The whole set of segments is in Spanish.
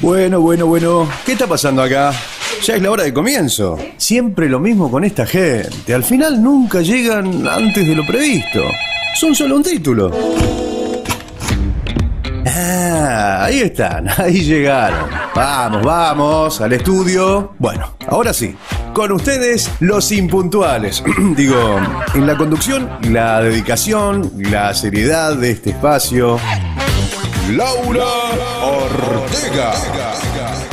Bueno, bueno, bueno. ¿Qué está pasando acá? Ya es la hora de comienzo. Siempre lo mismo con esta gente. Al final nunca llegan antes de lo previsto. Son solo un título. Ah, ahí están, ahí llegaron. Vamos, vamos, al estudio. Bueno, ahora sí, con ustedes los impuntuales. Digo, en la conducción, la dedicación, la seriedad de este espacio. Laura Ortega.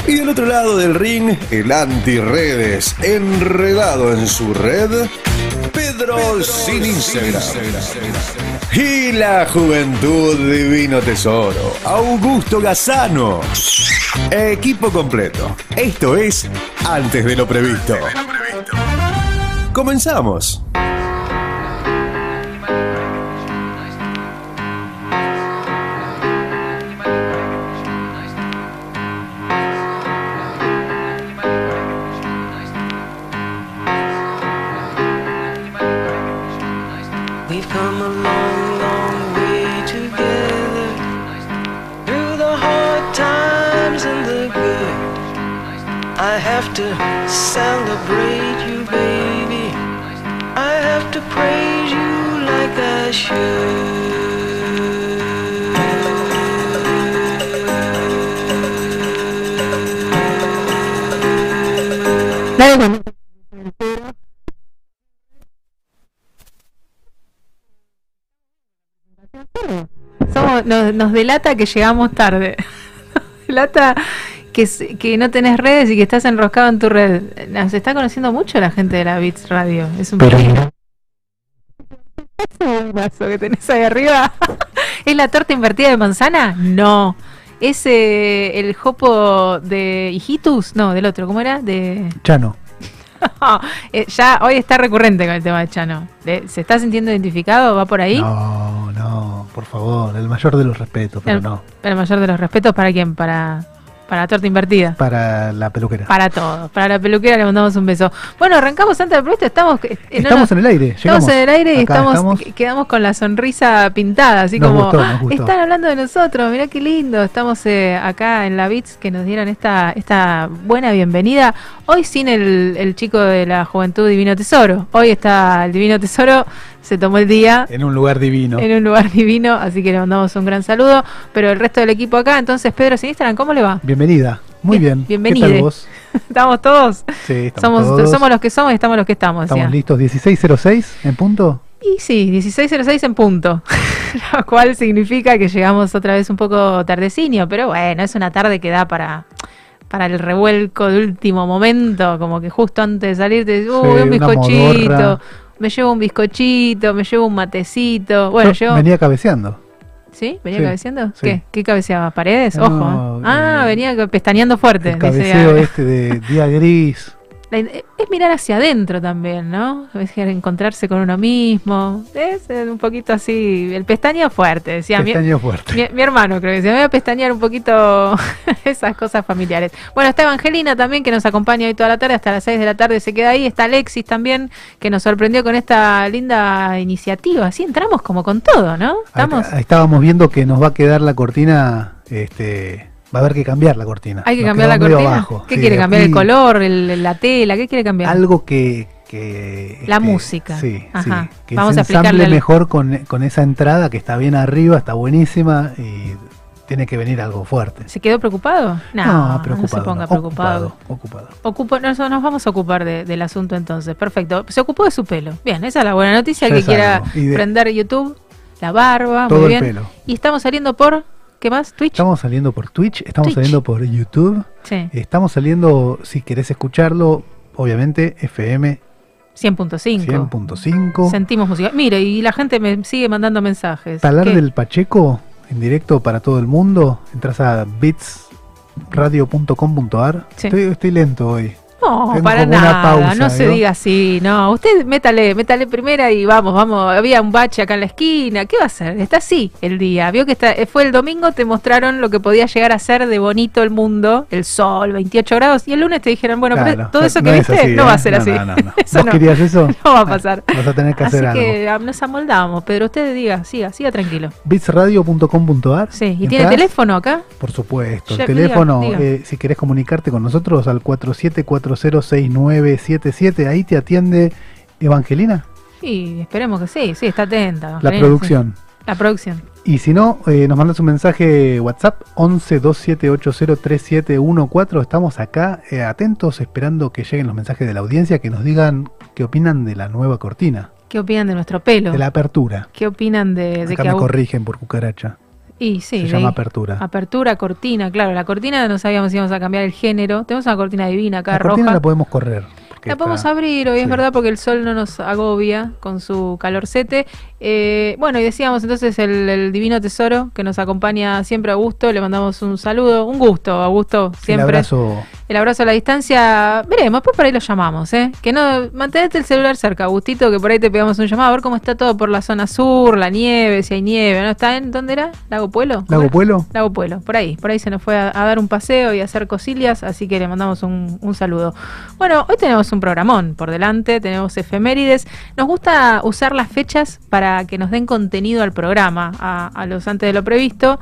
Y del otro lado del ring, el anti-redes, enredado en su red, Pedro sin Instagram. Y la juventud divino tesoro, Augusto Gazano. Equipo completo. Esto es Antes de lo previsto. Comenzamos. To celebrate you, baby. I have to praise you like I Somos- nos, nos delata que llegamos tarde. Nos delata que, no tenés redes y que estás enroscado en tu red. Nos está conociendo mucho la gente de la Beats Radio. Es un Pero vaso que tenés ahí arriba. ¿Es la torta invertida de manzana? No. ¿Es eh, el jopo de Hijitus? No, del otro. ¿Cómo era? De... Chano. Eh, ya hoy está recurrente con el tema de Chano. ¿Se está sintiendo identificado? ¿Va por ahí? No, no, por favor, el mayor de los respetos, pero El- no. El mayor de los respetos para quién? Para, para la torta invertida. Para la peluquera. Para todos. Para la peluquera le mandamos un beso. Bueno, arrancamos antes del proyecto. Estamos, eh, estamos en el aire, estamos en el aire y estamos, que- quedamos con la sonrisa pintada, así Nos como gustó, nos gustó. están hablando de nosotros, mirá qué lindo. Estamos eh, acá en la Beats que nos dieron esta, esta buena bienvenida. Hoy sin el, el chico de la juventud Divino Tesoro. Hoy está el Divino Tesoro, se tomó el día En un lugar divino. en un lugar divino, así que le mandamos un gran saludo. Pero el resto del equipo acá, entonces Pedro sin Instagram, ¿cómo le va? Bienvenida. Muy Bien- bien. bienvenide. ¿Qué tal vos? ¿Estamos todos? Sí, estamos, Somos, todos. somos los que somos y estamos los que estamos. Estamos listos. 1606 en punto. Y sí, 16.06 en punto, lo cual significa que llegamos otra vez un poco tardecinio, pero bueno, es una tarde que da para, para el revuelco de último momento, como que justo antes de salir te dices, uy, Sí, un bizcochito. Me llevo un bizcochito, me llevo un matecito, bueno, No, yo... Venía cabeceando. ¿Sí? ¿Venía Sí, cabeceando? sí. ¿Qué? ¿Qué cabeceaba? ¿Paredes? No, Ojo. ¿eh? Ah, eh, venía pestañeando fuerte. El cabeceo este de día gris. Es mirar hacia adentro también, ¿no? Es encontrarse con uno mismo. Es un poquito así. El pestañeo fuerte, decía mi, fuerte. mi- mi hermano, creo que decía. Me voy a pestañear un poquito esas cosas familiares. Bueno, está Evangelina también, que nos acompaña hoy toda la tarde, hasta las 6 de la tarde se queda ahí. Está Alexis también, que nos sorprendió con esta linda iniciativa. Así entramos como con todo, ¿no? Estamos. Ahí- ahí estábamos viendo que nos va a quedar la cortina. Este, va a haber que cambiar la cortina. Hay que Nos cambiar la cortina. abajo. ¿Qué Sí, quiere cambiar? ¿El color? el- la tela? ¿Qué quiere cambiar? Algo que. que, La este, música. Sí, Ajá. sí. Que Vamos se a ensamble al- mejor con, con esa entrada que está bien arriba, está buenísima y tiene que venir algo fuerte. ¿Se quedó preocupado? No, no, preocupado. se ponga no. preocupado. Ocupado, ocupado. Ocupo, nos, vamos a ocupar de- del asunto entonces. Perfecto. Se ocupó de su pelo. Bien, esa es la buena noticia. Ya que quiera de- prender YouTube, la barba, Todo muy el bien. pelo. Y estamos saliendo por. ¿Qué más? ¿Twitch? Estamos saliendo por Twitch, estamos Twitch. saliendo por YouTube, Sí, estamos saliendo, si querés escucharlo, obviamente FM 100.5. 100.5. Sentimos música. Mire, y la gente me sigue mandando mensajes. Talar ¿Qué? del Pacheco, en directo para todo el mundo. Entras a bitsradio.com.ar. Sí. Estoy, estoy lento hoy. No, Tengo para nada, pausa, no se ¿no? diga así, no, usted métale, métale primera y vamos, vamos, había un bache acá en la esquina, ¿qué va a hacer? Está así el día, vio que está, eh, fue el domingo, te mostraron lo que podía llegar a ser de bonito el mundo, el sol, 28 grados, y el lunes te dijeron, bueno, pero todo eso que no es viste así, no ¿eh? va a ser No, así. no, no, no. Eso ¿Vos no. querías eso? No va a pasar. Vas a tener que Así hacer algo. que ah, nos amoldamos, pero usted diga, siga, siga tranquilo. bitsradio.com.ar Sí, ¿y tiene teléfono acá? Por supuesto. Ya, el teléfono, diga, diga. eh, si querés comunicarte con nosotros, al 47406977. Ahí te atiende Evangelina, Sí, esperemos que sí, sí, está atenta. la Evangelina, producción. sí. La producción. Y si no, eh, nos mandas un mensaje WhatsApp 11 2780 3714. Estamos acá eh, atentos, esperando que lleguen los mensajes de la audiencia, que nos digan qué opinan de la nueva cortina, ¿Qué opinan de nuestro pelo? de la apertura. ¿Qué opinan de, de Acá que me corrigen por cucaracha. Y sí, Se llama apertura. Apertura, cortina, claro. La cortina no sabíamos si íbamos a cambiar el género. Tenemos una cortina divina acá, la cortina roja. la podemos correr. La podemos abrir hoy, es verdad, porque el sol no nos agobia con su calorcete. Eh, bueno, y decíamos entonces el, el divino tesoro que nos acompaña siempre Augusto. Le mandamos un saludo, un gusto, Augusto, El siempre. abrazo. El abrazo a la distancia, veremos, después por ahí lo llamamos, ¿eh? Que no, mantenete el celular cerca, Agustito, que por ahí te pegamos un llamado, a ver cómo está todo por la zona sur, la nieve, si hay nieve, ¿no? ¿Está en, dónde era? ¿Lago? ¿Cómo ¿Lago era? Puelo? Lago Puelo, por ahí, por ahí se nos fue a, a dar un paseo y a hacer cosillas, así que le mandamos un, un saludo. Bueno, hoy tenemos un programón por delante, tenemos efemérides. Nos gusta usar las fechas para que nos den contenido al programa, a, a los antes de lo previsto.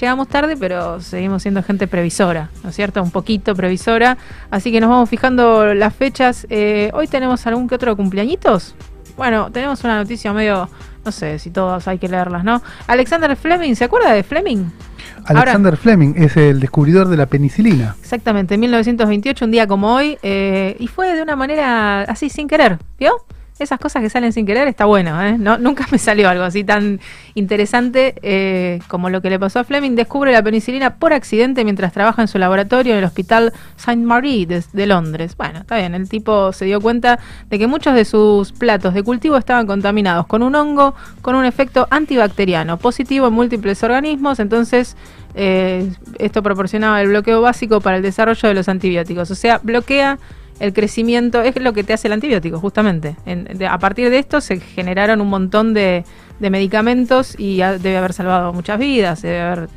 Llegamos tarde, pero seguimos siendo gente previsora, ¿no es cierto? Un poquito previsora. Así que nos vamos fijando las fechas. Eh, hoy tenemos algún que otro cumpleañitos. Bueno, tenemos una noticia medio, no sé si todas hay que leerlas, ¿no? Alexander Fleming, ¿se acuerda de Fleming? Alexander Fleming es el descubridor de la penicilina. Exactamente, en 1928, un día como hoy, eh, y fue de una manera así, sin querer, ¿vio? Esas cosas que salen sin querer está bueno, ¿eh? No, nunca me salió algo así tan interesante eh, como lo que le pasó a Fleming. Descubre la penicilina por accidente mientras trabaja en su laboratorio en el hospital Saint Marie de, de Londres. Bueno, está bien, el tipo se dio cuenta de que muchos de sus platos de cultivo estaban contaminados con un hongo con un efecto antibacteriano positivo en múltiples organismos, entonces eh, esto proporcionaba el bloqueo básico para el desarrollo de los antibióticos. O sea, bloquea el crecimiento, es lo que te hace el antibiótico, justamente. En- de- a partir de esto se generaron un montón de, de medicamentos y ha- debe haber salvado muchas vidas, debe haber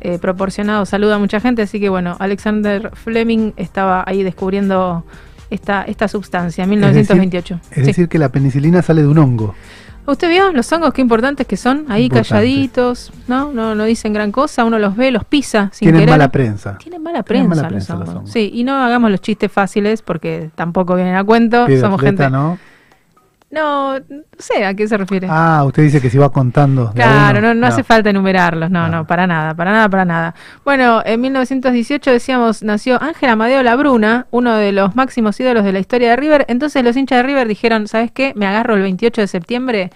eh, proporcionado salud a mucha gente. Así que bueno, Alexander Fleming estaba ahí descubriendo esta, esta sustancia en 1928. Es Sí. decir, que la penicilina sale de un hongo. ¿Usted vio los hongos qué importantes que son? Ahí Importantes. calladitos, ¿no? ¿no? No dicen gran cosa, uno los ve, los pisa sin Tienen querer. mala prensa. Tienen mala Tienen prensa, mala los prensa los hongos. Sí, y no hagamos los chistes fáciles porque tampoco vienen a cuento. Somos atleta, gente. ¿no? No, no sé a qué se refiere. Ah, usted dice que se va contando. Claro, no, no hace falta enumerarlos, no, No. no, para nada, para nada, para nada. Bueno, en 1918 decíamos, nació Ángel Amadeo Labruna, uno de los máximos ídolos de la historia de River. Entonces los hinchas de River dijeron, ¿sabes qué? Me agarro el 28 de septiembre,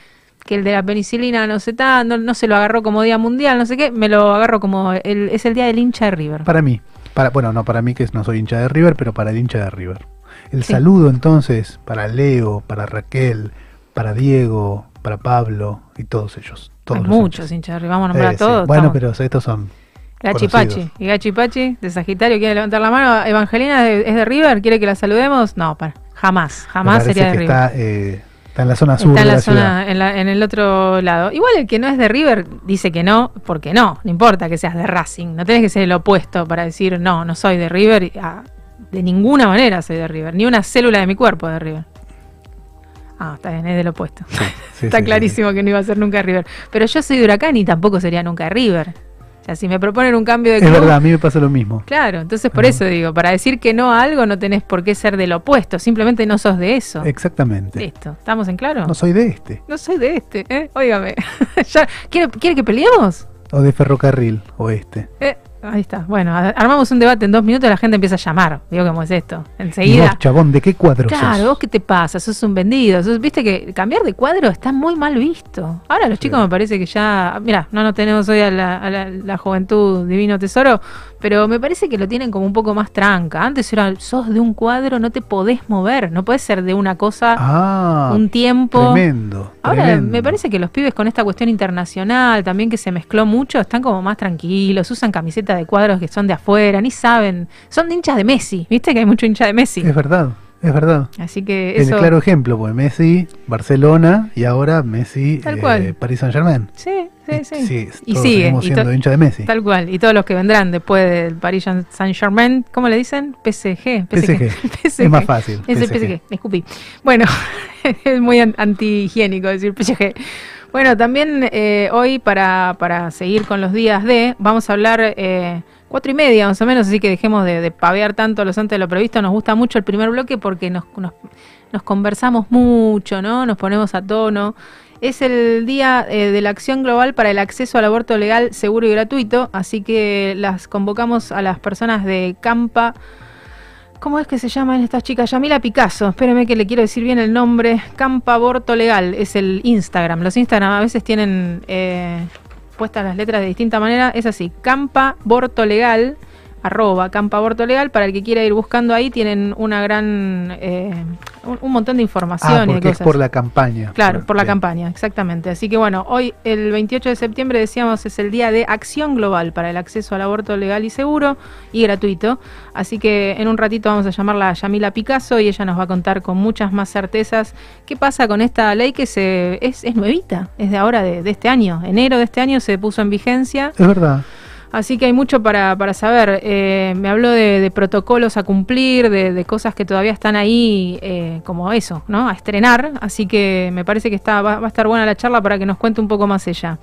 que el de la penicilina no se, ta, no, no se lo agarró como día mundial, no sé qué, me lo agarro como, el, es el día del hincha de River. Para mí. Para, bueno, no para mí que no soy hincha de River, pero para el hincha de River. El Sí. saludo entonces para Leo, para Raquel, para Diego, para Pablo y todos ellos. Todos Hay muchos hinchas. vamos a nombrar Eh, a sí. todos. Bueno, estamos- pero estos son Gachi conocidos. Pachi. Y Gachi Pachi, de Sagitario, ¿quiere levantar la mano? ¿Evangelina es de, River? ¿Quiere que la saludemos? No, para, jamás, jamás sería de que River. está, eh, está en la zona sur Está en de la, la, zona, ciudad. en, la- en el otro lado. Igual el que no es de River dice que no, porque no, no importa que seas de Racing. No tenés que ser el opuesto para decir no, no soy de River. y, ah, de ninguna manera soy de River, ni una célula de mi cuerpo es de River. Ah, está bien, es del opuesto. Sí, está sí, clarísimo que no iba a ser nunca de River. Pero yo soy de Huracán y tampoco sería nunca de River. O sea, si me proponen un cambio de Es club, verdad, a mí me pasa lo mismo. Claro, entonces por eso digo, para decir que no a algo no tenés por qué ser del opuesto, simplemente no sos de eso. Exactamente. Listo, ¿estamos en claro? No soy de este. No soy de este, ¿eh? Óigame. Ya- ¿quiere, ¿Quiere que peleemos? O de ferrocarril oeste. Eh, ahí está. Bueno, armamos un debate en dos minutos y la gente empieza a llamar. Digo, ¿cómo es esto? Enseguida. vos, chabón, ¿de qué cuadro Claro, sos? vos qué te pasa, sos un vendido. sos- Viste que cambiar de cuadro está muy mal visto. Ahora los chicos me parece que ya. Mira, no nos tenemos hoy a, la, a la- la juventud divino tesoro, pero me parece que lo tienen como un poco más tranca. Antes era, sos de un cuadro, no te podés mover, no podés ser de una cosa Ah, un tiempo. tremendo. Ahora tremendo. me parece que los pibes con esta cuestión internacional también que se mezcló mucho están como más tranquilos, usan camisetas camiseta de cuadros que son de afuera, ni saben. Son hinchas de Messi, viste que hay mucho hincha de Messi. Es verdad, es verdad. Así que El eso. claro ejemplo, pues Messi, Barcelona y ahora Messi, Tal eh, cual. Paris Saint Germain. Sí, sí, sí. y y todos sigue. seguimos siendo hincha de Messi. Tal cual. Y todos los que vendrán después del Paris Saint Germain, ¿cómo le dicen? PSG. PSG. PSG. Es más fácil. Es el PSG, escupí. Bueno, es muy an- antihigiénico decir PSG. Bueno, también eh, hoy para, para seguir con los días de, vamos a hablar eh, cuatro y media más o menos, así que dejemos de, de pavear tanto los antes de lo previsto. Nos gusta mucho el primer bloque porque nos, nos, nos conversamos mucho, ¿no? Nos ponemos a tono. Es el día eh, de la acción global para el acceso al aborto legal, seguro y gratuito, así que las convocamos a las personas de Campa. ¿Cómo es que se llaman estas chicas? Yamila Picasso, espéreme que le quiero decir bien el nombre. Campa Aborto Legal es el Instagram. Los Instagram a veces tienen eh, puestas las letras de distinta manera. Es así, Campa Aborto Legal, arroba Campa Aborto Legal. Para el que quiera ir buscando ahí, tienen una gran, eh, un, un montón de información Ah, y porque es por la campaña. Claro, por la Bien. campaña, exactamente. Así que bueno, hoy el 28 de septiembre decíamos es el día de acción global para el acceso al aborto legal y seguro y gratuito. Así que en un ratito vamos a llamarla a Yamila Picasso y ella nos va a contar con muchas más certezas qué pasa con esta ley que se es, es nuevita, es de ahora, de, de este año. Enero de este año se puso en vigencia. Es verdad. Así que hay mucho para, para saber. Eh, me habló de, de protocolos a cumplir, de, de cosas que todavía están ahí, eh, como eso, ¿no? A estrenar. Así que me parece que está, va, va a estar buena la charla para que nos cuente un poco más ella.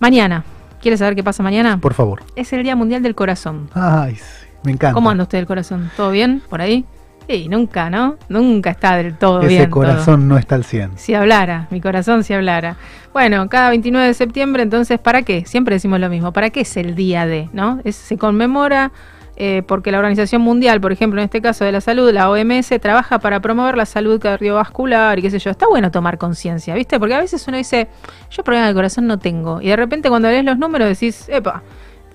Mañana. ¿Quieres saber qué pasa mañana? Por favor. Es el Día Mundial del Corazón. Ay, sí, me encanta. ¿Cómo anda usted el corazón? ¿Todo bien por ahí? Sí, nunca, ¿no? Nunca está del todo Ese bien. todo. corazón no está al 100. Si hablara, mi corazón si hablara. Bueno, cada 29 de septiembre, entonces, ¿para qué? Siempre decimos lo mismo. ¿Para qué es el día de? ¿No? Es- se conmemora eh, porque la Organización Mundial, por ejemplo, en este caso de la salud, la OMS, trabaja para promover la salud cardiovascular y qué sé yo. Está bueno tomar conciencia, ¿viste? Porque a veces uno dice, yo problema del corazón no tengo. Y de repente cuando lees los números decís, epa,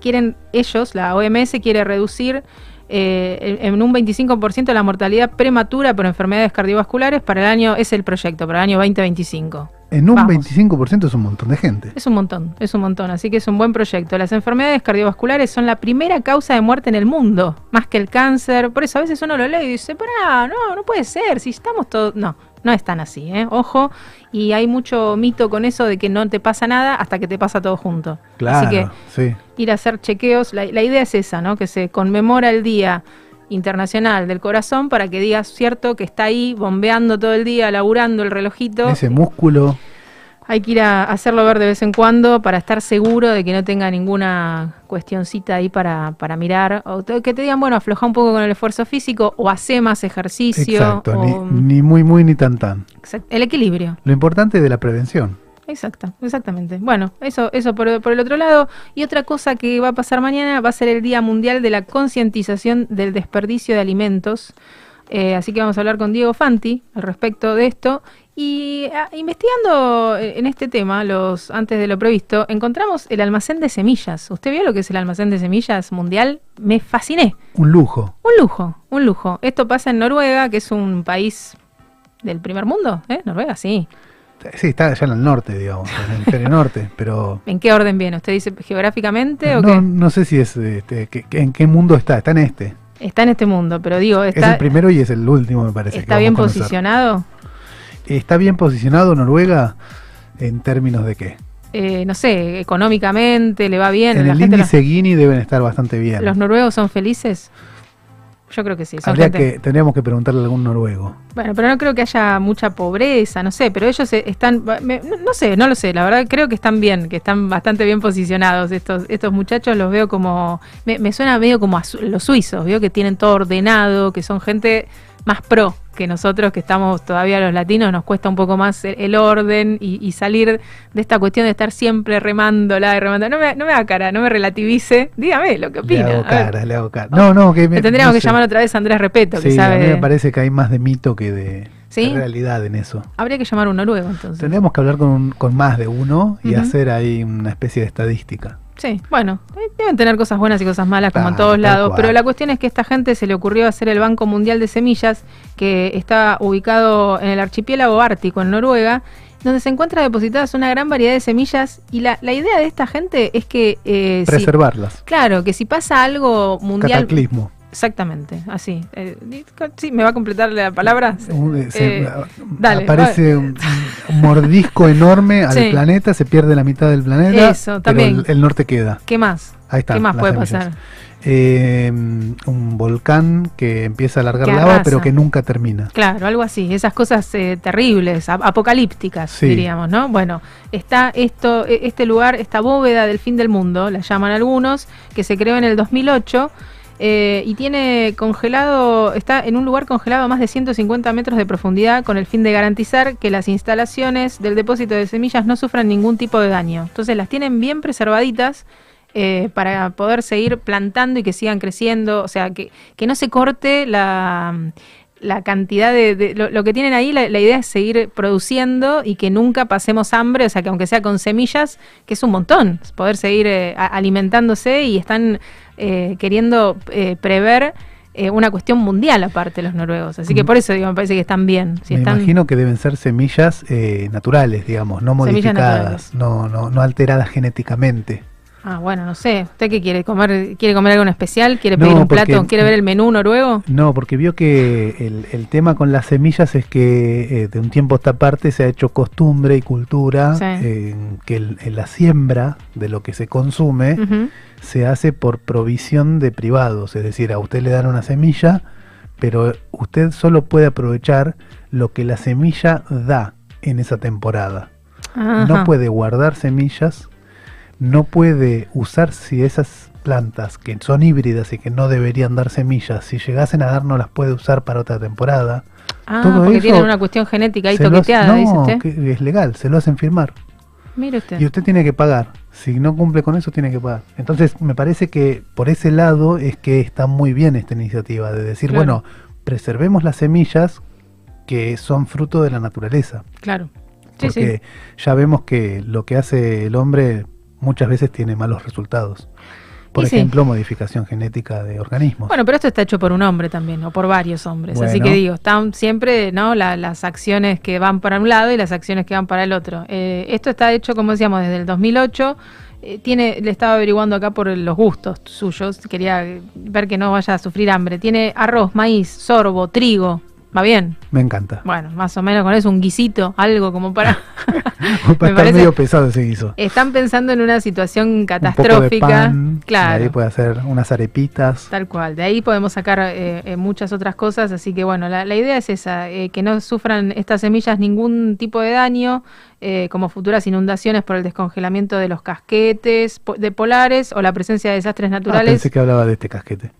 quieren ellos, la OMS quiere reducir eh, en un 25% la mortalidad prematura por enfermedades cardiovasculares para el año, es el proyecto, para el año 2025. En un Vamos. 25% es un montón de gente. Es un montón, es un montón, así que es un buen proyecto. Las enfermedades cardiovasculares son la primera causa de muerte en el mundo, más que el cáncer. Por eso a veces uno lo lee y dice, pará, no, no puede ser, si estamos todos... No, no es tan así, ¿eh? Ojo, y hay mucho mito con eso de que no te pasa nada hasta que te pasa todo junto. Claro, Así que sí. ir a hacer chequeos. La, la idea es esa, ¿no? Que se conmemora el Día Internacional del Corazón para que digas, cierto, que está ahí bombeando todo el día, laburando el relojito. Ese músculo. Hay que ir a hacerlo ver de vez en cuando para estar seguro de que no tenga ninguna cuestioncita ahí para, para mirar. O que te digan, bueno, afloja un poco con el esfuerzo físico o hace más ejercicio. Exacto. o- Ni, ni muy, muy, ni tan, tan. Exact- el equilibrio. Lo importante es de la prevención. Exacto, exactamente. Bueno, eso, eso por, por el otro lado. Y otra cosa que va a pasar mañana va a ser el Día Mundial de la Concientización del Desperdicio de Alimentos. Eh, así que vamos a hablar con Diego Fanti al respecto de esto. Y ah, investigando eh, en este tema, los antes de lo previsto, encontramos el almacén de semillas. ¿Usted vio lo que es el almacén de semillas mundial? Me fasciné. Un lujo. Un lujo, un lujo. Esto pasa en Noruega, que es un país del primer mundo, ¿eh? Noruega, sí. Sí, está allá en el norte, digamos, en el hemisferio norte, pero ¿En qué orden viene? ¿Usted dice geográficamente o no, qué? no sé si es este, que- que- en qué mundo está, está en este. Está en este mundo, pero digo, es está, el primero y es el último, me parece. está bien posicionado. ¿Está bien posicionado Noruega en términos de qué? Eh, no sé, económicamente, le va bien. En la el gente, índice Gini deben estar bastante bien. los, los noruegos son felices. Yo creo que sí. Son Habría gente- que, tendríamos que preguntarle a algún noruego. Bueno, pero no creo que haya mucha pobreza, no sé, pero ellos eh, están, me- no, no sé, no lo sé, la verdad creo que están bien, que están bastante bien posicionados estos, estos muchachos, los veo como, me, me suena medio como a su- los suizos, veo que tienen todo ordenado, que son gente más pro que nosotros, que estamos todavía los latinos, nos cuesta un poco más el, orden y, y salir de esta cuestión de estar siempre remándola y remando. No me, no me haga cara, no me relativice, dígame lo que Le opina. hago a ver. cara, le hago cara. No, no, que me, Le tendríamos no que sé. llamar otra vez a Andrés Repeto, que Sí, sabe a mí me parece que hay más de mito que de, realidad en eso. Habría que llamar a un noruego entonces. Tendríamos que hablar con, con más de uno y hacer ahí una especie de estadística. Sí, bueno, deben tener cosas buenas y cosas malas como en todos lados, pero la cuestión es que a esta gente se le ocurrió hacer el Banco Mundial de Semillas, que está ubicado en el archipiélago ártico en Noruega, donde se encuentra depositadas una gran variedad de semillas y la, la idea de esta gente es que... eh, si- Preservarlas. claro, que si pasa algo mundial... Cataclismo. Exactamente, así. Eh, sí, ¿me va a completar la palabra? Eh, se- Eh, dale, aparece un, un mordisco enorme al Sí. planeta, se pierde la mitad del planeta, Eso, pero también. el, el norte queda. ¿Qué más? Ahí está. ¿Qué más puede semillas. pasar? Eh, un volcán que empieza a largar lava, pero que nunca termina. Claro, algo así, esas cosas eh, terribles, ap- apocalípticas, Sí. diríamos, ¿no? Bueno, está esto, e- este lugar, esta bóveda del fin del mundo, la llaman algunos, que se creó en el 2008 eh, y tiene congelado, está en un lugar congelado a más de 150 metros de profundidad con el fin de garantizar que las instalaciones del depósito de semillas no sufran ningún tipo de daño. Entonces las tienen bien preservaditas. eh, para poder seguir plantando y que sigan creciendo, o sea, que, que no se corte la, la cantidad de, de- lo, lo que tienen ahí, la, la idea es seguir produciendo y que nunca pasemos hambre, o sea que aunque sea con semillas, que es un montón, poder seguir eh, alimentándose y están eh, queriendo eh, prever eh, una cuestión mundial aparte los noruegos. Así que Mm. por eso digo, me parece que están bien. Si Me están, imagino que deben ser semillas eh, naturales, digamos, no modificadas, no, no, no alteradas genéticamente. Ah, bueno, no sé. ¿Usted qué quiere? ¿Comer? ¿Quiere comer algo en especial? ¿Quiere No, pedir un porque- plato? ¿Quiere ver el menú noruego? No, porque vio que el, el tema con las semillas es que eh, de un tiempo a esta parte se ha hecho costumbre y cultura Sí. eh, que el- en la siembra de lo que se consume se hace por provisión de privados, es decir, a usted le dan una semilla, pero usted solo puede aprovechar lo que la semilla da en esa temporada. Ajá. No puede guardar semillas, no puede usar si esas plantas que son híbridas y que no deberían dar semillas, si llegasen a dar no las puede usar para otra temporada. Ah, todo porque eso tienen una cuestión genética ahí hace- toqueteada, dice no, usted. que es legal, se lo hacen firmar. Mire usted. Y usted tiene que pagar. Si no cumple con eso, tiene que pagar. Entonces, me parece que por ese lado es que está muy bien esta iniciativa de decir, Claro. bueno, preservemos las semillas que son fruto de la naturaleza. Claro. Sí, Porque sí. ya vemos que lo que hace el hombre muchas veces tiene malos resultados. Por Y sí. ejemplo, modificación genética de organismos. Bueno, pero esto está hecho por un hombre también, o por varios hombres. Así que digo, están siempre ¿no? La- las acciones que van para un lado y las acciones que van para el otro. Eh, esto está hecho, como decíamos, desde el 2008. Eh, tiene, le estaba averiguando acá por los gustos suyos. Quería ver que no vaya a sufrir hambre. Tiene arroz, maíz, sorbo, trigo. ¿Va bien? Me encanta. Bueno, más o menos con eso, un guisito, algo como para... Va a me estar medio pesado ese guiso. Están pensando en una situación Un poco de catastrófica. pan, claro. y ahí puede hacer unas arepitas. Tal cual, de ahí podemos sacar eh, eh, muchas otras cosas, así que bueno, la, la idea es esa, eh, que no sufran estas semillas ningún tipo de daño, eh, como futuras inundaciones por el descongelamiento de los casquetes po- de polares o la presencia de desastres Ah, naturales. pensé que hablaba de este casquete.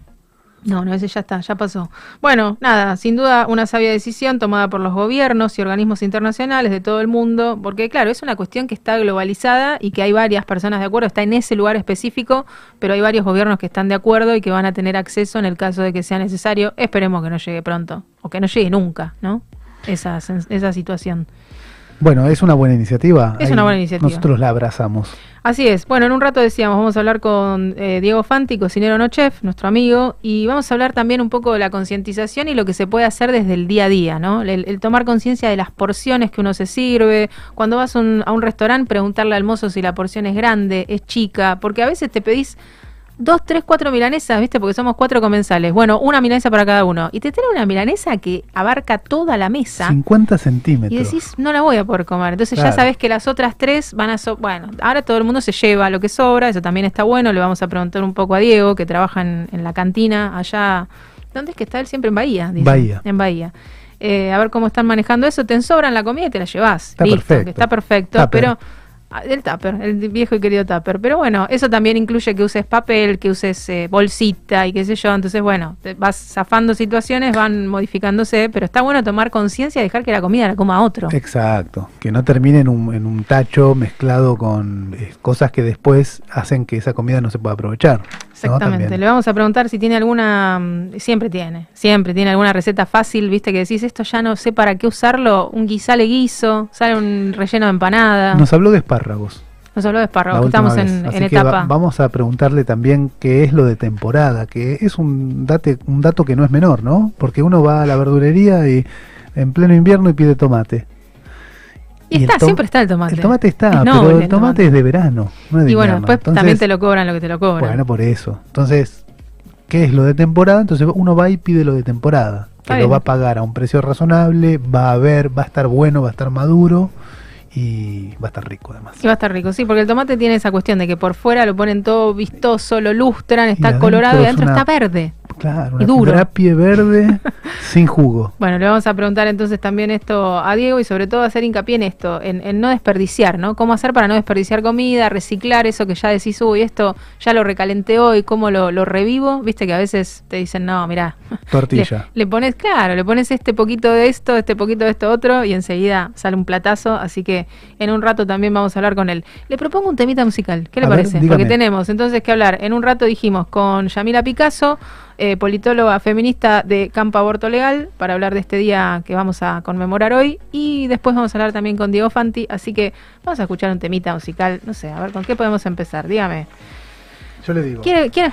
No, no, ese ya está, ya pasó. Bueno, nada, sin duda una sabia decisión tomada por los gobiernos y organismos internacionales de todo el mundo, porque claro, es una cuestión que está globalizada y que hay varias personas de acuerdo, está en ese lugar específico, pero hay varios gobiernos que están de acuerdo y que van a tener acceso en el caso de que sea necesario. Esperemos que no llegue pronto, o que no llegue nunca, ¿no? Esa, esa situación. Bueno, es una buena iniciativa. Es Ahí una buena iniciativa. Nosotros la abrazamos. Así es. Bueno, en un rato decíamos, vamos a hablar con eh, Diego Fanti, cocinero no chef, nuestro amigo, y vamos a hablar también un poco de la concientización y lo que se puede hacer desde el día a día, ¿no? El, tomar conciencia de las porciones que uno se sirve. Cuando vas un, a un restaurante, preguntarle al mozo si la porción es grande, es chica, porque a veces te pedís dos, tres, cuatro milanesas, ¿viste? Porque somos cuatro comensales. Bueno, una milanesa para cada uno. Y te trae una milanesa que abarca toda la mesa. 50 centímetros. Y decís, no la voy a poder comer. Entonces ya sabes que las otras tres van a... so- bueno, ahora todo el mundo se lleva lo que sobra, eso también está bueno. Le vamos a preguntar un poco a Diego, que trabaja en, en la cantina allá. ¿Dónde es que está él? Siempre en Bahía. dice. Bahía. En Bahía. Eh, a ver cómo están manejando eso. Te sobran la comida y te la llevas. Está Listo, perfecto. que está perfecto. Pero... El tupper, el viejo y querido tupper. Pero bueno, eso también incluye que uses papel, que uses eh, bolsita y qué sé yo. Entonces, bueno, te vas zafando situaciones, van modificándose, pero está bueno tomar conciencia y dejar que la comida la coma otro. Exacto, que no termine en un, en un tacho mezclado con eh, cosas que después hacen que esa comida no se pueda aprovechar. Exactamente. Le vamos a preguntar si tiene alguna, mm, siempre tiene, siempre tiene alguna receta fácil, viste que decís esto ya no sé para qué usarlo, un guisale guiso, sale un relleno de empanada. Nos habló de espárragos. Nos habló de espárragos, que estamos vez. en, Así en que va- etapa. vamos a preguntarle también qué es lo de temporada, que es un, date, un dato que no es menor, ¿no? Porque uno va a la verdulería y en pleno invierno y pide tomate. Y, está, siempre está el tomate. El tomate está, Es pero el tomate es de verano, no es de Y bueno, después Entonces, también te lo cobran lo que te lo cobran. Bueno, por eso. Entonces, ¿qué es lo de temporada? Entonces uno va y pide lo de temporada. Que lo va a pagar a un precio razonable, va a ver, va a estar bueno, va a estar maduro y va a estar rico además. Y va a estar rico, sí, porque el tomate tiene esa cuestión de que por fuera lo ponen todo vistoso, lo lustran, está colorado y es adentro una- está verde. Claro, Y una duro. grapie verde sin jugo. Bueno, le vamos a preguntar entonces también esto a Diego y sobre todo hacer hincapié en esto, en, en no desperdiciar, ¿no? ¿Cómo hacer para no desperdiciar comida, reciclar eso que ya decís, uy, esto ya lo recalenté hoy, cómo lo, lo revivo? Viste que a veces te dicen, no, mirá, Tortilla. Le, le pones, claro, le pones este poquito de esto, este poquito de esto otro y enseguida sale un platazo. Así que en un rato también vamos a hablar con él. Le propongo un temita musical. ¿Qué le A ver, parece? dígame. Porque tenemos entonces que hablar. En un rato dijimos con Yamila Picasso, eh, politóloga feminista de Campo Aborto Legal, para hablar de este día que vamos a conmemorar hoy. Y después vamos a hablar también con Diego Fanti. Así que vamos a escuchar un temita musical. No sé, a ver, ¿con qué podemos empezar? Dígame. Yo le digo. ¿Quiere, quiere-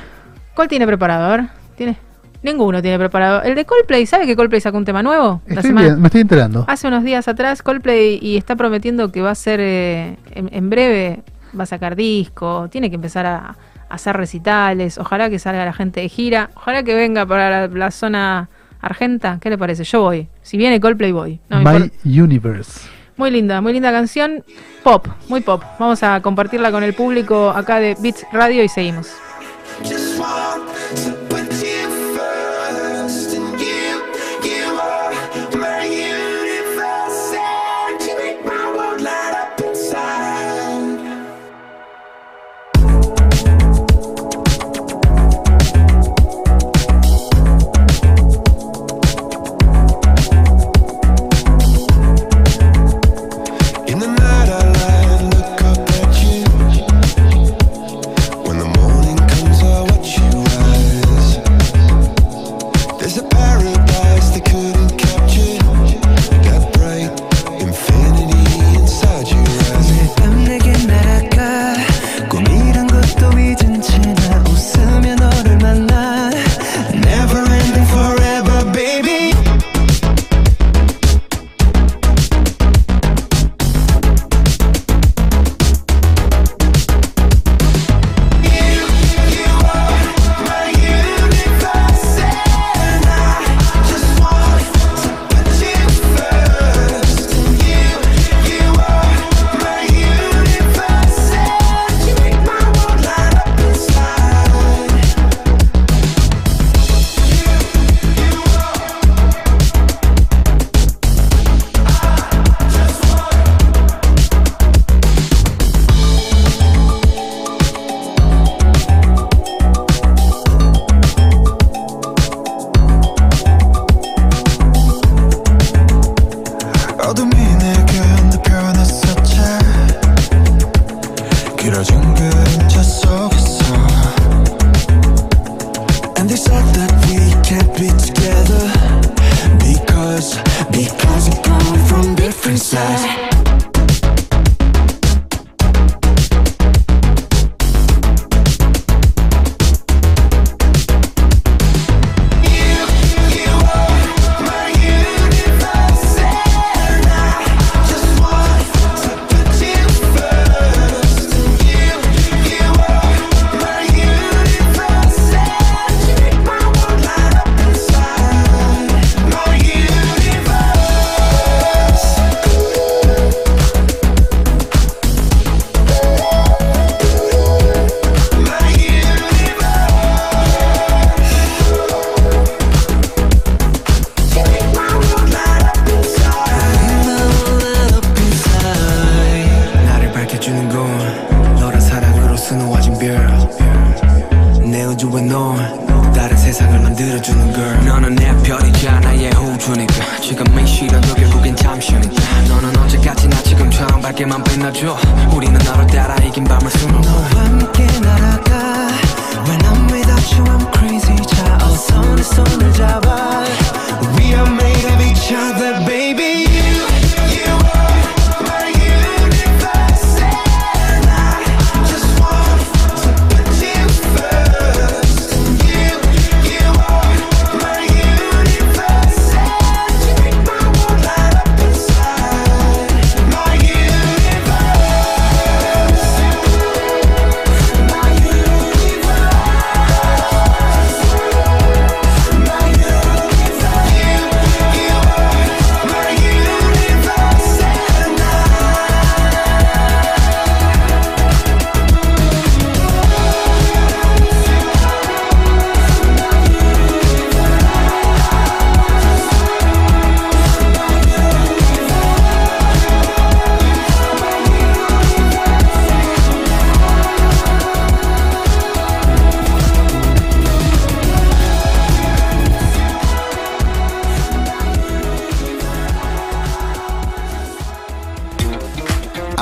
¿Cuál tiene preparado? A ver, ¿tiene? Ninguno tiene preparado. El de Coldplay, ¿sabe que Coldplay sacó un tema nuevo? La Estoy semana- bien, me estoy enterando. Hace unos días atrás Coldplay y está prometiendo que va a ser eh, en, en breve, va a sacar disco, tiene que empezar a hacer recitales, ojalá que salga la gente de gira, ojalá que venga para la, la zona argenta, ¿qué le parece? Yo voy, si viene Coldplay voy. No My. Universe. Muy linda, muy linda canción, pop, muy pop. Vamos a compartirla con el público acá de Beats Radio y seguimos.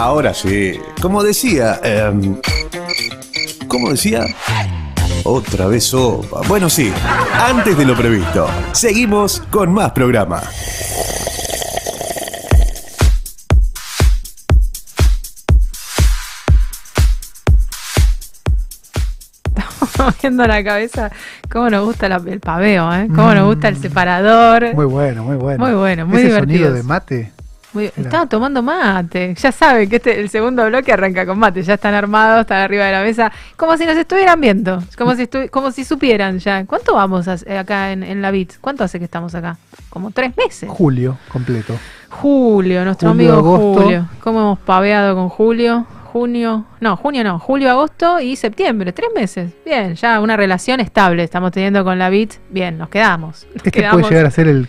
Ahora sí, como decía, em, ¿cómo decía? Otra vez sopa. Bueno, sí, antes de lo previsto. Seguimos con más programa. moviendo la cabeza. Cómo nos gusta la- el paveo, ¿eh? Cómo nos gusta el separador. Muy bueno, muy bueno. Muy bueno, muy Ese divertido. sonido de mate. Muy- Estaban tomando mate. Ya saben que este el segundo bloque arranca con mate. Ya están armados, están arriba de la mesa. Como si nos estuvieran viendo. Como si, estu- como si supieran ya. ¿Cuánto vamos a- acá en, en la BIT? ¿Cuánto hace que estamos acá? Como tres meses. Julio completo. Julio, nuestro Julio, amigo agosto. Julio. ¿Cómo hemos paveado con Julio? Junio, no, junio no, julio, agosto y septiembre, tres meses. Bien, ya una relación estable estamos teniendo con la BIT. Bien, nos quedamos. Nos Este quedamos. puede llegar a ser el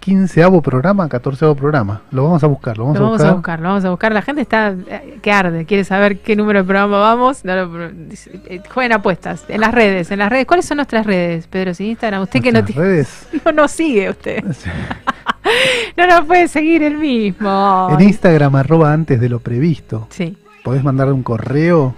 quinceavo programa, catorceavo programa. Lo vamos a buscar, lo vamos, Lo vamos a a buscar. buscar, lo vamos a buscar. La gente está eh, que arde, quiere saber qué número de programa vamos. No, eh, jueguen apuestas en las redes, en las redes. ¿Cuáles son nuestras redes, Pedro? Si Instagram, usted que no, tiene- no nos sigue usted, no nos puede seguir el mismo. En Instagram, arroba antes de lo previsto. Sí. Podés mandarle un correo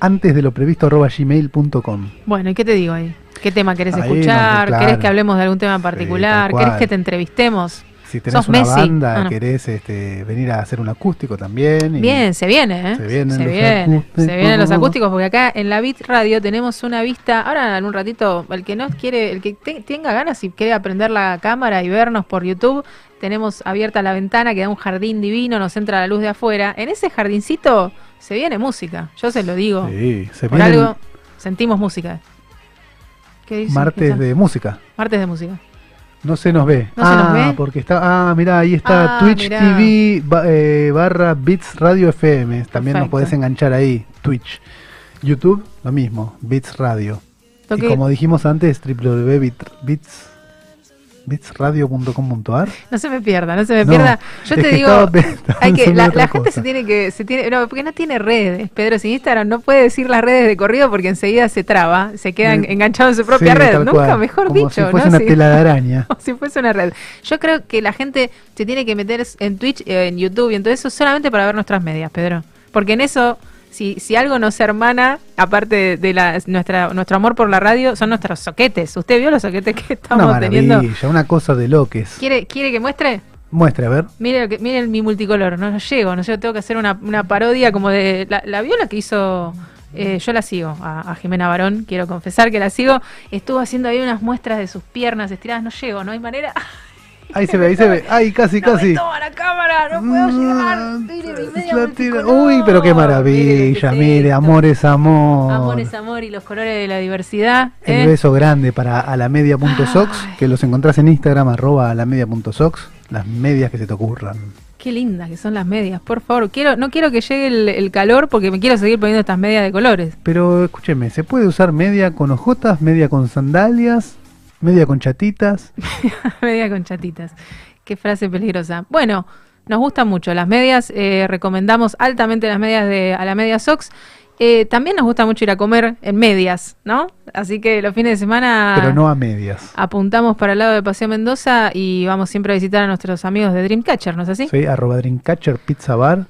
antes de lo previsto arroba gmail.com. Bueno, ¿y qué te digo ahí? ¿Qué tema querés Ahí, escuchar? no, ¿Querés que hablemos de algún tema en particular? tal ¿Querés que te entrevistemos? Si tenés ¿Sos una Messi? banda, Ah, no. querés este, venir a hacer un acústico también. y- Bien, se viene, ¿eh? Se vienen se los viene, acústicos. se vienen los acústicos porque acá en la Bit Radio tenemos una vista. Ahora en un ratito, el que no quiere, el que te- tenga ganas y quiere aprender la cámara y vernos por YouTube, tenemos abierta la ventana que da un jardín divino, nos entra la luz de afuera. En ese jardincito se viene música, yo se lo digo. Sí, se por algo sentimos música. ¿Qué dice? martes ¿Qué de música. Martes de música. No se nos ve. ¿No se ah, nos ve? porque está. Ah, mirá, ahí está Ah, Twitch mirá. TV ba- eh, barra Bits Radio FM. También nos podés enganchar ahí. Twitch. YouTube, lo mismo. Bits Radio. Y como dijimos antes, www.bits bitsradio.com.ar. No se me pierda, no se me No, pierda. Yo te digo, hay que, la, gente se tiene que, se tiene, no, porque no tiene redes, Pedro, sin Instagram no puede decir las redes de corrido porque enseguida se traba, se queda en- Sí. enganchado en su propia Sí, red. Nunca cual. mejor Como dicho, Si fuese ¿no? una tela de araña. Si fuese una red. Yo creo que la gente se tiene que meter en Twitch, eh, en YouTube y en todo eso solamente para ver nuestras medias, Pedro. Porque en eso, si, si algo nos hermana, aparte de, de la, nuestra, nuestro amor por la radio, son nuestros soquetes. ¿Usted vio los soquetes que Una estamos teniendo? maravilla, una cosa de loques. ¿Quiere, ¿Quiere que muestre? Muestre, a ver. Mire, que- mire mi multicolor, no, no llego, no llego, tengo que hacer una, una parodia como de... La, la viola que hizo, eh, yo la sigo, a, a Jimena Barón, quiero confesar que la sigo, estuvo haciendo ahí unas muestras de sus piernas estiradas, no llego, no hay manera... Ahí se ve, ahí se ve. Ay, casi, No casi. toma la cámara, no puedo llegar. Mm, Mire, mi tira- multicolor. Uy, pero qué Mire maravilla. Mire, esto. amor es amor. Amor es amor y los colores de la diversidad. El ¿eh? beso grande para alamedia.sox, que los encontrás en Instagram, arroba alamedia.sox. Las medias que se te ocurran. Qué lindas que son las medias, por favor. Quiero, no quiero que llegue el, el calor porque me quiero seguir poniendo estas medias de colores. Pero escúcheme, ¿se puede usar media con ojotas, media con sandalias, media con chatitas? Media con chatitas. Qué frase peligrosa. Bueno, nos gustan mucho las medias. eh, recomendamos altamente las medias de a la media Sox. Eh, también nos gusta mucho ir a comer en medias, ¿no? Así que los fines de semana Pero no a medias. apuntamos para el lado de Paseo Mendoza y vamos siempre a visitar a nuestros amigos de Dreamcatcher, ¿no es así? Soy arroba Dreamcatcher Pizza Bar.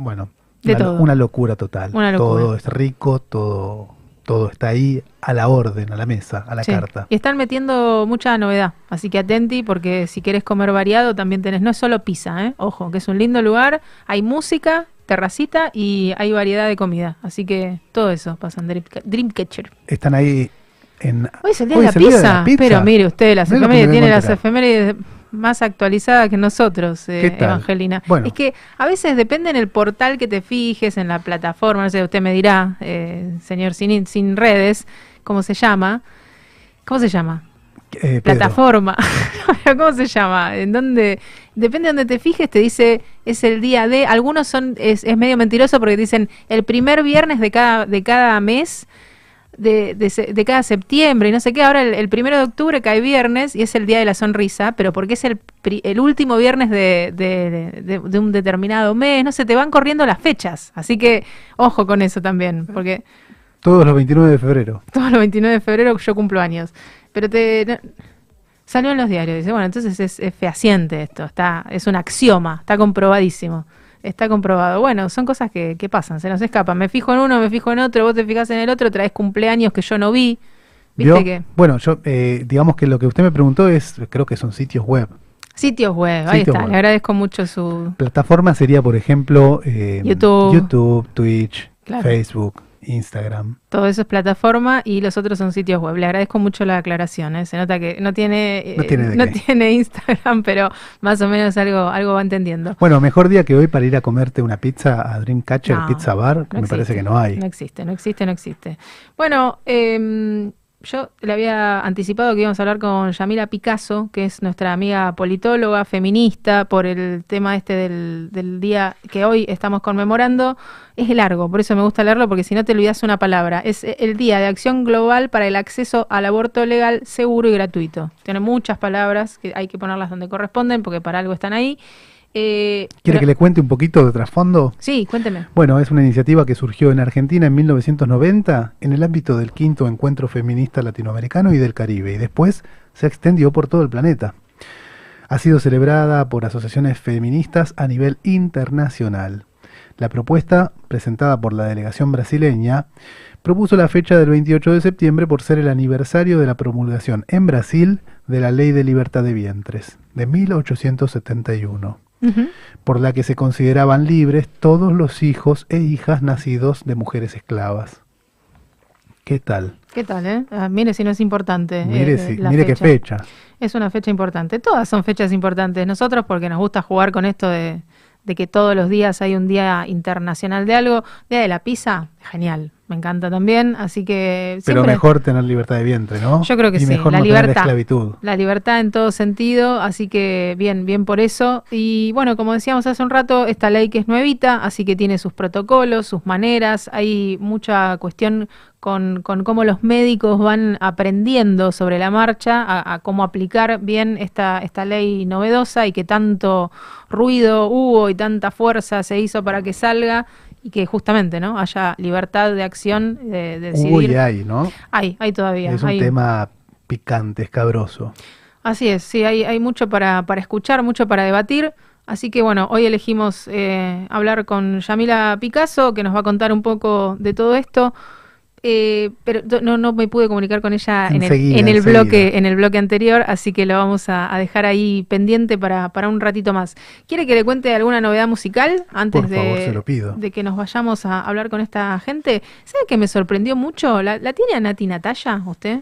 Bueno, De una, todo. una locura total. Una locura. Todo es rico, todo, todo está ahí a la orden, a la mesa, a la Sí. carta. Y están metiendo mucha novedad, así que atenti porque si querés comer variado también tenés, no es solo pizza, ¿eh? ojo, que es un lindo lugar, hay música, terracita y hay variedad de comida, así que todo eso pasa en Dream- Dreamcatcher. Están ahí en... Hoy es el día, Hoy de, la de la pizza. pero mire usted, las efemérides tiene las efemérides más actualizadas que nosotros, eh. Evangelina. Bueno. Es que a veces depende en el portal que te fijes, en la plataforma, no sé, usted me dirá, eh, señor sin, sin redes, ¿cómo se llama? ¿Cómo se llama? eh, plataforma. ¿Cómo se llama? En donde depende de donde te fijes, te dice es el día de. Algunos son es, es medio mentiroso porque dicen el primer viernes de cada de cada mes. De, de, de cada septiembre y no sé qué, ahora el, el primero de octubre cae viernes y es el día de la sonrisa, pero porque es el, el último viernes de, de- de- de un determinado mes, no sé, te van corriendo las fechas, así que ojo con eso también, porque Todos los 29 de febrero. todos los 29 de febrero yo cumplo años. Pero te no- salió en los diarios. Dice, bueno, entonces es, es fehaciente esto, está, es un axioma, está comprobadísimo. Está comprobado. Bueno, son cosas que, que pasan, se nos escapan. Me fijo en uno, me fijo en otro, vos te fijas en el otro, traes cumpleaños que yo no vi. ¿Viste ¿Vio? que? Bueno, yo, eh, digamos que lo que usted me preguntó es, creo que son sitios web. Sitios web, ahí está. web. Le agradezco mucho su. Plataforma sería, por ejemplo, eh, YouTube. YouTube, Twitch, Claro. Facebook, Instagram. Todo eso es plataforma y los otros son sitios web. Le agradezco mucho la aclaración. ¿eh? Se nota que no tiene, eh, No tiene no Instagram, pero más o menos algo, algo va entendiendo. Bueno, mejor día que hoy para ir a comerte una pizza a Dreamcatcher No, Pizza Bar, me existe. parece que no hay. No existe, no existe, no existe. Bueno, em, yo le había anticipado que íbamos a hablar con Yamila Picasso, que es nuestra amiga politóloga, feminista, por el tema este del, del día que hoy estamos conmemorando. Es largo, por eso me gusta leerlo, porque si no te olvidas una palabra. Es el Día de Acción Global para el Acceso al Aborto Legal, Seguro y Gratuito. Tiene muchas palabras que hay que ponerlas donde corresponden, porque para algo están ahí. Eh, ¿Quiere pero- que le cuente un poquito de trasfondo? Sí, cuénteme. Bueno, es una iniciativa que surgió en Argentina en 1990 en el ámbito del quinto encuentro feminista latinoamericano y del Caribe y después se extendió por todo el planeta. Ha sido celebrada por asociaciones feministas a nivel internacional. La propuesta, presentada por la delegación brasileña, propuso la fecha del 28 de septiembre por ser el aniversario de la promulgación en Brasil de la Ley de Libertad de Vientres de 1871 Por la que se consideraban libres todos los hijos e hijas nacidos de mujeres esclavas. ¿Qué tal? ¿Qué tal, eh? Ah, mire si no es importante. Mire, eh, si- la mire qué fecha. Es una fecha importante. Todas son fechas importantes. Nosotros, porque nos gusta jugar con esto de, de que todos los días hay un día internacional de algo. Día de la pizza, genial. Me encanta también. Así que. Pero mejor tener libertad de vientre, ¿no? Yo creo que y sí, mejor la no libertad. tener esclavitud. La libertad en todo sentido, así que bien, bien por eso. Y bueno, como decíamos hace un rato, esta ley que es nuevita, así que tiene sus protocolos, sus maneras, hay mucha cuestión con, con cómo los médicos van aprendiendo sobre la marcha a, a cómo aplicar bien esta, esta ley novedosa y que tanto ruido hubo y tanta fuerza se hizo para que salga y que justamente no haya libertad de acción, de, de decidir. Uy, hay, ¿no? hay, hay todavía. Es un hay- tema picante, escabroso. Así es, sí, hay, hay mucho para, para escuchar, mucho para debatir. Así que bueno, hoy elegimos eh, hablar con Yamila Picasso, que nos va a contar un poco de todo esto. Eh, pero no, no me pude comunicar con ella en el, en bloque en el bloque anterior, así que lo vamos a, a dejar ahí pendiente para, para un ratito más. ¿Quiere que le cuente alguna novedad musical antes Por de, favor, se lo pido. de que nos vayamos a hablar con esta gente? ¿Sabe que me sorprendió mucho? ¿La, la tiene a Nati Natalia usted?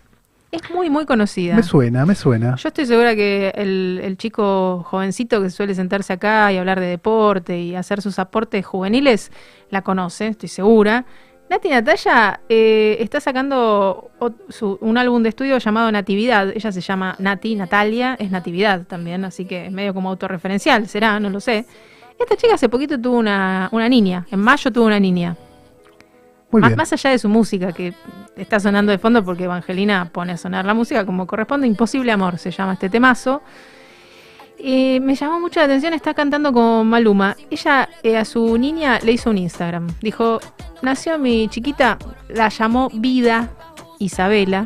Es muy, muy conocida. Me suena, me suena. Yo estoy segura que el, el chico jovencito que suele sentarse acá y hablar de deporte y hacer sus aportes juveniles la conoce, estoy segura. Nati Natalia eh, está sacando su- un álbum de estudio llamado Natividad. Ella se llama Nati, Natalia, es Natividad también, así que es medio como autorreferencial, será, no lo sé. Esta chica hace poquito tuvo una, una niña, en mayo tuvo una niña. Muy Ma- bien. Más allá de su música, que está sonando de fondo porque Evangelina pone a sonar la música como corresponde, Imposible Amor se llama este temazo. Eh, me llamó mucho la atención, está cantando con Maluma. Ella eh, a su niña le hizo un Instagram. Dijo, nació mi chiquita, la llamó Vida Isabela.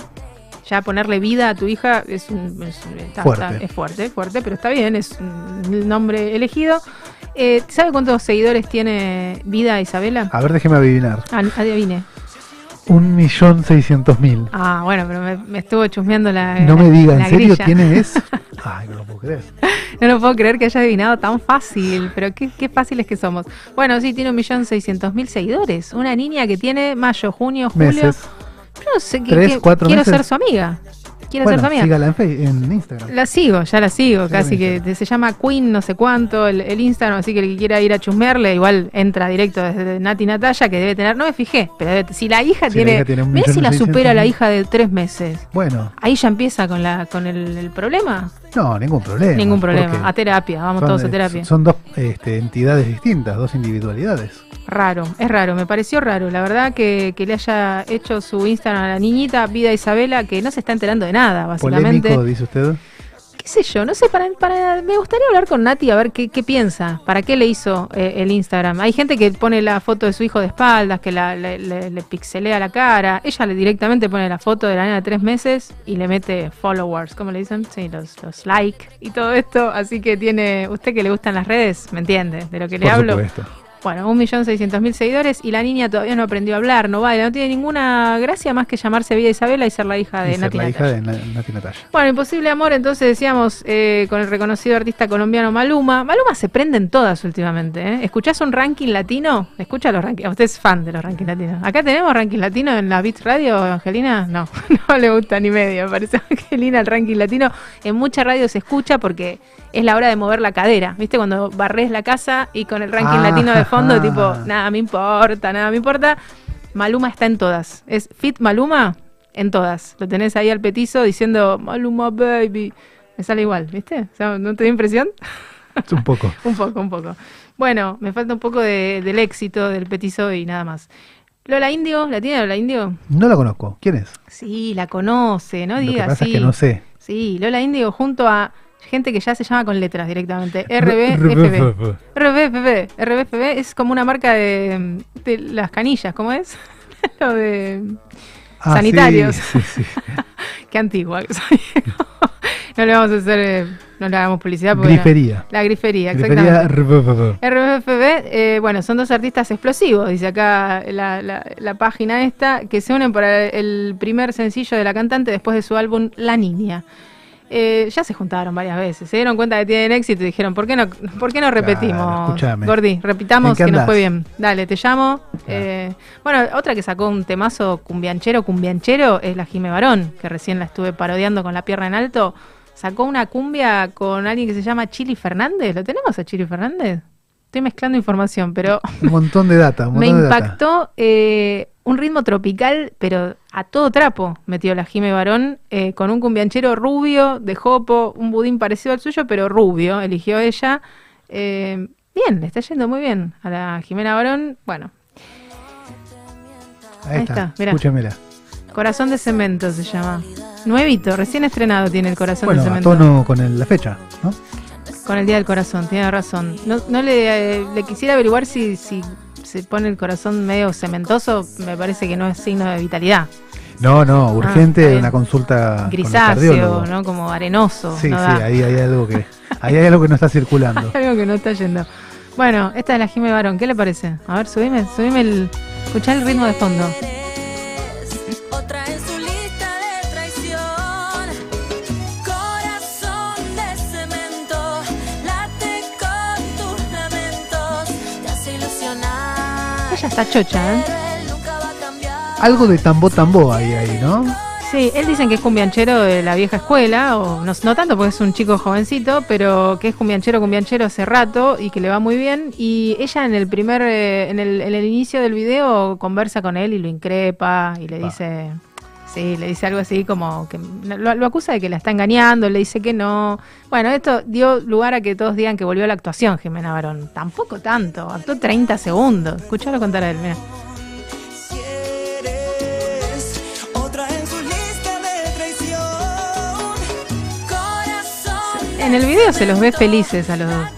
Ya ponerle vida a tu hija es, un- es- está- Fuerte. está- es fuerte, fuerte, pero está bien, es el nombre elegido. Eh, ¿Sabe cuántos seguidores tiene Vida Isabela? A ver, déjeme adivinar. Ah, adivine. Un millón seiscientos mil. Ah, bueno, pero me, me estuvo chusmeando la. No me diga, ¿en serio grilla. tiene eso? Ay, no lo puedo creer. No lo puedo creer que haya adivinado tan fácil, pero qué, qué fáciles que somos. Bueno, sí, tiene un millón seiscientos mil seguidores. Una niña que tiene mayo, junio, julio. Meses. Yo no sé, que- Tres, que- quiero meses. ser su amiga. Quiero Bueno, ser su amiga. sígala en, Fe- en Instagram. La sigo, ya la sigo, Sígala casi que se llama Queen no sé cuánto, el, el Instagram, así que el que quiera ir a chusmearle, igual entra directo desde Nati Natalia, que debe tener, no me fijé, pero debe- si la hija Si la tiene, hija tiene un mira si la supera la hija de tres meses. Bueno, Ahí ya empieza con la con el, el problema. No, ningún problema. Ningún problema. A terapia, vamos son, todos a terapia. Son dos este, entidades distintas, dos individualidades. Raro, es raro, me pareció raro. La verdad que, que le haya hecho su Instagram a la niñita, Vida Isabela, que no se está enterando de nada, básicamente. Polémico, dice usted. ¿Qué qué sé yo, no sé, para, para, me gustaría hablar con Nati a ver qué, qué piensa, para qué le hizo eh, el Instagram. Hay gente que pone la foto de su hijo de espaldas, que la, le, le- le pixelea la cara. Ella le directamente pone la foto de la nena de tres meses y le mete followers, ¿cómo le dicen? Sí, los, los like y todo esto. Así que tiene, usted que le gustan las redes, ¿me entiende? De lo que le hablo. supuesto. Bueno, 1.600.000 seguidores y la niña todavía no aprendió a hablar, no baila, no tiene ninguna gracia más que llamarse Vida Isabela y ser la hija de Y ser Nati la hija de Nati. Bueno, Imposible Amor, entonces decíamos eh, con el reconocido artista colombiano Maluma. Maluma se prenden todas últimamente. ¿eh? ¿Escuchás un ranking latino? Escucha los rankings. Usted es fan de los rankings latinos. ¿Acá tenemos ranking latino en la Beat Radio, Angelina? No, no le gusta ni medio. Me parece Angelina el ranking latino. En mucha radio se escucha porque es la hora de mover la cadera. ¿Viste? Cuando barres la casa y con el ranking Ah, latino de fondo, ajá. tipo, nada me importa, nada me importa. Maluma está en todas. Es Fit Maluma en todas. Lo tenés ahí al petizo diciendo Maluma Baby. Me sale igual, ¿viste? O sea, ¿No te da impresión? Es un poco. un poco, un poco. Bueno, me falta un poco de- del éxito del petizo y nada más. Lola Indio, ¿la tiene Lola Indio? No la conozco. ¿Quién es? Sí, la conoce, no Lo que pasa sí. es que no sé. Sí, Lola Indio junto a gente que ya se llama con letras directamente. RBFB. RBFB. RBFB es como una marca de, de las canillas, ¿cómo es? Lo de Ah, Sanitarios. Sí, sí, sí. Qué antigua que soy. no le vamos a hacer, eh, no le hagamos publicidad. porque Grifería. no- La grifería, exactamente. RBFB. RBFB, eh, bueno, son dos artistas explosivos, dice acá la, la- la página esta, que se unen para el primer sencillo de la cantante después de su álbum La Niña. Eh, ya se juntaron varias veces, se dieron cuenta que tienen éxito y dijeron, ¿por qué no, por qué no repetimos? escúchame. Gordi, repitamos ¿En qué que nos fue bien. Dale, te llamo. Eh, bueno, otra que sacó un temazo cumbianchero, cumbianchero, es la Jime Barón, que recién la estuve parodiando con la pierna en alto. Sacó una cumbia con alguien que se llama Chili Fernández. ¿Lo tenemos a Chili Fernández? Estoy mezclando información, pero Un montón de data. Un me montón de data. impactó eh, un ritmo tropical, pero a todo trapo metió la Jime Barón, eh, con un cumbianchero rubio, de jopo, un budín parecido al suyo, pero rubio, eligió ella. Eh, bien, le está yendo muy bien a la Jimena Barón. Bueno, Ahí, ahí está. está, mirá. Escúchemela. Corazón de Cemento se llama. Nuevito, recién estrenado tiene el Corazón Bueno, de Cemento. tono con el- la fecha, ¿no? Con el Día del Corazón, tiene razón. No, no le, eh, le quisiera averiguar si, si se pone el corazón medio cementoso, me parece que no es signo de vitalidad. No, no, Ah, urgente bien. una consulta Grisáceo. ¿no? Como arenoso. Sí, no sí, ahí hay algo que ahí hay algo que no está circulando. Hay algo que no está yendo. Bueno, esta es la Jime Barón, ¿qué le parece? A ver, subime, subime el. Escuchá el ritmo de fondo. Está chocha, ¿eh? Algo de tambo tambo hay ahí, ¿no? Sí, él dicen que es cumbianchero de la vieja escuela, o no, no tanto porque es un chico jovencito, pero que es cumbianchero, cumbianchero hace rato y que le va muy bien. Y ella en el primer, eh, en, el, en el inicio del video conversa con él y lo increpa y le dice, sí, le dice algo así como que lo, lo acusa de que la está engañando, le dice que no. Bueno, esto dio lugar a que todos digan que volvió a la actuación Jimena Barón. Tampoco tanto, actuó 30 segundos. Escuchalo contar a él, mira. En el video se los ve felices a los dos.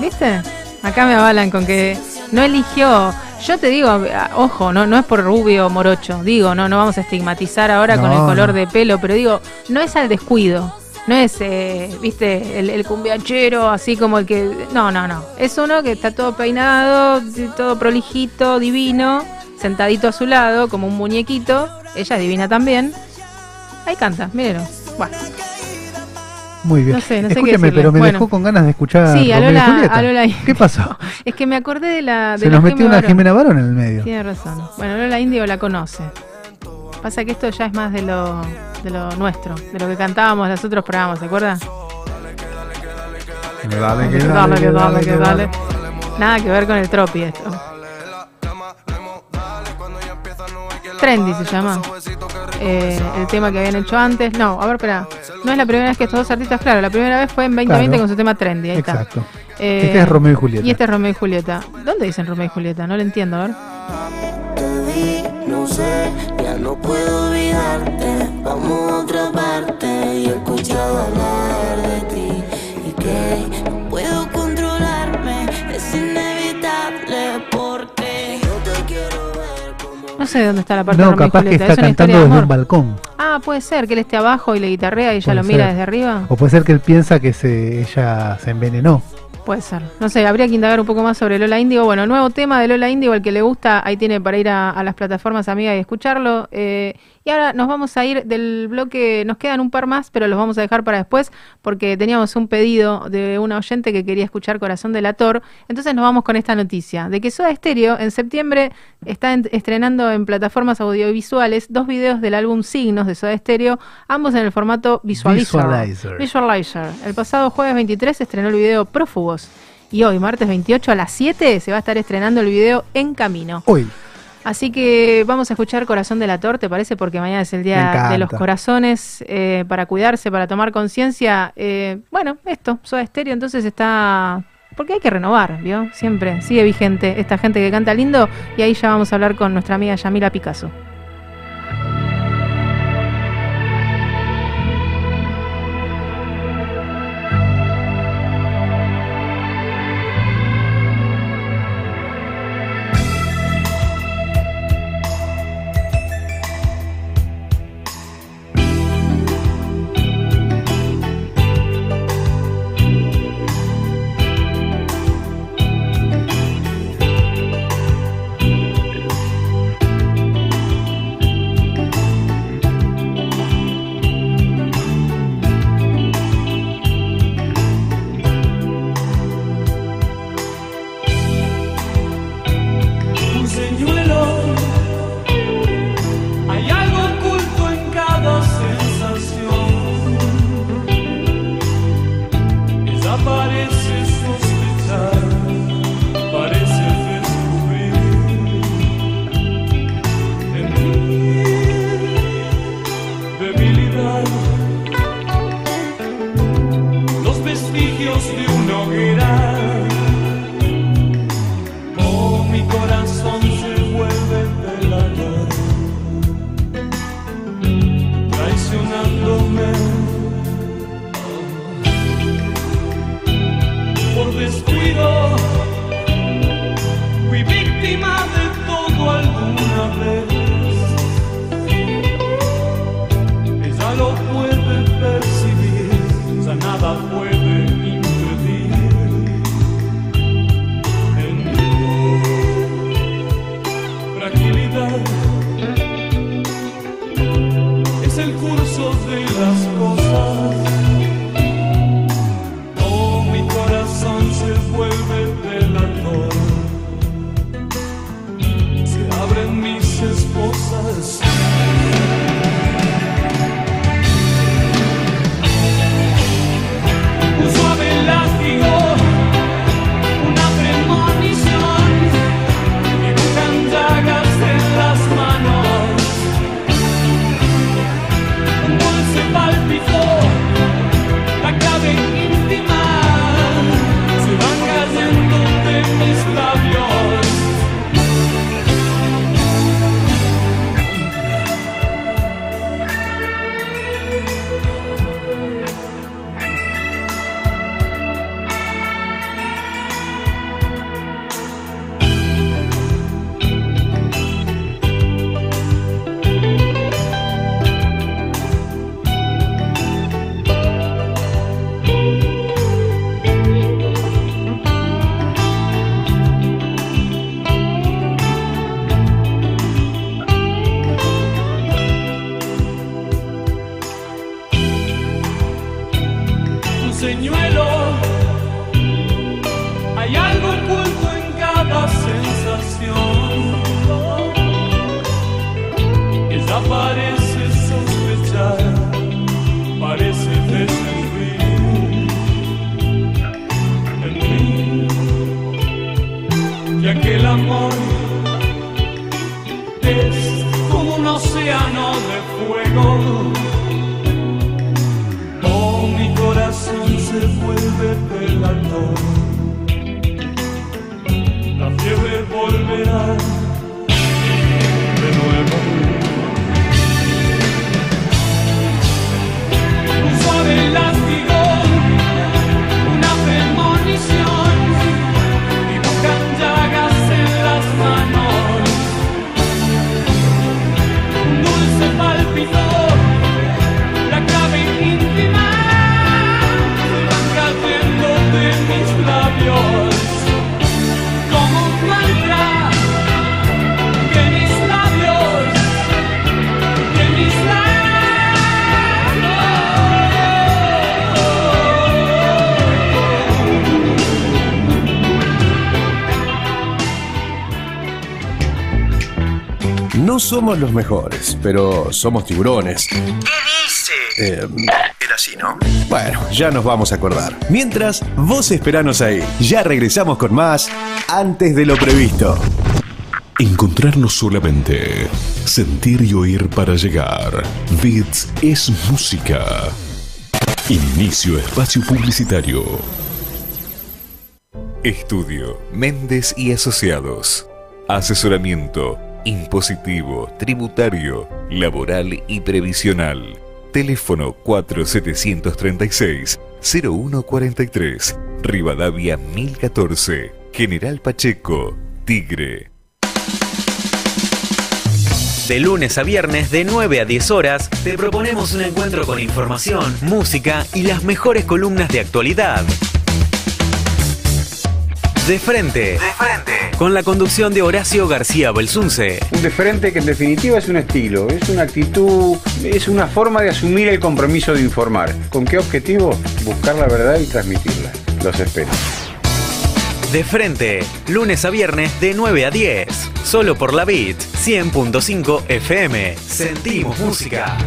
¿Viste? Acá me avalan con que no eligió. Yo te digo, ojo, no, no es por rubio o morocho. Digo, no, no vamos a estigmatizar ahora con el color de pelo, pero digo, no es al descuido. No es, eh, viste, el, el cumbianchero así como el que. No, no, no. Es uno que está todo peinado, todo prolijito, divino, sentadito a su lado, como un muñequito. Ella es divina también. Ahí canta, mírenlo. Bueno, Muy bien. No sé, no sé qué Escúcheme, decirle. pero me Bueno. dejó con ganas de escuchar Sí, a Lola- Julieta. a Lola- ¿Qué pasó? es que me acordé de la. De Se la nos metió una. Jimena Barón en el medio. Tiene razón. Bueno, Lola Indio la conoce. Pasa que esto ya es más de lo, de lo nuestro, de lo que cantábamos los otros programas, ¿se acuerdan? Que dale, Que dale, que dale, que dale. Nada que ver con el tropi esto. Trendy se llama. Eh, el tema que habían hecho antes. No, a ver, espera. No es la primera vez que estos dos artistas, claro, la primera vez fue en 2020 claro. con su tema Trendy. Ahí Exacto. Está. Eh, este es Romeo y Julieta. Y este es Romeo y Julieta. ¿Dónde dicen Romeo y Julieta? No lo entiendo, a ver. Te vi, no sé, ya no puedo olvidarte. Vamos a otra parte y he escuchado hablar de ti. Y que sé dónde está la parte de No, y capaz que está es cantando de desde un balcón. Ah, puede ser que él esté abajo y le guitarrea y ella Puede lo mira ser. desde arriba. O puede ser que él piensa que se, ella se envenenó. Puede ser. No sé, habría que indagar un poco más sobre Lola Índigo. Bueno, nuevo tema de Lola Índigo, el que le gusta, ahí tiene para ir a, a las plataformas amigas y escucharlo. Eh, y ahora nos vamos a ir del bloque, nos quedan un par más, pero los vamos a dejar para después, porque teníamos un pedido de una oyente que quería escuchar Corazón del Ator. Entonces nos vamos con esta noticia, de que Soda Stereo en septiembre está en- estrenando en plataformas audiovisuales dos videos del álbum Signos de Soda Stereo, ambos en el formato Visualizer. Visualizer. Visualizer. El pasado jueves 23 se estrenó el video Prófugos. Y hoy, martes 28 a las 7, se va a estar estrenando el video En Camino. Hoy. Así que vamos a escuchar Corazón del Ator, ¿te parece? Porque mañana es el Día de los Corazones, eh, para cuidarse, para tomar conciencia. Eh, bueno, esto, Soda Stereo, entonces está... Porque hay que renovar, ¿vio? Siempre sigue vigente esta gente que canta lindo. Y ahí ya vamos a hablar con nuestra amiga Yamila Picasso. love. Somos los mejores, pero somos tiburones. ¿Qué dice? era así, ¿no? Bueno, ya nos vamos a acordar. Mientras, vos esperanos ahí. Ya regresamos con más antes de lo previsto. Encontrarnos solamente. Sentir y oír para llegar. Bits es música. Inicio espacio publicitario. Estudio Méndez y Asociados. Asesoramiento impositivo, tributario, laboral y previsional. Teléfono 4736-0143. Rivadavia 1014. General Pacheco. Tigre. De lunes a viernes de 9 a 10 horas te proponemos un encuentro con información, música y las mejores columnas de actualidad. De frente. De frente. Con la conducción de Horacio García Belsunce. Un de frente que en definitiva es un estilo, es una actitud, es una forma de asumir el compromiso de informar. ¿Con qué objetivo? Buscar la verdad y transmitirla. Los espero. De frente, lunes a viernes de 9 a 10. Solo por la Beat 100.5 FM. Sentimos música.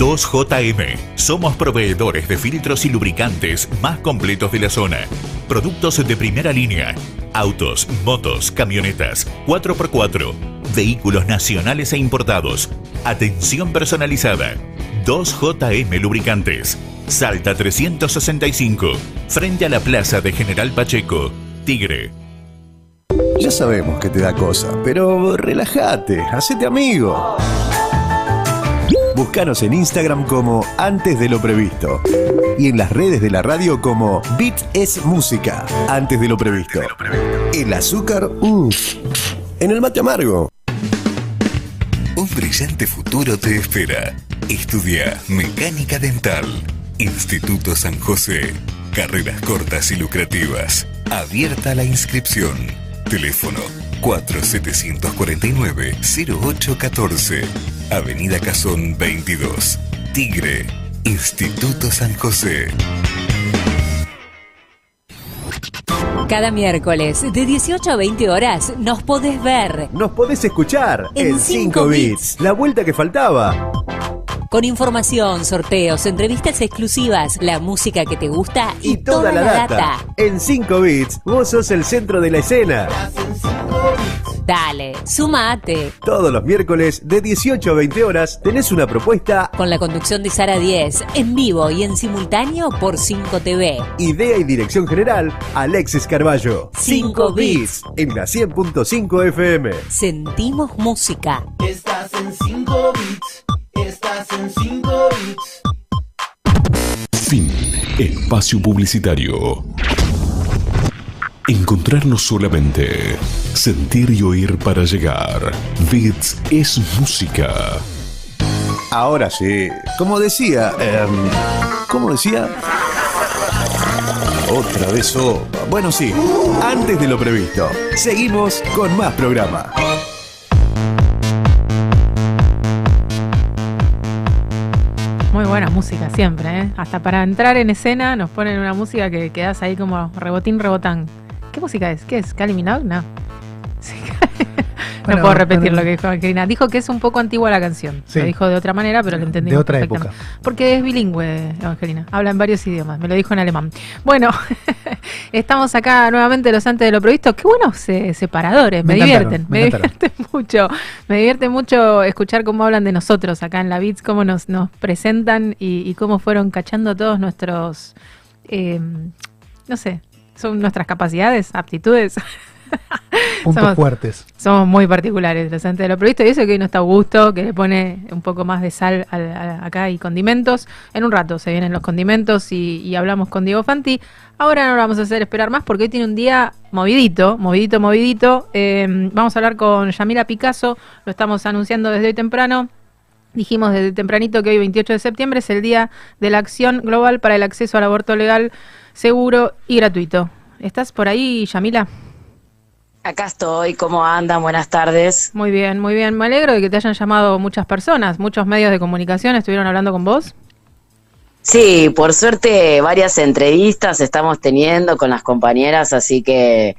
Jm Somos proveedores de filtros y lubricantes más completos de la zona. Productos de primera línea. Autos, motos, camionetas, 4x4. Vehículos nacionales e importados. Atención personalizada. 2JM Lubricantes. Salta 365. Frente a la plaza de General Pacheco. Tigre. Ya sabemos que te da cosa, pero relájate, hacete amigo. Búscanos en Instagram como Antes de lo Previsto y en las redes de la radio como Beat es Música, Antes de lo Previsto. El azúcar, uff. En el mate amargo. Un brillante futuro te espera. Estudia Mecánica Dental. Instituto San José. Carreras cortas y lucrativas. Abierta la inscripción. Teléfono 4749-0814. Avenida Cazón 22. Tigre. Instituto San José. Cada miércoles de 18 a 20 horas nos podés ver Nos podés escuchar En en 5 cinco bits. La vuelta que faltaba. Con información, sorteos, entrevistas exclusivas, la música que te gusta y, Toda la data. En 5 bits, vos sos el centro de la escena. Dale, sumate. Todos los miércoles de 18 a 20 horas tenés una propuesta, Con la conducción de Sara 10, en vivo y en simultáneo por 5 TV. idea y dirección general, Alexis Carballo. Cinco bits. En la 100.5 FM. Sentimos música. Estás en 5 bits. Estás en 5 bits. Fin. Espacio publicitario. Encontrarnos solamente. Sentir y oír para llegar. Bits es música. Ahora sí, como decía, em, ¿cómo decía? Otra vez sopa. Bueno, sí, antes de lo previsto. Seguimos con más programa. Muy buena música siempre, ¿eh? Hasta para entrar en escena nos ponen una música que quedas ahí como rebotín, rebotán. ¿Qué música es? ¿Qué es? ¿Kylie Minogue? No. No puedo repetir lo que dijo Angelina. Dijo que es un poco antigua la canción. Sí. Lo dijo de otra manera, pero lo entendí. De otra perfectamente. época. Porque es bilingüe, Angelina. Habla en varios idiomas. Me lo dijo en alemán. Bueno, estamos acá nuevamente los antes de lo previsto. Qué buenos eh, separadores. Me, divierten. me Me, divierten mucho. Me divierte mucho escuchar cómo hablan de nosotros acá en la Beats, cómo nos, nos presentan y, y cómo fueron cachando todos nuestros. eh, no sé. Son nuestras capacidades, aptitudes. Puntos Somos- fuertes. Somos muy particulares los antes de lo previsto y eso que hoy no está Augusto, que le pone un poco más de sal al- a- acá y condimentos. En un rato se vienen los condimentos y, y hablamos con Diego Fanti. Ahora no lo vamos a hacer esperar más porque hoy tiene un día movidito, movidito, movidito. Eh, vamos a hablar con Yamila Picasso, lo estamos anunciando desde hoy temprano. Dijimos desde tempranito que hoy 28 de septiembre es el día de la acción global para el acceso al aborto legal, seguro y gratuito. ¿Estás por ahí, Yamila? Acá estoy, ¿cómo andan? Buenas tardes. Muy bien, muy bien. Me alegro de que te hayan llamado muchas personas, muchos medios de comunicación estuvieron hablando con vos. Sí, por suerte varias entrevistas estamos teniendo con las compañeras, así que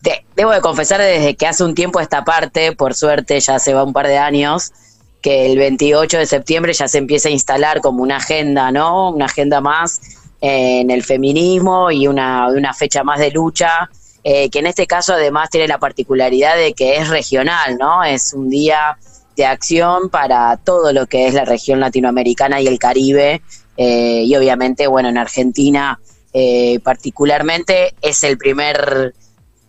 de- debo de confesar desde que hace un tiempo esta parte, por suerte ya se va un par de años, que el 28 de septiembre ya se empieza a instalar como una agenda, ¿no? Una agenda más eh, en el feminismo y una, una fecha más de lucha, eh, que en este caso además tiene la particularidad de que es regional, ¿no? Es un día de acción para todo lo que es la región latinoamericana y el Caribe, eh, y obviamente, bueno, en Argentina eh, particularmente es el primer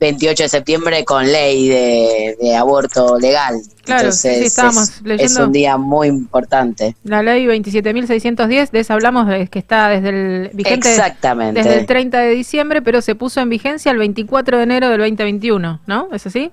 28 de septiembre con ley de, de aborto legal. Claro, Entonces, sí, estábamos es, leyendo. es un día muy importante. La ley 27.610, de esa hablamos, que está desde el vigente Exactamente. desde el 30 de diciembre, pero se puso en vigencia el 24 de enero del 2021, ¿no? ¿Es así?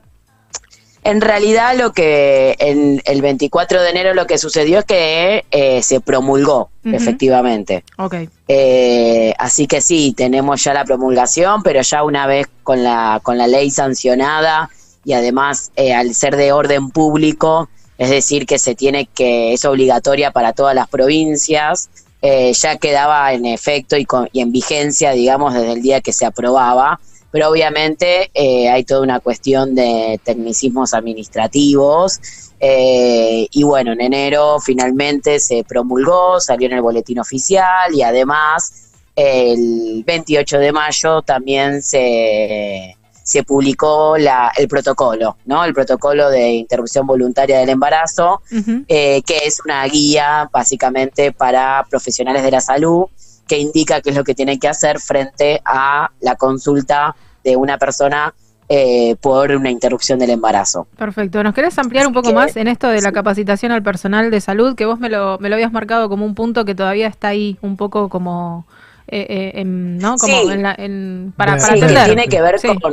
En realidad lo que en el 24 de enero lo que sucedió es que eh, se promulgó, efectivamente. Ok. Eh, así que sí, tenemos ya la promulgación, pero ya una vez con la, con la ley sancionada y además eh, al ser de orden público, es decir, que se tiene que, es obligatoria para todas las provincias, eh, ya quedaba en efecto y, con- y en vigencia, digamos, desde el día que se aprobaba. Pero obviamente eh, hay toda una cuestión de tecnicismos administrativos, eh, y bueno, en enero finalmente se promulgó, salió en el boletín oficial y además el 28 de mayo también se, se publicó la, el protocolo, ¿no? El protocolo de interrupción voluntaria del embarazo, eh, que es una guía básicamente para profesionales de la salud que indica qué es lo que tienen que hacer frente a la consulta de una persona eh, por una interrupción del embarazo. Perfecto. ¿Nos querés ampliar un poco más en esto de la capacitación al personal de salud? Que vos me lo, me lo habías marcado como un punto que todavía está ahí, un poco como, eh, eh, en- ¿no? Como Sí. en la- en- para, Sí, para que atender. tiene que ver Sí. con.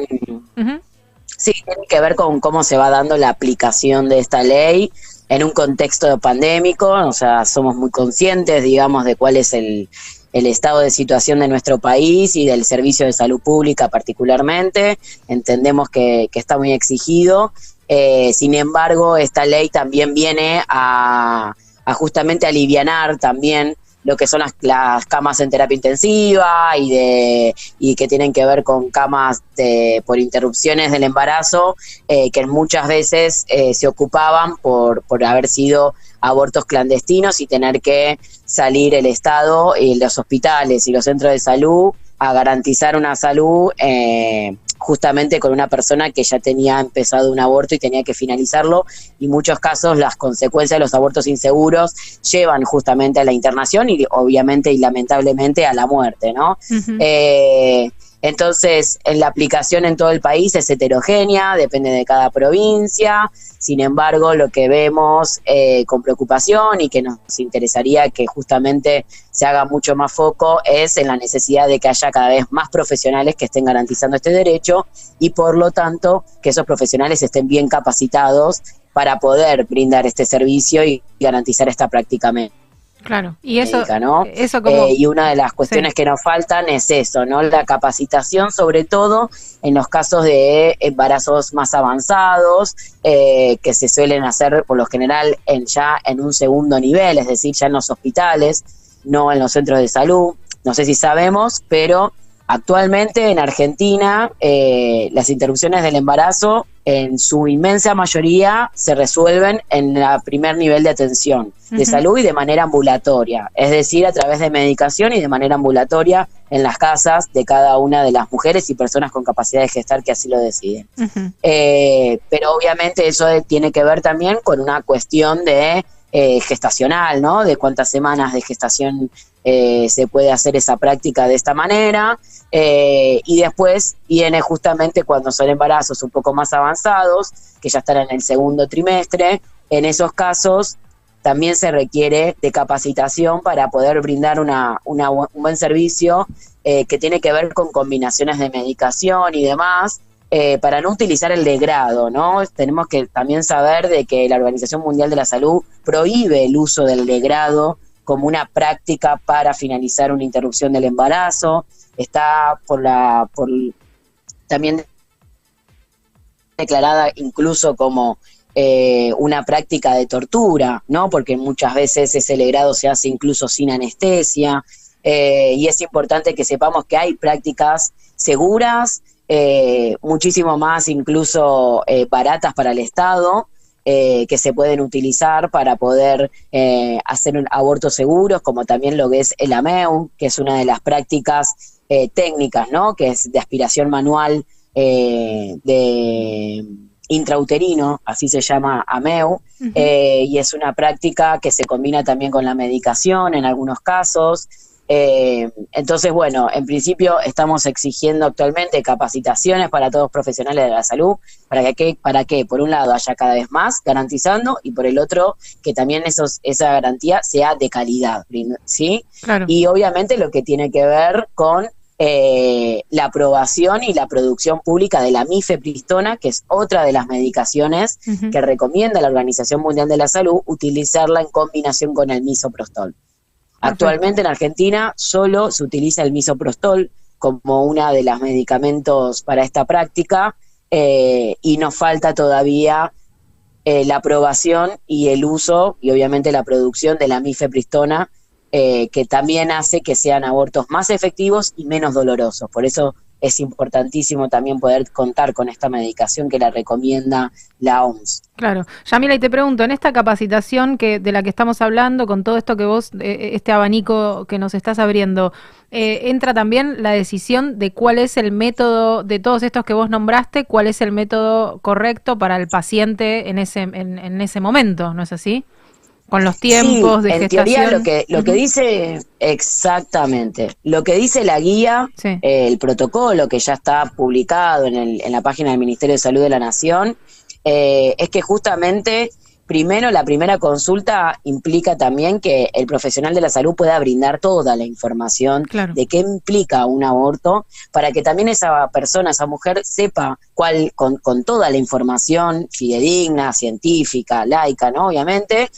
Sí, tiene que ver con cómo se va dando la aplicación de esta ley en un contexto pandémico, o sea, somos muy conscientes, digamos, de cuál es el, el estado de situación de nuestro país y del servicio de salud pública particularmente. Entendemos que, está muy exigido. Eh, sin embargo, esta ley también viene a, a justamente alivianar también lo que son las, las camas en terapia intensiva y de y que tienen que ver con camas de, por interrupciones del embarazo eh, que muchas veces eh, se ocupaban por, por haber sido abortos clandestinos y tener que salir el Estado y los hospitales y los centros de salud a garantizar una salud eh, justamente con una persona que ya tenía empezado un aborto y tenía que finalizarlo y en muchos casos las consecuencias de los abortos inseguros llevan justamente a la internación y obviamente y lamentablemente a la muerte, ¿no? Eh, entonces, en la aplicación en todo el país es heterogénea, depende de cada provincia. Sin embargo, lo que vemos eh, con preocupación y que nos interesaría que justamente se haga mucho más foco es en la necesidad de que haya cada vez más profesionales que estén garantizando este derecho y por lo tanto que esos profesionales estén bien capacitados para poder brindar este servicio y garantizar esta práctica médica. Claro. Y eso, médica, ¿no? eso como... Eh, y una de las cuestiones que nos faltan es eso, ¿no? La capacitación, sobre todo en los casos de embarazos más avanzados, eh, que se suelen hacer por lo general en, ya en un segundo nivel, es decir, ya en los hospitales, no en los centros de salud. No sé si sabemos, pero actualmente en Argentina eh, las interrupciones del embarazo en su inmensa mayoría se resuelven en el primer nivel de atención de salud y de manera ambulatoria, es decir, a través de medicación y de manera ambulatoria en las casas de cada una de las mujeres y personas con capacidad de gestar que así lo deciden. Eh, pero obviamente eso tiene que ver también con una cuestión de eh, gestacional, ¿no? De cuántas semanas de gestación eh, se puede hacer esa práctica de esta manera. Eh, y después viene justamente cuando son embarazos un poco más avanzados, que ya están en el segundo trimestre. En esos casos también se requiere de capacitación para poder brindar una, un buen servicio eh, que tiene que ver con combinaciones de medicación y demás, para no utilizar el degrado, ¿no? Tenemos que también saber de que la Organización Mundial de la Salud prohíbe el uso del degrado como una práctica para finalizar una interrupción del embarazo. Está por la por también declarada incluso como eh, una práctica de tortura, ¿no? Porque muchas veces ese legrado se hace incluso sin anestesia. eh, y es importante que sepamos que hay prácticas seguras eh, muchísimo más incluso baratas para el Estado, eh, que se pueden utilizar para poder eh, hacer un- abortos seguros, como también lo que es el AMEU, que es una de las prácticas eh, técnicas, ¿no? Que es de aspiración manual de intrauterino, así se llama AMEU, y es una práctica que se combina también con la medicación en algunos casos. Eh, entonces, bueno, en principio estamos exigiendo actualmente capacitaciones para todos los profesionales de la salud, para que, para que por un lado haya cada vez más garantizando y por el otro que también esos, esa garantía sea de calidad, ¿sí? Claro. Y obviamente lo que tiene que ver con eh, la aprobación y la producción pública de la mifepristona, que es otra de las medicaciones que recomienda la Organización Mundial de la Salud utilizarla en combinación con el misoprostol. Actualmente en Argentina solo se utiliza el misoprostol como una de los medicamentos para esta práctica eh, y nos falta todavía eh, la aprobación y el uso y obviamente la producción de la mifepristona eh, que también hace que sean abortos más efectivos y menos dolorosos. Por eso es importantísimo también poder contar con esta medicación que la recomienda la OMS. Claro. Yamila, y te pregunto, en esta capacitación que de la que estamos hablando, con todo esto que vos, eh, este abanico que nos estás abriendo, eh, entra también la decisión de cuál es el método de todos estos que vos nombraste, cuál es el método correcto para el paciente en ese, en, en ese momento, ¿no es así? Con los tiempos Sí, de en gestación. teoría lo que lo que dice exactamente lo que dice la guía Sí. eh, el protocolo que ya está publicado en, el- en la página del Ministerio de Salud de la Nación eh, es que justamente primero la primera consulta implica también que el profesional de la salud pueda brindar toda la información Claro. de qué implica un aborto para que también esa persona esa mujer sepa cuál con, con toda la información fidedigna científica laica no obviamente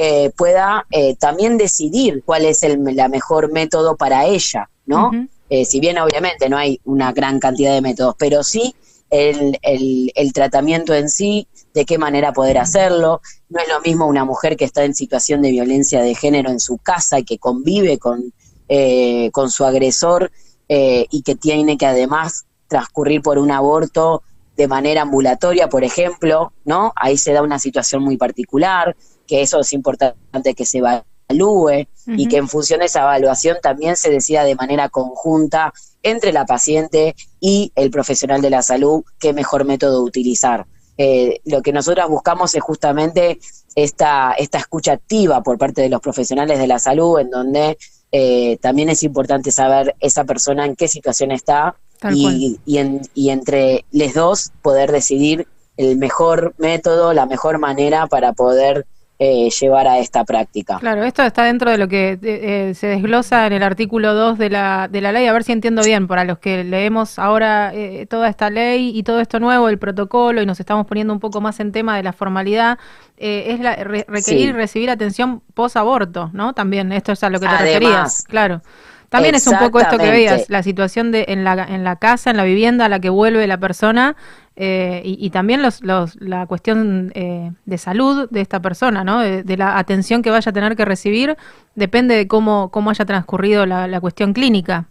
eh, pueda eh, también decidir cuál es el la mejor método para ella, ¿no? Eh, si bien obviamente no hay una gran cantidad de métodos, pero sí el, el- el tratamiento en sí, de qué manera poder hacerlo. No es lo mismo una mujer que está en situación de violencia de género en su casa y que convive con, eh, con su agresor y que tiene que además transcurrir por un aborto de manera ambulatoria, por ejemplo, ¿no? Ahí se da una situación muy particular, que eso es importante que se evalúe y que en función de esa evaluación también se decida de manera conjunta entre la paciente y el profesional de la salud qué mejor método utilizar. Eh, lo que nosotros buscamos es justamente esta, esta escucha activa por parte de los profesionales de la salud, en donde eh, también es importante saber esa persona en qué situación está y, y, en- y entre los dos poder decidir el mejor método, la mejor manera para poder eh, llevar a esta práctica. Claro, esto está dentro de lo que eh, se desglosa en el artículo 2 de la, de la ley, a ver si entiendo bien, para los que leemos ahora eh, toda esta ley y todo esto nuevo, el protocolo, y nos estamos poniendo un poco más en tema de la formalidad, eh, es la, re- requerir Sí. y recibir atención post-aborto, ¿no? También, esto es a lo que te Además. referías, claro. También es un poco esto que veías, la situación de en la, en la casa, en la vivienda a la que vuelve la persona eh, y, y también los, los, la cuestión eh, de salud de esta persona, ¿no? De, de la atención que vaya a tener que recibir, depende de cómo, cómo haya transcurrido la, la cuestión clínica.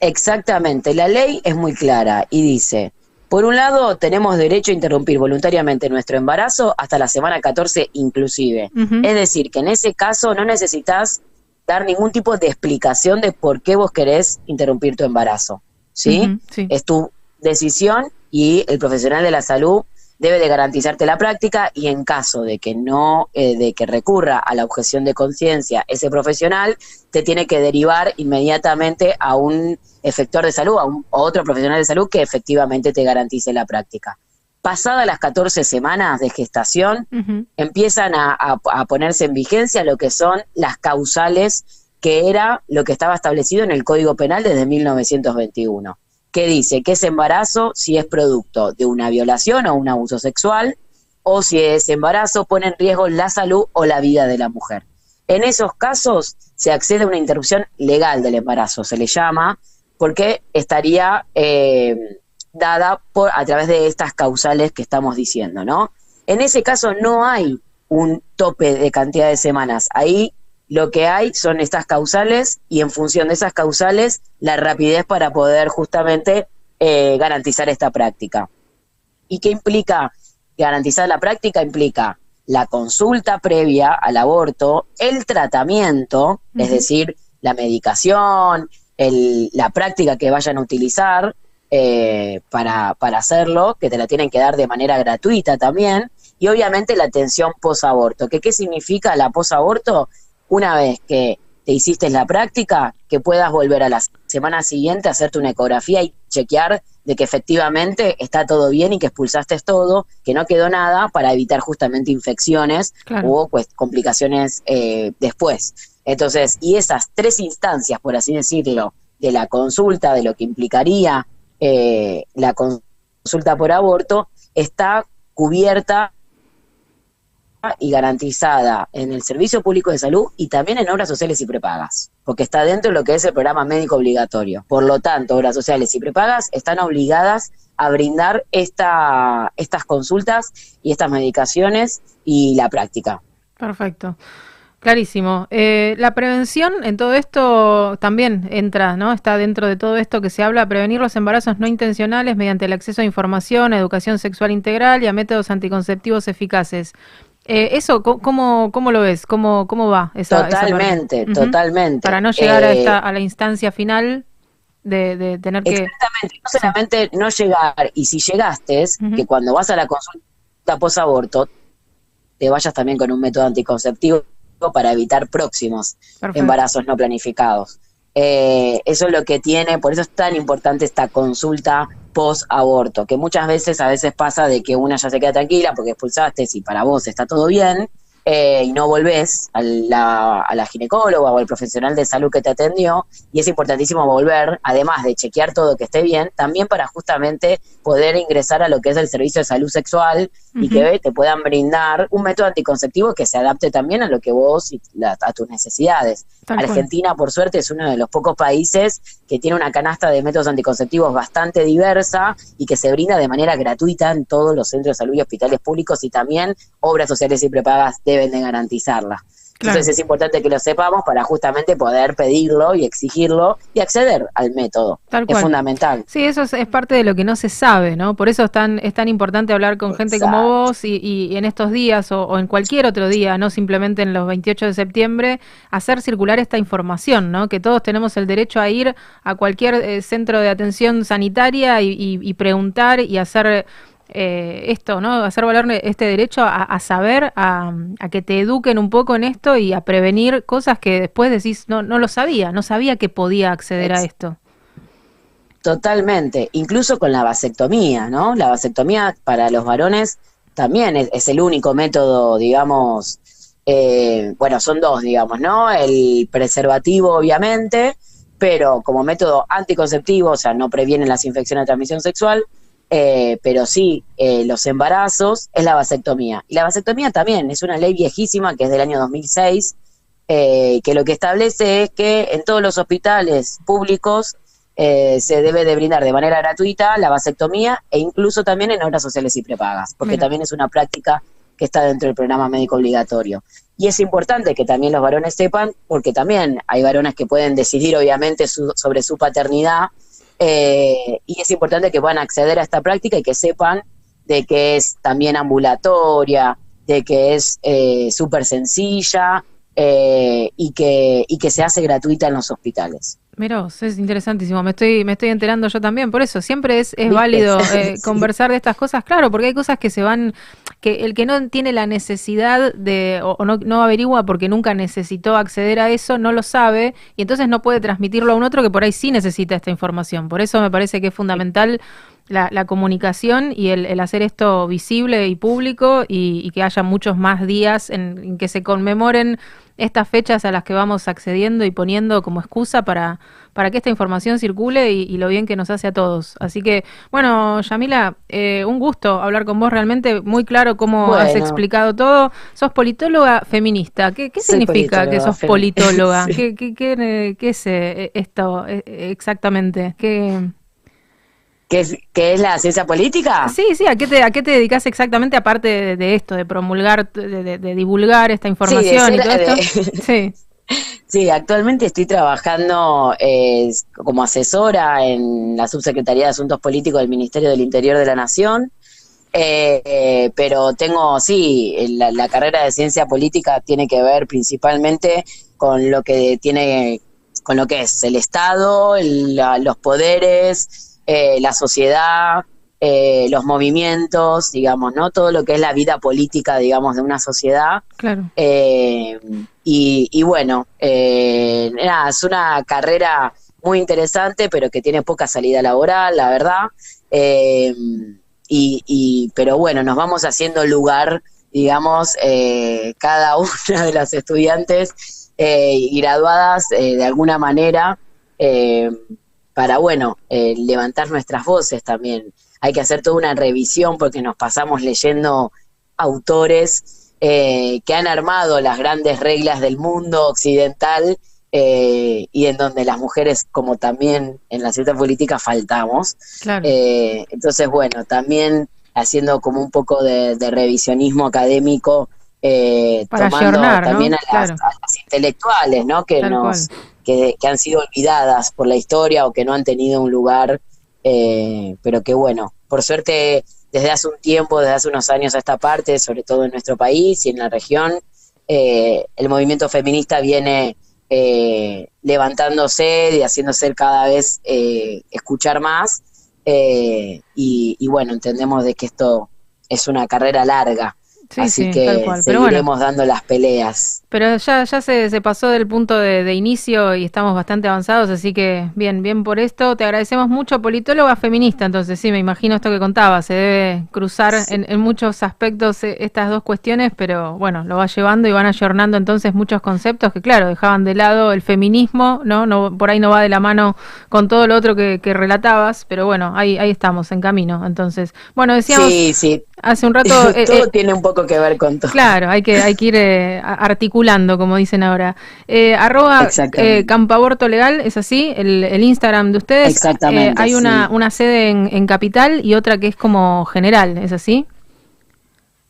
Exactamente, la ley es muy clara y dice, por un lado, tenemos derecho a interrumpir voluntariamente nuestro embarazo hasta la semana 14 inclusive. Es decir, que en ese caso no necesitas dar ningún tipo de explicación de por qué vos querés interrumpir tu embarazo. ¿Sí? Sí. Es tu decisión y el profesional de la salud debe de garantizarte la práctica y en caso de que no, eh, de que recurra a la objeción de conciencia ese profesional, te tiene que derivar inmediatamente a un efector de salud, a, un, a otro profesional de salud que efectivamente te garantice la práctica. Pasadas las 14 semanas de gestación, empiezan a, a- a ponerse en vigencia lo que son las causales, que era lo que estaba establecido en el Código Penal desde 1921, que dice que ese embarazo si es producto de una violación o un abuso sexual, o si ese embarazo pone en riesgo la salud o la vida de la mujer. En esos casos se accede a una interrupción legal del embarazo, se le llama, porque estaría eh, dada por a través de estas causales que estamos diciendo, ¿no? En ese caso no hay un tope de cantidad de semanas. Ahí lo que hay son estas causales y en función de esas causales la rapidez para poder justamente eh, garantizar esta práctica. ¿Y qué implica garantizar la práctica? Implica la consulta previa al aborto, el tratamiento, es decir, la medicación, el- la práctica que vayan a utilizar eh, para, para hacerlo, que te la tienen que dar de manera gratuita también, y obviamente la atención posaborto. ¿Que ¿Qué significa la posaborto? Una vez que te hiciste la práctica, que puedas volver a la semana siguiente a hacerte una ecografía y chequear de que efectivamente está todo bien y que expulsaste todo, que no quedó nada para evitar justamente infecciones Claro. o pues, complicaciones eh, después. Entonces, y esas tres instancias, por así decirlo, de la consulta, de lo que implicaría eh, la consulta por aborto, está cubierta y garantizada en el Servicio Público de Salud y también en obras sociales y prepagas, porque está dentro de lo que es el programa médico obligatorio. Por lo tanto, obras sociales y prepagas están obligadas a brindar esta, estas consultas y estas medicaciones y la práctica. Perfecto. Clarísimo. Eh, la prevención en todo esto también entra, ¿no? Está dentro de todo esto que se habla, prevenir los embarazos no intencionales mediante el acceso a información, a educación sexual integral y a métodos anticonceptivos eficaces. Eh, eso, ¿cómo, ¿cómo lo ves? ¿Cómo, cómo va esa? Totalmente, totalmente. Para no llegar a, Eh, esta, a la instancia final de, de tener que... Exactamente, no solamente no llegar, y si llegaste, que cuando vas a la consulta post-aborto, te vayas también con un método anticonceptivo para evitar próximos Perfecto. embarazos no planificados. Eh, eso es lo que tiene, por eso es tan importante esta consulta post-aborto, que muchas veces, a veces pasa de que una ya se queda tranquila porque expulsaste y para vos está todo bien, eh, y no volvés a la, a la ginecóloga o al profesional de salud que te atendió, y es importantísimo volver, además de chequear todo que esté bien, también para justamente poder ingresar a lo que es el servicio de salud sexual y que te puedan brindar un método anticonceptivo que se adapte también a lo que vos y la- a tus necesidades. Tal cual. Argentina, por suerte, es uno de los pocos países que tiene una canasta de métodos anticonceptivos bastante diversa y que se brinda de manera gratuita en todos los centros de salud y hospitales públicos y también obras sociales y prepagas deben de garantizarla. Claro. Entonces es importante que lo sepamos para justamente poder pedirlo y exigirlo y acceder al método. Tal es fundamental. Sí, eso es, es parte de lo que no se sabe, ¿no? Por eso es tan, es tan importante hablar con gente como vos y, y en estos días o, o en cualquier otro día, no simplemente en los 28 de septiembre, hacer circular esta información, ¿no? Que todos tenemos el derecho a ir a cualquier eh, centro de atención sanitaria y, y- y preguntar y hacer eh, esto, ¿no? Hacer valer este derecho a, a saber, a, a que te eduquen un poco en esto y a prevenir cosas que después decís, no, no lo sabía, no sabía que podía acceder a esto. Totalmente, incluso con la vasectomía, ¿no? La vasectomía para los varones también es, es el único método, digamos, eh, bueno, son dos, digamos, ¿no? El preservativo, obviamente, pero como método anticonceptivo, o sea, no previene las infecciones de transmisión sexual, eh, pero sí eh, los embarazos, es la vasectomía. Y la vasectomía también es una ley viejísima que es del año 2006, eh, que lo que establece es que en todos los hospitales públicos eh, se debe de brindar de manera gratuita la vasectomía e incluso también en obras sociales y prepagas, porque Mira. también es una práctica que está dentro del programa médico obligatorio. Y es importante que también los varones sepan, porque también hay varones que pueden decidir obviamente su- sobre su paternidad, eh, y es importante que puedan acceder a esta práctica y que sepan de que es también ambulatoria, de que es eh, súper sencilla eh, y, que, y que se hace gratuita en los hospitales. Mira, es interesantísimo. Me estoy, me estoy enterando yo también. Por eso siempre es, es válido eh, Sí. conversar de estas cosas, claro, porque hay cosas que se van, que el que no tiene la necesidad de, o, o no, no averigua porque nunca necesitó acceder a eso, no lo sabe, y entonces no puede transmitirlo a un otro que por ahí sí necesita esta información. Por eso me parece que es fundamental la, la comunicación y el, el hacer esto visible y público y, y que haya muchos más días en, en que se conmemoren estas fechas a las que vamos accediendo y poniendo como excusa para, para que esta información circule y, y lo bien que nos hace a todos. Así que, bueno, Yamila, eh, un gusto hablar con vos, realmente muy claro cómo has explicado todo. Sos politóloga feminista. ¿Qué, qué significa que sos politóloga? Sí. ¿Qué, qué, qué, qué es eh, esto eh, exactamente? ¿Qué... ¿Qué es, qué es la ciencia política? Sí, sí, ¿a qué te, a qué te dedicas exactamente aparte de, de esto, de promulgar, de, de- de divulgar esta información y ser- todo esto? de- Sí, Sí, actualmente estoy trabajando eh, como asesora en la Subsecretaría de Asuntos Políticos del Ministerio del Interior de la Nación. Eh, eh, pero tengo, sí, la, la carrera de ciencia política tiene que ver principalmente con lo que tiene, con lo que es el Estado, el- la- los poderes, eh, la sociedad, eh, los movimientos, digamos, ¿no? Todo lo que es la vida política, digamos, de una sociedad. Claro. Eh, y, y bueno, nada, es una carrera muy interesante, pero que tiene poca salida laboral, la verdad. Y, y- pero bueno, nos vamos haciendo lugar, digamos, cada una de las estudiantes y graduadas de alguna manera para, bueno, eh, levantar nuestras voces también. Hay que hacer toda una revisión porque nos pasamos leyendo autores eh, que han armado las grandes reglas del mundo occidental eh, y en donde las mujeres, como también en la ciencia política, faltamos. Claro. Eh, entonces, bueno, también haciendo como un poco de, de revisionismo académico, eh, tomando también a las, Claro. a las intelectuales, ¿no? Que Tal nos cual. Que, han sido olvidadas por la historia o que no han tenido un lugar, eh, pero que bueno, por suerte desde hace un tiempo, desde hace unos años a esta parte, sobre todo en nuestro país y en la región, eh, el movimiento feminista viene eh, levantándose y haciéndose cada vez eh, escuchar más y, y bueno, entendemos de que esto es una carrera larga, Sí, así sí, que tal cual. Pero bueno. seguiremos dando las peleas. Pero ya, ya se, se pasó del punto de, de inicio y estamos bastante avanzados, así que bien, bien por esto. Te agradecemos mucho, politóloga feminista, entonces sí, me imagino esto que contaba, se debe cruzar en, en muchos aspectos eh, estas dos cuestiones, pero bueno, lo va llevando y van ayornando entonces muchos conceptos que claro, dejaban de lado el feminismo, ¿no? no por ahí no va de la mano con todo lo otro que, que relatabas, pero bueno, ahí, ahí estamos, en camino. Entonces, bueno, decíamos Sí, sí. hace un rato... eh, todo eh, tiene un poco que ver con todo. Claro, hay que, hay que ir eh, articulando, como dicen ahora. Eh, arroba eh, Campaborto Legal, es así, el, el Instagram de ustedes. Exactamente, Eh, hay una, una sede en, en Capital y otra que es como general, ¿es así?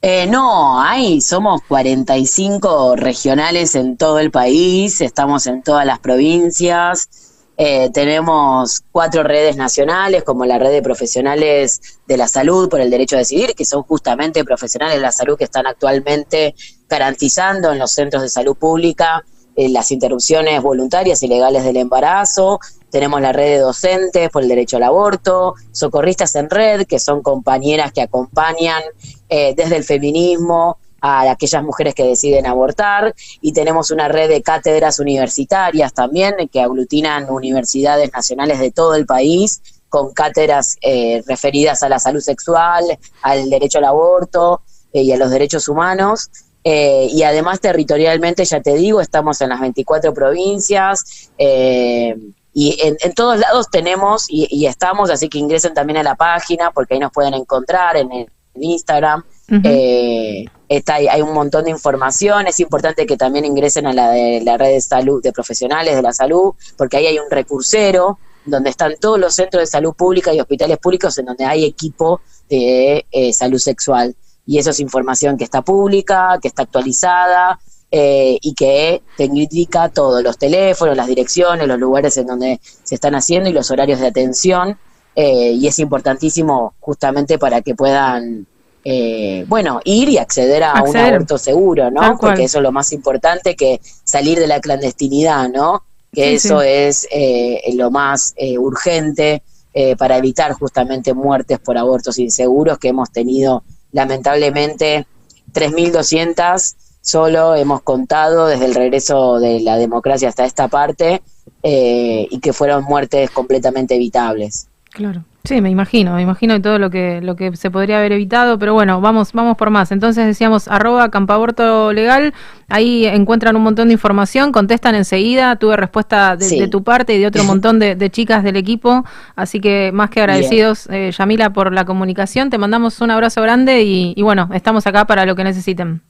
Eh, no, hay, somos 45 regionales en todo el país, estamos en todas las provincias, eh, tenemos cuatro redes nacionales, como la red de profesionales de la salud por el derecho a decidir, que son justamente profesionales de la salud que están actualmente garantizando en los centros de salud pública eh, las interrupciones voluntarias y legales del embarazo. Tenemos la red de docentes por el derecho al aborto, socorristas en red, que son compañeras que acompañan eh, desde el feminismo a aquellas mujeres que deciden abortar y tenemos una red de cátedras universitarias también que aglutinan universidades nacionales de todo el país con cátedras eh, referidas a la salud sexual, al derecho al aborto eh, y a los derechos humanos. Eh, y además territorialmente, ya te digo, estamos en las 24 provincias eh, y en, en todos lados tenemos y, y estamos, así que ingresen también a la página porque ahí nos pueden encontrar en, el- en Instagram. Eh, está, hay un montón de información, es importante que también ingresen a la de la red de salud, de profesionales de la salud, porque ahí hay un recursero donde están todos los centros de salud pública y hospitales públicos en donde hay equipo de eh, salud sexual. Y eso es información que está pública, que está actualizada eh, y que te indica todos los teléfonos, las direcciones, los lugares en donde se están haciendo y los horarios de atención. Eh, y es importantísimo justamente para que puedan, eh, bueno, ir y acceder a un aborto seguro, ¿no? Tal cual. Porque eso es lo más importante que salir de la clandestinidad, ¿no? Que Sí, eso sí. es eh, lo más eh, urgente eh, para evitar justamente muertes por abortos inseguros que hemos tenido lamentablemente 3.200 solo hemos contado desde el regreso de la democracia hasta esta parte eh, y que fueron muertes completamente evitables. Claro. Sí, me imagino, me imagino todo lo que, lo que se podría haber evitado, pero bueno, vamos, vamos por más. Entonces decíamos arroba campaborto legal, ahí encuentran un montón de información, contestan enseguida, tuve respuesta de, Sí. de tu parte y de otro montón de, de chicas del equipo, así que más que agradecidos, eh, Yamila, por la comunicación, te mandamos un abrazo grande y, y bueno, estamos acá para lo que necesiten.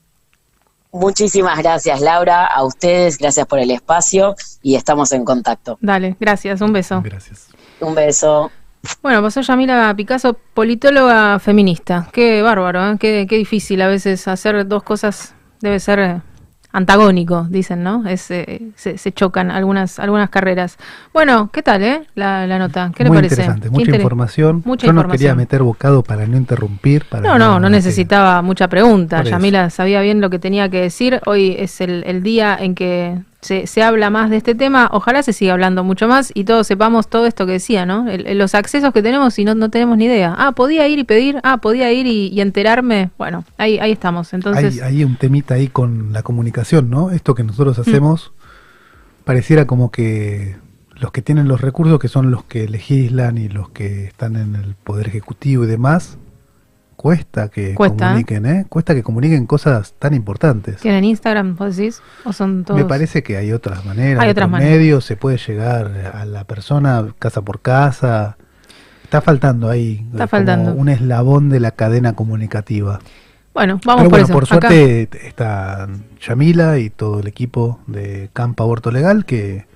Muchísimas gracias Laura, a ustedes, gracias por el espacio y estamos en contacto. Dale, gracias, un beso. Gracias. Un beso. Bueno, pasó Yamila Picasso, politóloga feminista. Qué bárbaro, ¿eh? qué, qué difícil a veces hacer dos cosas. Debe ser eh, antagónico, dicen, ¿no? Es, eh, se, se chocan algunas, algunas carreras. Bueno, ¿qué tal, eh? La, la nota. ¿Qué le Muy parece? interesante, mucha inter- información. Mucha Yo no información. quería meter bocado para no interrumpir. Para No, no, no necesitaba mucha pregunta. Yamila sabía bien lo que tenía que decir. Hoy es el, el día en que se, se habla más de este tema. Ojalá se siga hablando mucho más y todos sepamos todo esto que decía, ¿no? El- el- los accesos que tenemos y no, no tenemos ni idea. Ah, podía ir y pedir. Ah, podía ir y, y enterarme. Bueno, ahí, ahí estamos. Entonces, Hay, hay un temita ahí con la comunicación, ¿no? Esto que nosotros hacemos pareciera como que los que tienen los recursos, que son los que legislan y los que están en el poder ejecutivo y demás, cuesta que Cuesta, comuniquen, ¿eh? Cuesta que comuniquen cosas tan importantes. ¿tienen Instagram, vos decís? ¿O son todos? Me parece que hay otras maneras, Hay otras maneras. medios, se puede llegar a la persona casa por casa. Está faltando ahí Está como faltando. un eslabón de la cadena comunicativa. Bueno, vamos Pero por bueno, eso. por Acá- suerte está Yamila y todo el equipo de Campa Aborto Legal que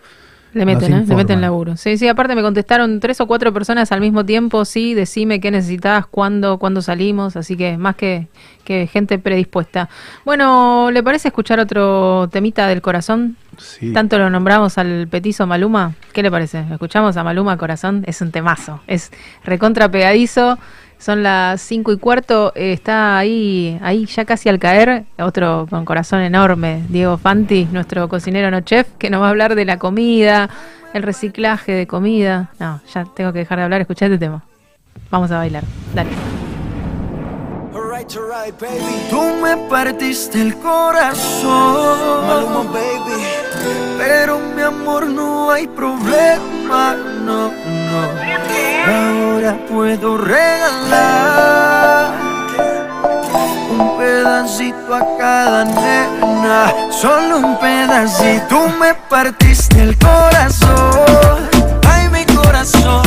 Le meten, ¿eh? Le meten laburo. Sí, sí, aparte me contestaron tres o cuatro personas al mismo tiempo, sí, decime qué necesitas, cuándo, cuándo salimos, así que más que, que gente predispuesta. Bueno, ¿le parece escuchar otro temita del corazón? Sí. Tanto lo nombramos al petizo Maluma, ¿qué le parece? ¿Escuchamos a Maluma Corazón? Es un temazo, es recontra pegadizo. Son las cinco y cuarto, eh, está ahí, ahí ya casi al caer, otro con corazón enorme, Diego Fanti, nuestro cocinero no chef, que nos va a hablar de la comida, el reciclaje de comida. No, ya tengo que dejar de hablar, escuchá este tema. Vamos a bailar, dale. Tú me partiste el corazón, Maluma, baby. Pero mi amor no hay problema, no, no. Puedo regalar un pedacito a cada nena, solo un pedacito. Tú me partiste el corazón, ay mi corazón.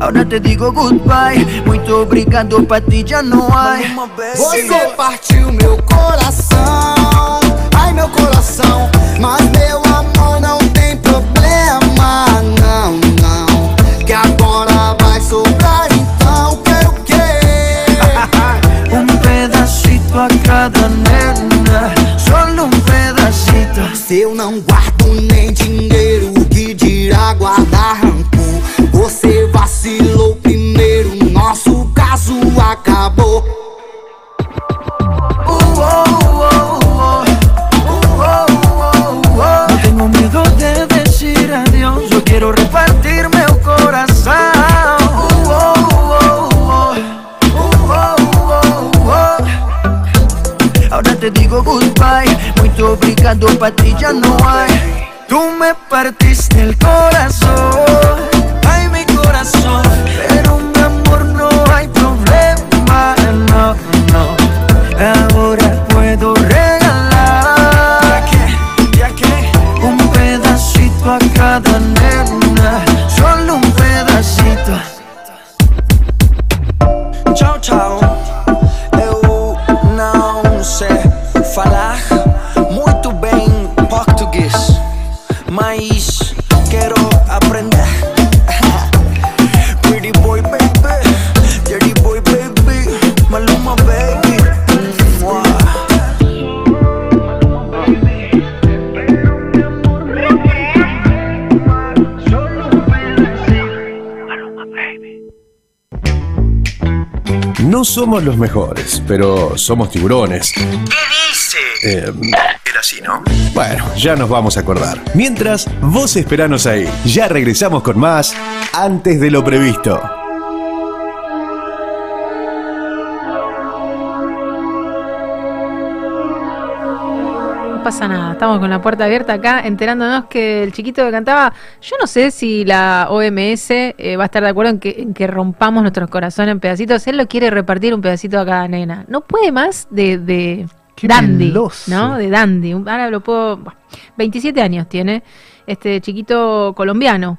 Ahora te digo goodbye, muito obrigado pra ti já não há. Você partiu meu coração, ai meu coração. Mas meu amor não tem problema, não, não. Que agora vai sobrar, então quero o quê? Um pedacito a cada nena, solo um pedacito. Se eu não guardo nem dinheiro, o que dirá guardar? Você vacilou primeiro, nosso caso acabou. Uh, oh, oh, oh. Uh, oh, oh, oh. No tengo miedo de decir adiós, yo quiero repartirme el corazón. Uh, oh, oh, oh. Uh, oh, oh, oh. Ahora te digo goodbye, muito obrigado pra ti já não há. Tú me partiste el corazón, ay mi corazón, pero mi amor no hay problema, no, no. Ahora puedo regalar un pedacito a cada nena, solo un pedacito. Tchau, tchau. No somos los mejores, pero somos tiburones. ¿Qué dice? Eh, Era así, ¿no? Bueno, ya nos vamos a acordar. Mientras, vos esperanos ahí. Ya regresamos con más antes de lo previsto. Pasa nada. Estamos con la puerta abierta acá, enterándonos que el chiquito que cantaba, yo no sé si la OMS eh, va a estar de acuerdo en que, en que rompamos nuestros corazones en pedacitos. Él lo quiere repartir un pedacito a cada nena. No puede más de, de Qué dandy, meloso. ¿no? De dandy. Ahora lo puedo... bueno, 27 años tiene este chiquito colombiano.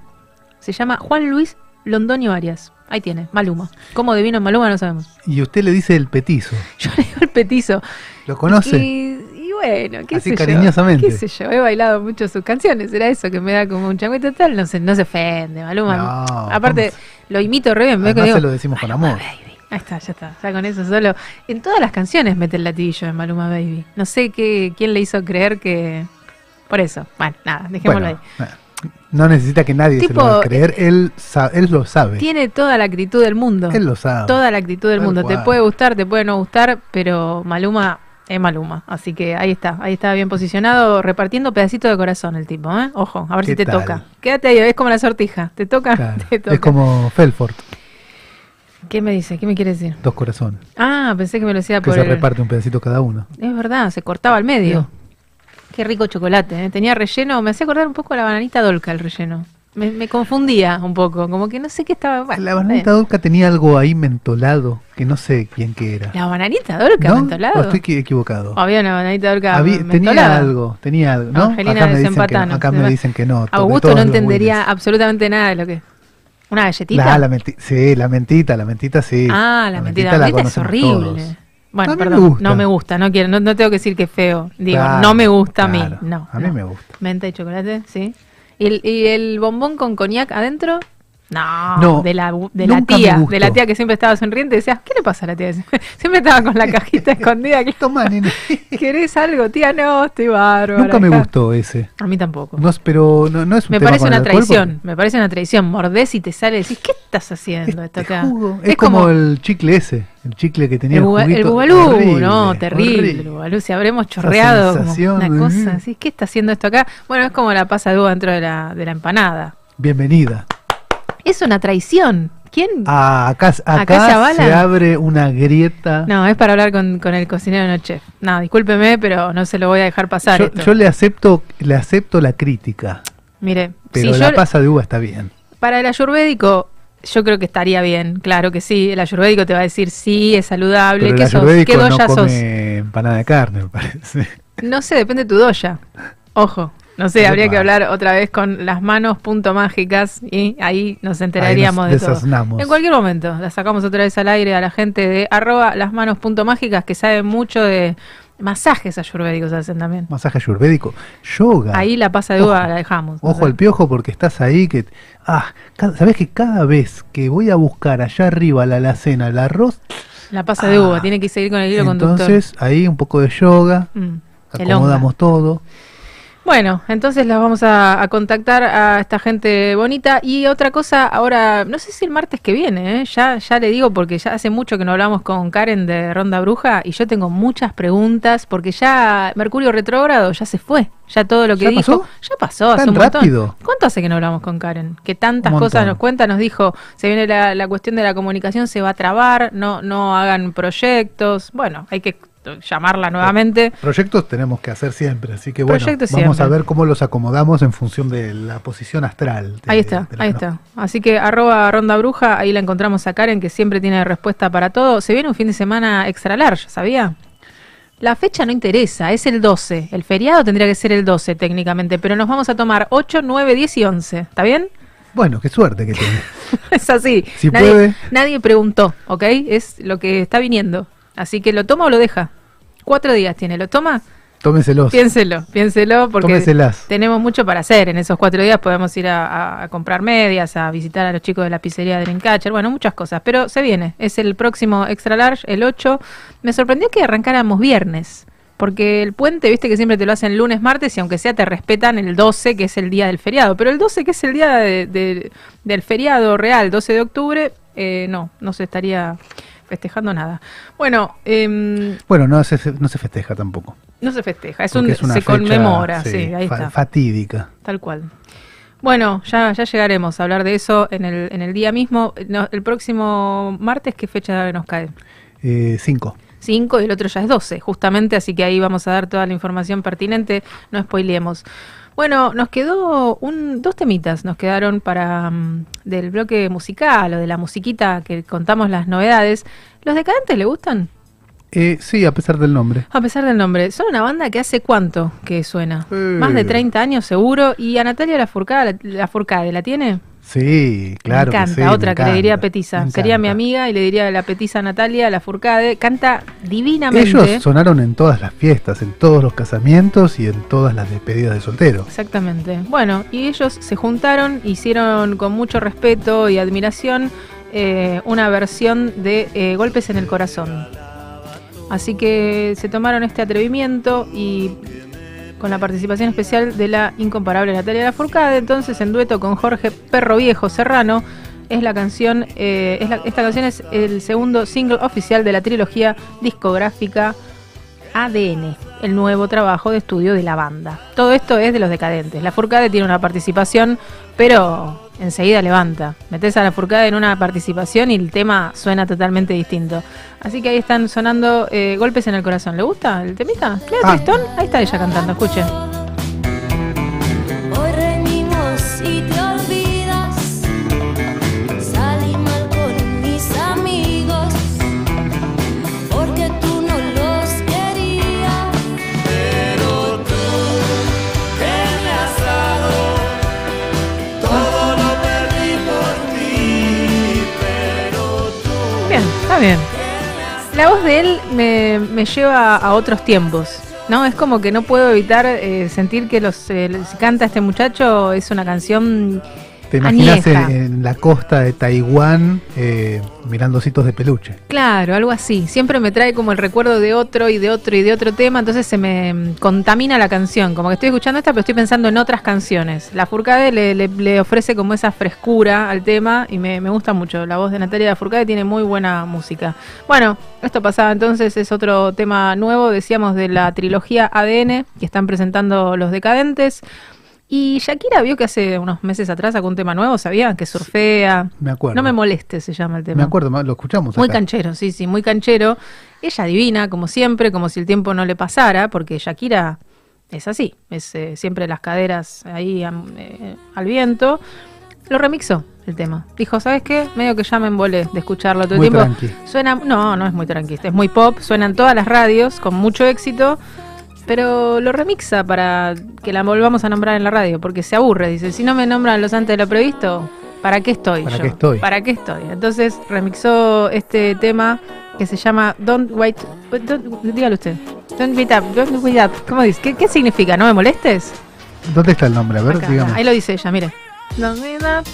Se llama Juan Luis Londoño Arias. Ahí tiene, Maluma. ¿Cómo divino Maluma? No sabemos. Y usted le dice el petizo. Yo le digo el petizo. ¿Lo conoce? Y bueno, qué Así sé cariñosamente. yo. Qué sé yo, he bailado mucho sus canciones. Era eso que me da como un changüito tal. No se, no se ofende, Maluma. No, Aparte, lo imito re bien. Además digo, se lo decimos con amor. Ahí está, ya está. Ya con eso solo. En todas las canciones mete el latillo de Maluma Baby. No sé qué, quién le hizo creer que. Por eso. Bueno, nada, dejémoslo Bueno, ahí. eh, no necesita que nadie se Tipo, lo haga creer. Él, sa- él lo sabe. Tiene toda la actitud del mundo. Él lo sabe. Toda la actitud del Tal mundo. Te puede gustar, te puede no gustar, pero Maluma es Maluma. Así que ahí está, ahí está bien posicionado, repartiendo pedacitos de corazón el tipo, ¿eh? Ojo, a ver ¿Qué si te tal? toca. Quédate ahí, es como la sortija. ¿Te toca? Claro. Te toca. Es como Felford, ¿Qué me dice? ¿Qué me quiere decir? dos corazones. Ah, pensé que me lo decía Que por se el... reparte un pedacito cada uno. Es verdad, se cortaba al medio. Qué rico chocolate, ¿eh? Tenía relleno, me hacía acordar un poco a la bananita dolca el relleno. Me, me confundía un poco, como que no sé qué estaba... bueno, La bananita dolca tenía algo ahí mentolado que no sé quién que era. La bananita dolca, ¿No? mentolado. ¿O estoy equi- equivocado? ¿O había una bananita dolca Habí- tenía mentolada? algo, tenía algo, ¿no? Angelina acá me dicen que, acá me dicen que no. Augusto no entendería absolutamente nada de lo que... ¿Una galletita? La, la menti- sí, la mentita, la mentita sí. ah, la, mentira. La mentita es horrible. todos. Bueno, me perdón, gusta. no me gusta, no quiero, no, no tengo que decir que es feo. Digo, Claro, no me gusta a mí. No. A mí no. me gusta. Menta y chocolate, sí. ¿Y el, y el bombón con coñac adentro? No, No, de la, de la tía, de la tía que siempre estaba sonriente, decías, ¿qué le pasa a la tía? Siempre estaba con la cajita escondida. Toma, nene. ¿Querés algo, tía? No, estoy bárbaro. Nunca me acá". gustó ese. A mí tampoco. No, pero no, no es un Me tema parece una traición, me parece una traición. Mordés y te sale y decís, ¿qué estás haciendo esto acá? Es, como, el chicle ese, el chicle que tenía el, buba- el bubalú, Horrible, no, terrible. horrible. El bubalú, si habremos chorreado como una de- cosa así, ¿qué está haciendo esto acá? Bueno, es como la pasa dentro de la, de la empanada. Bienvenida. Es una traición. ¿Quién? Ah, acá, acá, Acá se abre una grieta. No, es para hablar con, con el cocinero no chef. No, discúlpeme, pero no se lo voy a dejar pasar yo, esto. yo le acepto, le acepto la crítica, Mire, pero si la yo- pasa de uva está bien. para el ayurvédico, yo creo que estaría bien, claro que sí. El ayurvédico te va a decir, sí, es saludable. Pero el ¿Qué sos? ¿Qué no doya come sos? empanada de carne, me parece. No sé, depende de tu doya. Ojo. No sé, habría que hablar otra vez con las manos punto mágicas y ahí nos enteraríamos Ahí nos de todo. En cualquier momento, la sacamos otra vez al aire a la gente de arroba las manos punto mágicas que saben mucho de masajes ayurvédicos hacen también. Masaje ayurvédico, yoga. Ahí la pasa de uva la dejamos. Ojo al piojo porque estás ahí que... Ah, ¿sabés que cada vez que voy a buscar allá arriba la alacena el arroz, La pasa de uva, tiene que seguir con el hilo conductor. entonces ahí un poco de yoga, Mm, acomodamos todo. Bueno, entonces las vamos a, a contactar a esta gente bonita. Y otra cosa, ahora, no sé si el martes que viene, ¿eh? ya, ya le digo porque ya hace mucho que no hablamos con Karen de Ronda Bruja y yo tengo muchas preguntas porque ya Mercurio retrógrado ya se fue. Ya todo lo que ¿Ya dijo. pasó? Ya pasó, hace ¿Tan un montón. rápido? ¿Cuánto hace que no hablamos con Karen? Que tantas Un cosas nos cuenta, nos dijo, se viene la, la cuestión de la comunicación, se va a trabar, no, no hagan proyectos. Bueno, hay que llamarla nuevamente. Proyectos tenemos que hacer siempre, así que bueno, Proyectos vamos a ver cómo los acomodamos en función de la posición astral. de- Ahí está, ahí no- está. Así que arroba ronda bruja, ahí la encontramos a Karen, que siempre tiene respuesta para todo. Se viene un fin de semana extra large, ¿sabía? La fecha no interesa, es el 12. El feriado tendría que ser el 12 técnicamente, pero nos vamos a tomar 8, 9, 10 y 11. ¿Está bien? Bueno, qué suerte que tiene. es así. Si nadie, puede. nadie preguntó, ¿ok? Es lo que está viniendo. Así que lo toma o lo deja. Cuatro días tiene, ¿lo toma? Tómeselos. Piénselo, piénselo, porque Tómeselas. tenemos mucho para hacer. En esos cuatro días podemos ir a, a- a comprar medias, a visitar a los chicos de la pizzería de Dreamcatcher, bueno, muchas cosas. Pero se viene, es el próximo Extra Large, el 8. Me sorprendió que arrancáramos viernes, porque el puente, viste que siempre te lo hacen lunes, martes, y aunque sea te respetan el 12, que es el día del feriado. Pero el 12, que es el día de- de- del feriado real, 12 de octubre, eh, no, no se estaría festejando nada. Bueno, em, Bueno, no se, no se festeja tampoco. no se festeja, es un, es una se fecha, conmemora, sí, ahí fa- está. Fatídica. Tal cual. Bueno, ya, ya llegaremos a hablar de eso en el, en el día mismo. No, el próximo martes, ¿qué fecha nos cae? Eh, cinco. 5 y el otro ya es 12, justamente, así que ahí vamos a dar toda la información pertinente, no spoileemos. Bueno, nos quedó un, dos temitas, nos quedaron para mm, del bloque musical o de la musiquita que contamos las novedades. ¿Los decadentes le gustan? Eh, sí, a pesar del nombre. A pesar del nombre, son una banda que hace cuánto que suena? Eh. Más de 30 años seguro. ¿Y a Natalia Lafourcade, la, Lafourcade, la tiene? Sí, claro. me que encanta, sí, otra me que le diría encanta, Petiza. Sería mi amiga y le diría la Petiza a Natalia Lafourcade. Canta divinamente. Ellos sonaron en todas las fiestas, en todos los casamientos y en todas las despedidas de soltero. Exactamente. Bueno, y ellos se juntaron, hicieron con mucho respeto y admiración eh, una versión de eh, Golpes en el Corazón. Así que se tomaron este atrevimiento y con la participación especial de la incomparable Natalia Lafourcade, entonces en dueto con Jorge Perro Viejo Serrano, es la canción, eh, es la- esta canción es el segundo single oficial de la trilogía discográfica ADN, el nuevo trabajo de estudio de la banda. Todo esto es de los decadentes. La Furcade tiene una participación, pero enseguida levanta. Metes a la Furcade en una participación y el tema suena totalmente distinto. Así que ahí están sonando eh, golpes en el corazón. ¿Le gusta el temita? Cleo Ah. Tristón, ahí está ella cantando, escuchen. Bien. La voz de él me, me lleva a otros tiempos. ¿No? Es como que no puedo evitar eh, sentir que los eh, canta este muchacho es una canción ¿Te imaginas en, en la costa de Taiwán eh, mirando ositos de peluche? Claro, algo así. Siempre me trae como el recuerdo de otro y de otro y de otro tema, entonces se me mm, contamina la canción. Como que estoy escuchando esta, pero estoy pensando en otras canciones. La Furcade le, le- le ofrece como esa frescura al tema y me, me gusta mucho. La voz de Natalia Furcade tiene muy buena música. Bueno, esto pasaba entonces, es otro tema nuevo, decíamos, de la trilogía ADN que están presentando los decadentes. Y Shakira vio que hace unos meses atrás sacó un tema nuevo, ¿sabía? Que surfea. Me acuerdo. No me moleste, se llama el tema. Me acuerdo, lo escuchamos Muy acá. canchero, sí, sí, muy canchero. Ella divina, como siempre, como si el tiempo no le pasara, porque Shakira es así, es eh, siempre las caderas ahí eh, al viento. Lo remixó el tema. Dijo, ¿sabes qué? Medio que ya me embolé de escucharlo todo el tiempo. tranqui. Suena, no, no es muy tranqui, es muy pop, suenan todas las radios con mucho éxito. Pero lo remixa para que la volvamos a nombrar en la radio, porque se aburre. Dice, si no me nombran los antes de lo previsto, ¿para qué estoy ¿Para yo? qué estoy? ¿Para qué estoy? Entonces remixó este tema que se llama Don't Wait. don't- dígalo usted. Don't wait up. Don't wait up. ¿Cómo dice? ¿Qué, qué significa? ¿No me molestes? ¿Dónde está el nombre? A ver, Acá, digamos. ahí lo dice ella, mire. Don't wait up.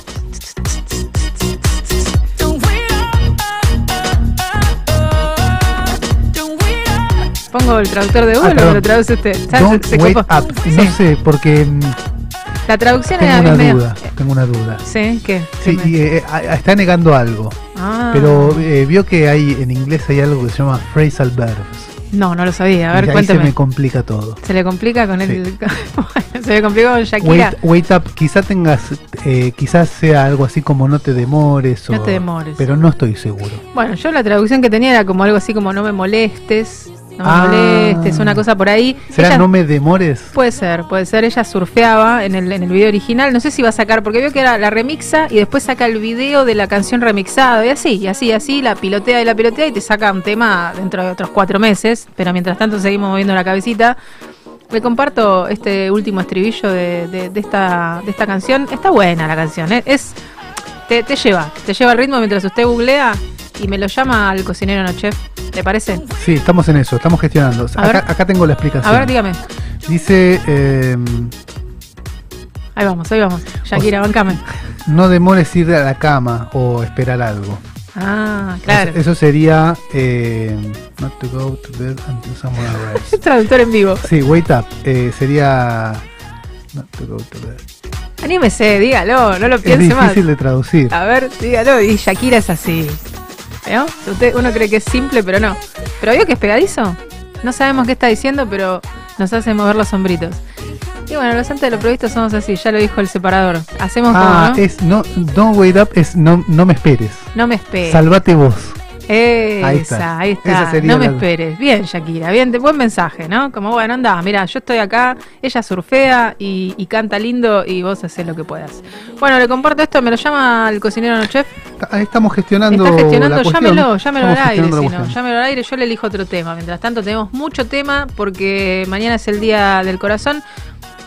Pongo el traductor de Google o Ah, perdón. lo traduce usted. Don't Se- wait up. Sí. No sé, porque mm, La traducción tengo era una medio- duda. Tengo una duda. Sí, ¿qué? Sí, ¿Qué me- y, eh, a- está negando algo. Ah. Pero eh, vio que hay en inglés hay algo que se llama phrasal verbs. No, no lo sabía. A ver, y ahí cuéntame. se me complica todo. Se le complica con el. Bueno, se le complica con Shakira. Wait, wait up, quizá tengas, eh, quizás sea algo así como no te demores. No o- te demores. Pero no estoy seguro. Bueno, yo la traducción que tenía era como algo así como no me molestes. No me Ah. molestes, una cosa por ahí. ¿Será Ella- no me demores? Puede ser, puede ser. Ella surfeaba en el, en el video original. No sé si va a sacar, porque veo que era la remixa y después saca el video de la canción remixada. Y así, y así, y así, la pilotea y la pilotea y te saca un tema dentro de otros cuatro meses. Pero mientras tanto seguimos moviendo la cabecita. Le comparto este último estribillo de, de- de esta, de esta canción. Está buena la canción, ¿eh? es te, te lleva, te lleva el ritmo mientras usted googlea y me lo llama al cocinero no chef. ¿Le parece? Sí, estamos en eso, estamos gestionando. Acá, acá tengo la explicación. A ver, dígame. Dice, eh, Ahí vamos, ahí vamos. Shakira, bancame. no demores ir a la cama o esperar algo. Ah, claro. Eso, eso sería eh, not to go to bed until someone arrives. Traductor en vivo. Sí, wait up. eh, sería not to go to bed. Anímese, dígalo, no lo Es piense más. difícil de traducir. A ver, dígalo. Y Shakira es así. ¿No? Usted, uno cree que es simple, pero no. ¿Pero vio que es pegadizo? No sabemos qué está diciendo, pero nos hace mover los sombritos. Y bueno, los antes de lo previsto somos así, ya lo dijo el separador. Hacemos Ah, como, ¿no? es no, don't wait up es no, no me esperes. No me esperes. Salvate vos. Esa, ahí está. está. Esa sería no me la- esperes. Bien, Shakira, bien, buen mensaje, ¿no? Como bueno, anda, mira, yo estoy acá, ella surfea y, y canta lindo y vos haces lo que puedas. Bueno, le comparto esto, me lo llama el cocinero no chef. Ahí estamos gestionando. Está gestionando, la llámelo, llámelo al aire, si no, llámelo al aire, yo le elijo otro tema. Mientras tanto tenemos mucho tema porque mañana es el día del corazón.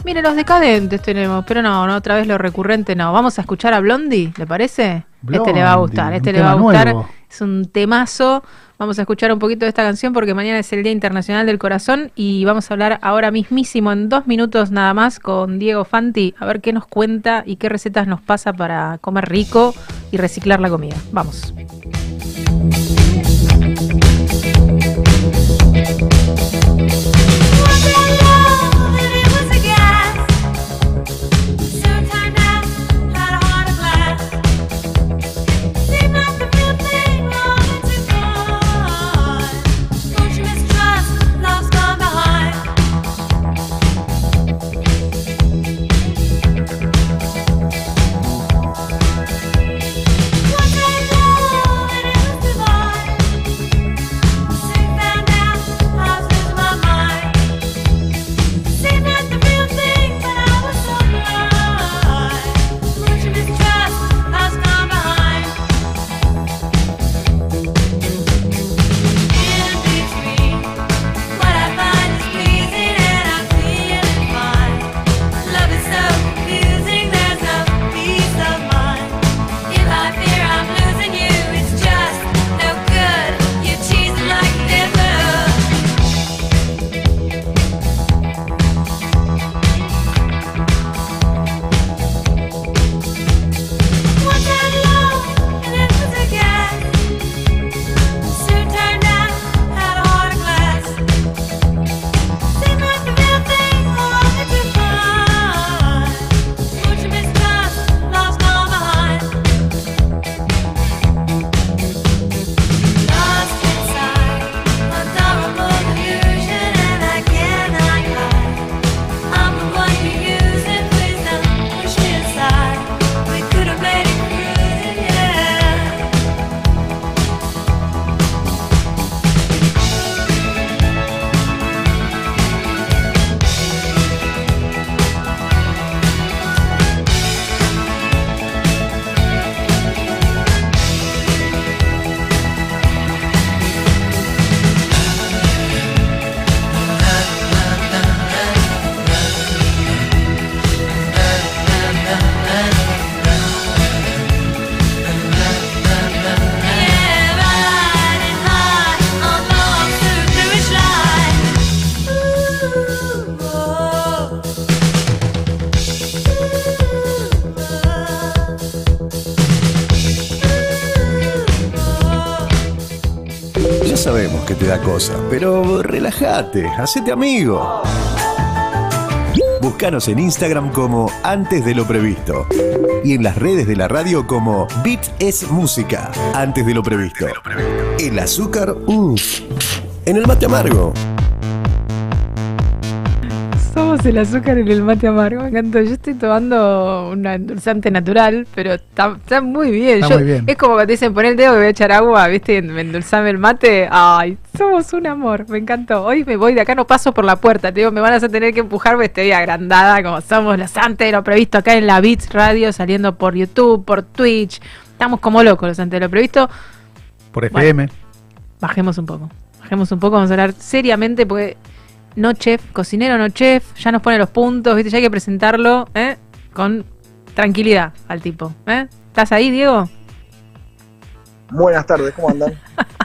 Mire, los decadentes tenemos, pero no, no, otra vez lo recurrente no. Vamos a escuchar a Blondie, ¿le parece? este le va a gustar, Blondie, este le va a gustar. nuevo. Es un temazo. Vamos a escuchar un poquito de esta canción porque mañana es el Día Internacional del Corazón y vamos a hablar ahora mismísimo en dos minutos nada más con Diego Fanti a ver qué nos cuenta y qué recetas nos pasa para comer rico y reciclar la comida. Vamos. Te da cosa, pero relájate, hacete amigo. Búscanos en Instagram como Antes de lo Previsto y en las redes de la radio como Beat es Música, Antes de lo Previsto. El azúcar, mm, en el mate amargo. Somos el azúcar en el mate amargo, me encantó. Yo estoy tomando un endulzante natural, pero está, está muy bien. Está Yo- muy bien. Es como que te dicen poner el dedo que voy a echar agua, ¿viste? Me endulzame el mate. Ay, somos un amor, me encantó. Hoy me voy de acá, no paso por la puerta. Te digo, me van a tener que empujar porque estoy agrandada, como somos los antes de lo previsto acá en la Beats Radio, saliendo por YouTube, por Twitch. Estamos como locos los antes de lo previsto. Por FM. Bajemos un poco. Bajemos un poco, vamos a hablar seriamente porque no chef, cocinero no chef, ya nos pone los puntos, ¿viste? Ya hay que presentarlo ¿eh? con tranquilidad al tipo. ¿eh? ¿Estás ahí, Diego? Buenas tardes, ¿cómo andan?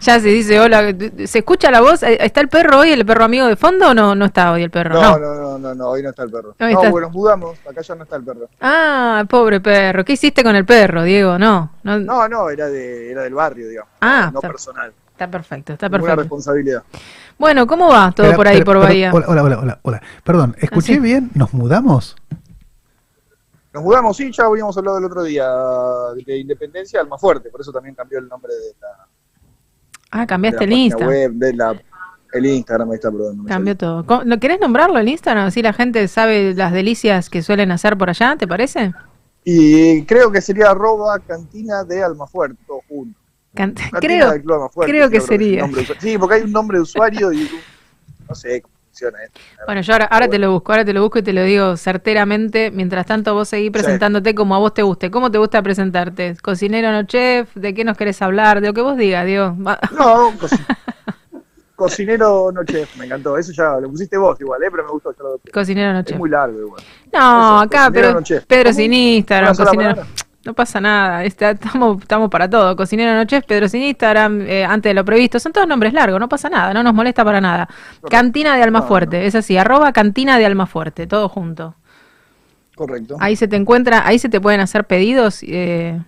Ya se dice hola. ¿Se escucha la voz? ¿Está el perro hoy, el perro amigo de fondo o no, no está hoy el perro? No, no, no, no, no, hoy no está el perro. No, está- bueno, nos mudamos, acá ya no está el perro. Ah, pobre perro. ¿Qué hiciste con el perro, Diego? No, no. No, no, era, de, era del barrio, digamos. Ah, no está- personal. Está perfecto, está perfecto. responsabilidad. Bueno, ¿cómo va todo por ahí, por Bahía? Hola, hola, hola, hola, hola. Perdón, ¿escuché sí. bien? ¿Nos mudamos? Nos mudamos, sí, ya habíamos hablado el otro día de Independencia al más fuerte, por eso también cambió el nombre de la, Ah, de cambiaste la el página Insta. web, de la, el Instagram, ahí está, perdón. no Cambió todo. ¿Cómo- ¿No querés nombrarlo en Instagram? Así la gente sabe las delicias que suelen hacer por allá, ¿te parece? Y creo que sería arroba cantina de Almafuerte, todo junto. Creo, creo que es sería. Sí, porque hay un nombre de usuario y no sé cómo funciona esto. Bueno, yo ahora, ahora te lo busco, ahora te lo busco y te lo digo certeramente. Mientras tanto, vos seguís presentándote como a vos te guste. ¿Cómo te gusta presentarte? ¿Cocinero no chef? ¿De qué nos querés hablar? De lo que vos digas, Dios. No, coci- cocinero no chef, me encantó. Eso ya lo pusiste vos igual, ¿eh? pero me gustó. yo lo adopté. Cocinero no Es chef. muy largo igual. No, Eso, acá, pero no. Pedro ¿Cómo? sin Instagram, ¿Una sola cocinero. palabra? No pasa nada, está- estamos, estamos para todo. Cocinero no chef, Pedro sin Instagram, eh, antes de lo previsto. Son todos nombres largos, no pasa nada, no nos molesta para nada. Cantina de Almafuerte, es así, arroba cantina de Almafuerte, todo junto. Correcto. Ahí se te encuentra, ahí se te pueden hacer pedidos. Eh,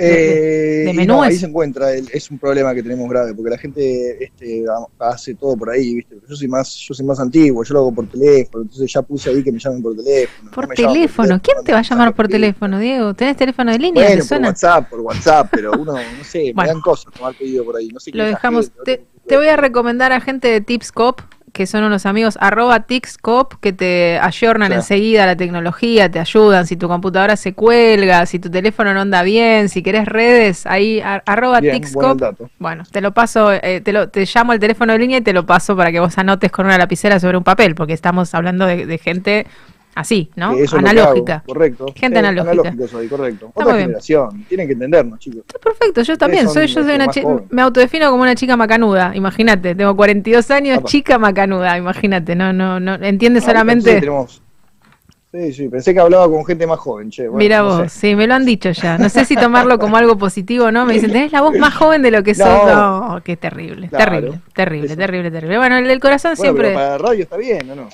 Eh, de y menúes. no, ahí se encuentra, es un problema que tenemos grave, porque la gente este, ha- hace todo por ahí, ¿viste? Pero yo soy más, yo soy más antiguo, yo lo hago por teléfono, entonces ya puse ahí que me llamen por teléfono. por no teléfono, ¿quién te va a llamar por teléfono, Diego? ¿Tenés teléfono de línea? Bueno, ¿Te por? WhatsApp, por WhatsApp, pero uno, no sé, Bueno. me dan cosas tomar pedido por ahí, no sé Lo dejamos. gente, Te, te voy a recomendar a gente de Tipscop, que son unos amigos arroba Tipscop, que te ayornan Sí. enseguida la tecnología, te ayudan. Si tu computadora se cuelga, si tu teléfono no anda bien, si querés redes, ahí arroba Bien, bueno el te lo paso, eh, te, lo, te llamo al teléfono de línea y te lo paso para que vos anotes con una lapicera sobre un papel, porque estamos hablando de, de gente así, ¿no? Eso Analógica. hago, correcto. Gente analógica. analógico soy, correcto. Está Otra bien. generación, tienen que entendernos, chicos. Perfecto, yo también, soy, yo soy una más chi- jóvenes. me autodefino como una chica macanuda, imagínate, tengo 42 años, Apa. chica macanuda, imagínate, no, no, no, entiende Ah, solamente, tenemos- Sí, sí, pensé que hablaba con gente más joven, che. Bueno, mira no vos, sé. sí, me lo han dicho ya, no sé si tomarlo como algo positivo o no, me dicen, tenés la voz más joven de lo que sos, No. no, qué terrible, Claro. terrible, terrible, terrible, terrible, bueno, el del corazón Bueno, siempre... pero para radio está bien, ¿o no?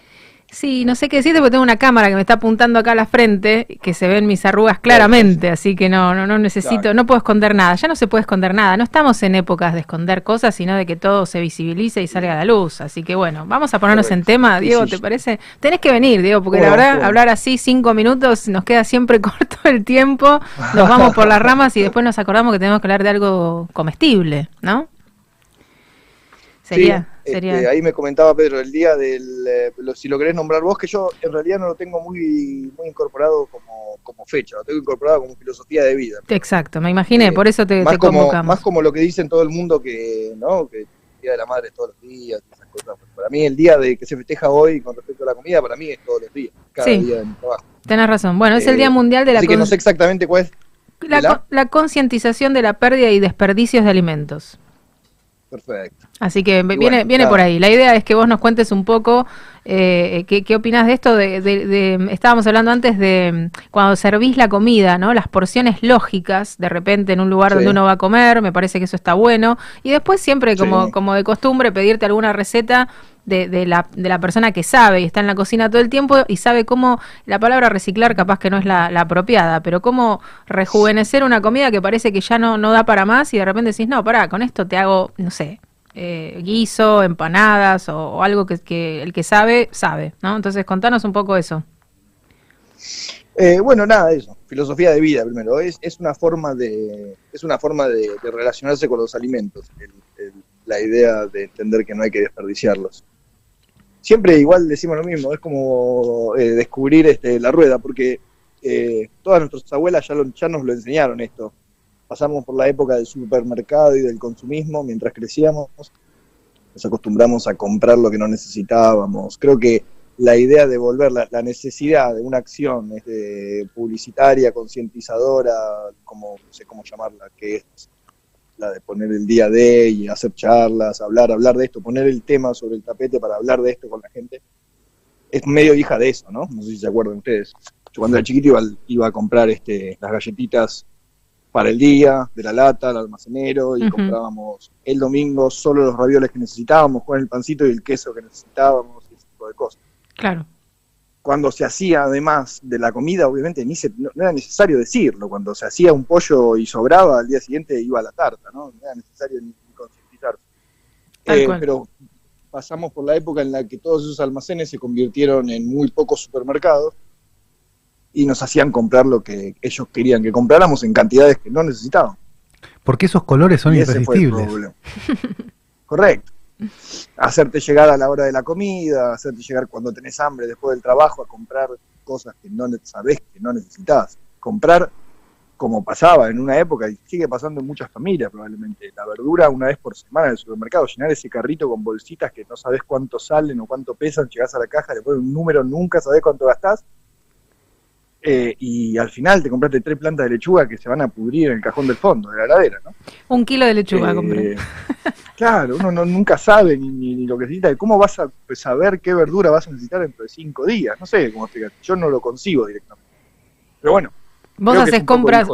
Sí, no sé qué decirte porque tengo una cámara que me está apuntando acá a la frente, que se ven mis arrugas claramente, así que no, no, no necesito, Claro. no puedo esconder nada, ya no se puede esconder nada, no estamos en épocas de esconder cosas, sino de que todo se visibilice y salga a la luz, así que bueno, vamos a ponernos en tema, Diego, ¿te parece? Tenés que venir, Diego, porque ¿Cómo la verdad, hablar así cinco minutos nos queda siempre corto el tiempo, nos vamos por las ramas y después nos acordamos que tenemos que hablar de algo comestible, ¿no? Sería, Sí, sería... este, ahí me comentaba Pedro el día del, eh, lo- si lo querés nombrar vos, que yo en realidad no lo tengo muy, muy incorporado como, como fecha, lo tengo incorporado como filosofía de vida. Exacto, me imaginé, Eh, por eso te, más, te como, convocamos. más como lo que dicen todo el mundo que, ¿no? que el Día de la Madre es todos los días, esas cosas. Para mí el día de que se festeja hoy con respecto a la comida, para mí es todos los días, cada Sí. día de mi trabajo. Tenés razón. Bueno, es el Eh, Día Mundial de la, Así que no sé exactamente cuál es. la, la concientización de la pérdida y desperdicios de alimentos. Perfecto. Así que Y viene, bueno, viene por ahí. La idea es que vos nos cuentes un poco eh, qué, qué opinas de esto. De, de- de- estábamos hablando antes de mm, cuando servís la comida, ¿no? Las porciones lógicas, de repente en un lugar Sí. donde uno va a comer, me parece que eso está bueno. Y después siempre, como, Sí. como de costumbre, pedirte alguna receta de, de la, de la persona que sabe y está en la cocina todo el tiempo y sabe cómo, la palabra reciclar capaz que no es la, la apropiada, pero cómo rejuvenecer una comida que parece que ya no, no da para más y de repente decís, no, pará, con esto te hago, no sé, eh, guiso, empanadas o, algo que, el que sabe, sabe, ¿no? Entonces contanos un poco eso. Eh, bueno, nada, eso. Filosofía de vida primero. Es, es una forma de, es una forma de, de relacionarse con los alimentos. el- el- la idea de entender que no hay que desperdiciarlos. Siempre igual decimos lo mismo, es como eh, descubrir este, la rueda, porque eh, todas nuestras abuelas ya, lo- ya nos lo enseñaron esto. Pasamos por la época del supermercado y del consumismo mientras crecíamos. Nos acostumbramos a comprar lo que no necesitábamos. Creo que la idea de volver la, la necesidad de una acción este, publicitaria, concientizadora, como no sé cómo llamarla, que es la de poner el día de y hacer charlas, hablar, hablar de esto, poner el tema sobre el tapete para hablar de esto con la gente, es medio hija de eso, ¿no? No sé si se acuerdan ustedes. Yo cuando era chiquito iba, iba a comprar este, las galletitas para el día, de la lata, al almacenero, y comprábamos el domingo solo los ravioles que necesitábamos, con el pancito y el queso que necesitábamos, y ese tipo de cosas Claro. cuando se hacía además de la comida, obviamente ni se, no, no era necesario decirlo. Cuando se hacía un pollo y sobraba, al día siguiente iba a la tarta, ¿no? No era necesario ni, ni concientizarse. Eh, pero pasamos por la época en la que todos esos almacenes se convirtieron en muy pocos supermercados y nos hacían comprar lo que ellos querían que compráramos en cantidades que no necesitábamos. Porque esos colores son Y irresistibles. Correcto. Hacerte llegar a la hora de la comida, hacerte llegar cuando tenés hambre después del trabajo a comprar cosas que no sabés que no necesitas. Comprar como pasaba en una época y sigue pasando en muchas familias probablemente, la verdura una vez por semana en el supermercado, llenar ese carrito con bolsitas que no sabes cuánto salen o cuánto pesan, llegás a la caja, le pones un número, nunca sabés cuánto gastás, eh, y al final te compraste tres plantas de lechuga que se van a pudrir en el cajón del fondo de la heladera, ¿no? Un kilo de lechuga Eh, compré. Claro, uno no- nunca sabe ni, lo que necesita. ¿Cómo vas a pues, saber qué verdura vas a necesitar dentro de cinco días? No sé cómo explicar. Yo no lo consigo directamente. Pero bueno. Vos haces compras,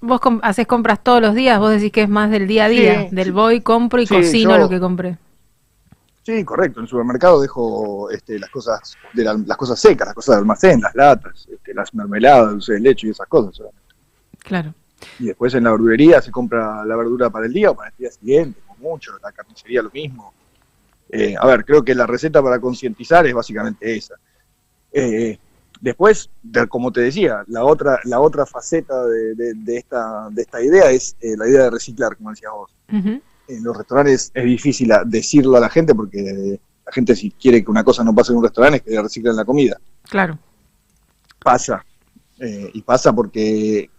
vos com- haces compras todos los días, vos decís que es más del día a día, Sí, del sí. voy, compro y Sí, cocino yo- lo que compré. Sí, correcto. En el supermercado dejo este, las cosas de la- las cosas secas, las cosas de almacén, las latas, este, las mermeladas, dulce de leche y esas cosas. solamente. Claro. Y después en la verdulería se compra la verdura para el día o para el día siguiente, como mucho. La carnicería lo mismo. Eh, a ver, creo que la receta para concientizar es básicamente esa. Eh, después, de- como te decía, la otra, la otra faceta de, de- de esta, de esta idea es eh, la idea de reciclar, como decías vos. En los restaurantes es difícil decirlo a la gente porque la gente si quiere que una cosa no pase en un restaurante es que le reciclen la comida. Claro. Pasa. Eh, y pasa porque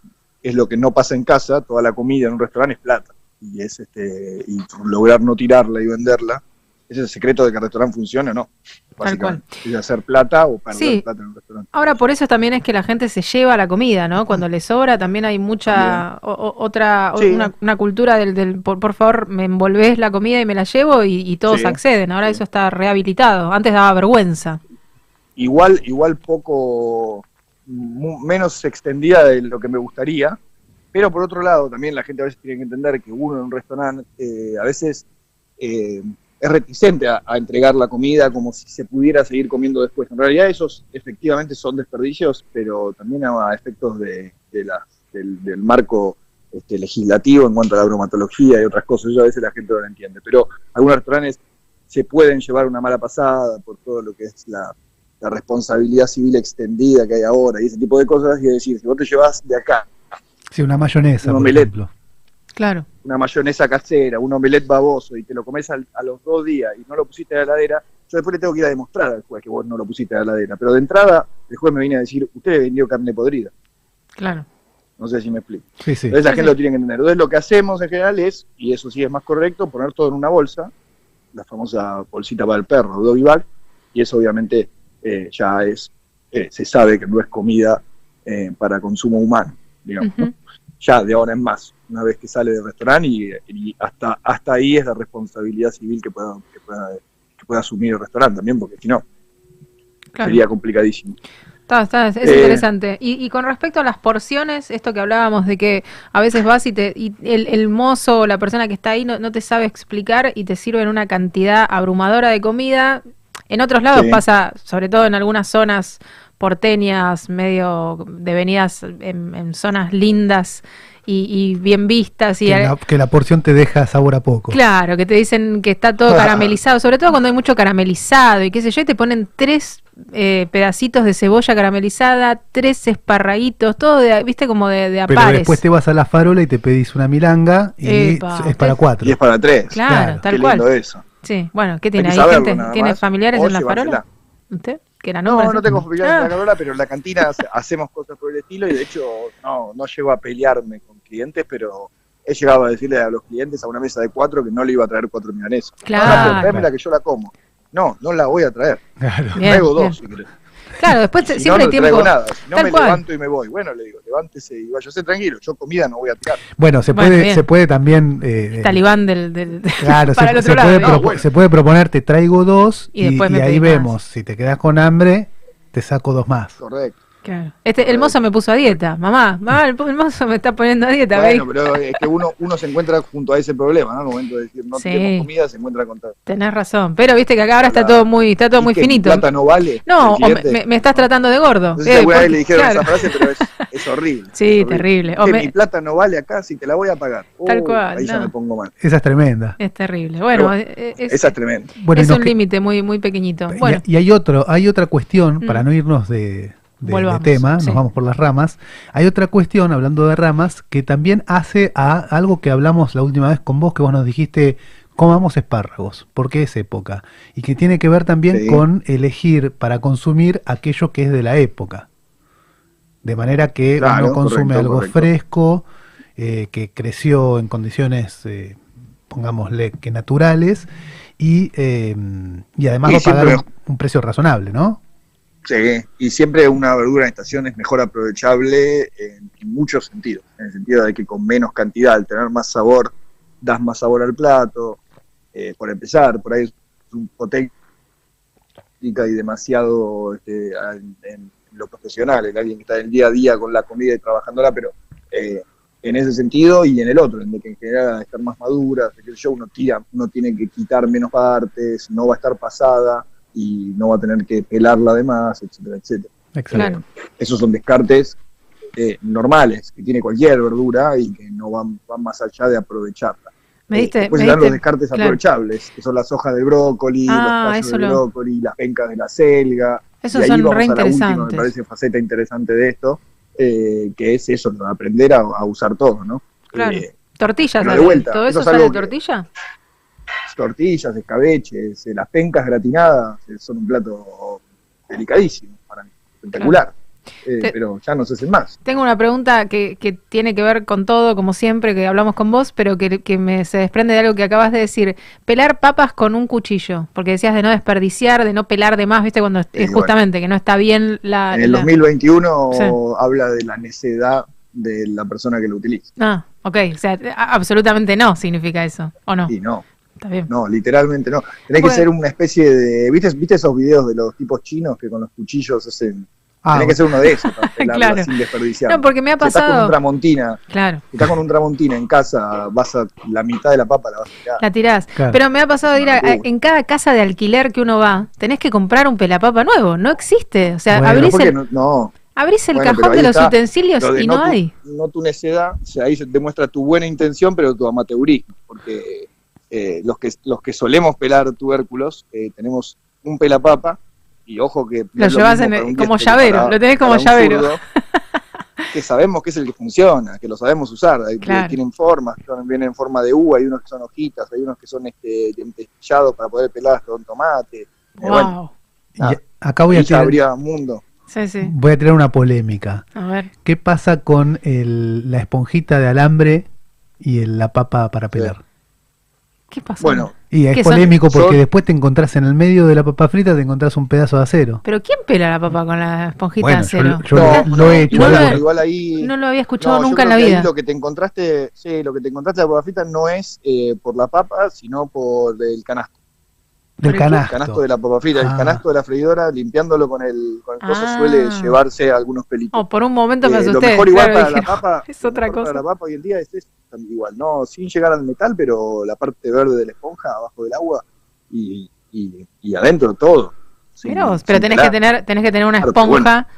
es lo que no pasa en casa, toda la comida en un restaurante es plata. Y es este y lograr no tirarla y venderla, ese es el secreto de que el restaurante funcione o no. Básicamente. Es hacer plata o perder Sí. plata en un restaurante. Ahora por eso también es que la gente se lleva la comida, ¿no? Cuando le sobra también hay mucha o- otra Sí. una, una cultura del, del por, por favor me envolvés la comida y me la llevo y, y todos Sí. acceden. Ahora eso está rehabilitado. Antes daba vergüenza. igual, igual poco menos extendida de lo que me gustaría, pero por otro lado también la gente a veces tiene que entender que uno en un restaurante eh, a veces eh, es reticente a, a entregar la comida como si se pudiera seguir comiendo después. En realidad esos efectivamente son desperdicios, pero también a efectos de, de la- del, del marco este, legislativo en cuanto a la bromatología y otras cosas, eso a veces la gente no lo entiende, pero algunos restaurantes se pueden llevar una mala pasada por todo lo que es la, la responsabilidad civil extendida que hay ahora y ese tipo de cosas, y es decir, si vos te llevas de acá Sí, una mayonesa, Un por omelette. ejemplo. Claro. una mayonesa casera, un omelette baboso y te lo comes al- a los dos días y no lo pusiste a la heladera, yo después le tengo que ir a demostrar al juez que vos no lo pusiste a la heladera. Pero de entrada, el juez me viene a decir, usted vendió carne podrida. Claro. No sé si me explico. Sí, sí. Entonces la Sí, gente sí. lo tiene que entender. Entonces lo que hacemos en general es, y eso sí es más correcto, poner todo en una bolsa, la famosa bolsita para el perro, doggy bag, y eso obviamente eh, ya es, eh, se sabe que no es comida eh, para consumo humano, digamos. ¿no? Ya de ahora en más, una vez que sale del restaurante y, y hasta, hasta ahí es la responsabilidad civil que pueda, que pueda, que pueda asumir el restaurante también, porque si no, Claro. sería complicadísimo. Está, está, es Eh, interesante. Y, y con respecto a las porciones, esto que hablábamos de que a veces vas y, te, y el, el mozo o la persona que está ahí no, no te sabe explicar y te sirven una cantidad abrumadora de comida. En otros lados Sí. pasa, sobre todo en algunas zonas porteñas, medio de venidas en, en zonas lindas y, y bien vistas. Y Que la, que la porción te deja sabor a poco. Claro, que te dicen que está todo caramelizado, sobre todo cuando hay mucho caramelizado y qué sé yo, y te ponen tres eh, pedacitos de cebolla caramelizada, tres esparraguitos, todo, de, viste, como de, de Pero apares. después te vas a la farola y te pedís una milanga y Epa, es para cuatro. Y es para tres. Claro, tal Qué cual. lindo eso. Sí, bueno, ¿qué tiene Hay ahí? saberlo, gente? ¿Tiene más. familiares O en la farola? ¿Usted? ¿Que No, no tengo familiares en Ah, la carola, pero en la cantina hace- hacemos cosas por el estilo y de hecho no, no llego a pelearme con clientes, pero he llegado a decirle a los clientes a una mesa de cuatro que no le iba a traer cuatro milanesas. Claro. No, pero tráemela que yo la como. No, no la voy a traer. Claro. Bien, traigo bien. dos, si querés. Claro, después Si siempre no, hay no tiempo. traigo nada. Si no, Tal me cual. levanto y me voy. Bueno, le digo, levántese y váyase tranquilo. Yo comida no voy a tirar. Bueno, se Bueno, puede, bien. se puede también. eh, Talibán del, del- Claro, para se, el se otro lado. puede ¿no? propo- bueno. se puede proponer, te traigo dos Y y, después me y ahí más. vemos. Si te quedas con hambre, te saco dos más. Correcto. Claro. Este, el mozo me puso a dieta. Mamá, mamá, el, el mozo me está poniendo a dieta. Bueno, ¿veis? pero es que uno, uno se encuentra junto a ese problema, ¿no? Al momento de decir no Sí. tenemos comida, se encuentra con tal. Tenés razón. Pero viste que acá ahora está todo muy, está todo ¿Y muy que mi finito. plata no vale? No, o me, me- me estás tratando de gordo. No sé si Eh, alguna vez porque- le dijeron claro. esa frase, pero es, es horrible. Sí, es horrible. terrible. O Que me- mi plata no vale acá, si te la voy a pagar. Tal cual, Ahí ya no. me pongo mal. Esa es tremenda. Es terrible. Bueno, Pero eh, es, Esa es tremenda. Bueno, y es un que- límite muy, muy pequeñito. y- Bueno, Y, hay otro, hay otra cuestión, Mm. para no irnos de, de- tema, sí. nos vamos por las ramas. Hay otra cuestión, hablando de ramas, que también hace a algo que hablamos la última vez con vos, que vos nos dijiste, comamos espárragos, porque es época. Y que tiene que ver también Sí. con elegir para consumir aquello que es de la época. De manera que Claro, uno consume correcto, algo correcto. fresco, eh, que creció en condiciones, eh, pongámosle que naturales, y, eh, y además Y va a pagar un precio razonable, ¿no? Sí, y siempre una verdura en estación es mejor aprovechable en, muchos sentidos. En el sentido de que con menos cantidad, al tener más sabor, das más sabor al plato. Eh, por empezar, por ahí es un potencia y demasiado este, en, en profesional, en alguien que está en el día a día con la comida y trabajándola, pero eh, en ese sentido y en el otro, en el que en general al estar más madura, que yo uno tira, uno tiene que quitar menos partes, no va a estar pasada y no va a tener que pelarla además, etcétera, etcétera. Excelente. Esos son descartes eh, normales que tiene cualquier verdura y que no van, van más allá de aprovecharla. Me diste, Después me están los descartes claro. aprovechables, que son las hojas del brócoli, Ah, los tallos del lo- brócoli, las pencas de la selga. Esos y ahí son vamos re a la última, me parece, faceta interesante de esto, eh, que es eso, aprender a, a usar todo, ¿no? Claro. Eh, Tortillas, de vuelta, ¿todo eso eso es sale de que- tortilla? Tortillas, escabeches, eh, las pencas gratinadas, eh, son un plato delicadísimo para mí, espectacular. Eh, Te- pero ya no se hacen más. Tengo una pregunta que, que tiene que ver con todo, como siempre que hablamos con vos, pero que, que me se desprende de algo que acabas de decir. Pelar papas con un cuchillo, porque decías de no desperdiciar, de no pelar de más, viste, cuando es bueno. justamente que no está bien la... En el la- 2021 Sí. habla de la necedad de la persona que lo utiliza. Ah, ok, o sea, absolutamente no significa eso, ¿o no? Y no, Está bien. no, literalmente no. Tenés Bueno. que ser una especie de. ¿viste, ¿Viste esos videos de los tipos chinos que con los cuchillos hacen. Ah, Tenés que ser uno de esos para Claro. sin desperdiciar. No, porque me ha Si estás con pasado- un tramontina, Claro. si estás con un tramontina en casa, vas a la mitad de la papa la vas a tirar. La tirás. Claro. Pero me ha pasado de ir a- a- locura. en cada casa de alquiler que uno va, tenés que comprar un pelapapa nuevo. No existe. O sea, Bueno, abrís, el, no, no. abrís el Bueno, cajón de los está utensilios lo de y no, tu- hay. No tu necedad, o sea, ahí se demuestra tu buena intención, pero tu amateurismo, porque eh, los que los que solemos pelar tubérculos eh, tenemos un pelapapa y ojo que Lo es llevas en el- como llavero, para- lo tenés como llavero. zurdo, que sabemos que es el que funciona, que lo sabemos usar, tienen formas, que son- vienen en forma de U, hay unos que son hojitas, hay unos que son este dentellados para poder pelar hasta un tomate. Eh, bueno, Y acá voy a tirar, habría mundo. Sí, sí. voy a tirar una polémica. A ver. ¿Qué pasa con el- la esponjita de alambre y el- la papa para pelar? ¿Qué pasa? Bueno, Y es polémico porque Son- después te encontrás en el medio de la papa frita, te encontrás un pedazo de acero. Pero ¿quién pela la papa con la esponjita Bueno, de acero? yo No, lo, he hecho. no lo igual ahí No lo había escuchado No, nunca en la vida. Lo que te encontraste, sí, lo que te encontraste de la papa frita no es eh, por la papa, sino por el canasto. Del El canasto. canasto de la papa frita, Ah. el canasto de la freidora, limpiándolo con el, con el coso Ah. suele llevarse algunos pelitos. Oh, por un momento me Eh, asusté. lo mejor igual claro, para dije, la papa, es otra cosa. Para la papa hoy en día es, es igual, no, sin llegar al metal, pero la parte verde de la esponja abajo del agua y, y, y adentro todo. sin- Mirá vos, pero tenés que tener, tenés que tener una Claro, esponja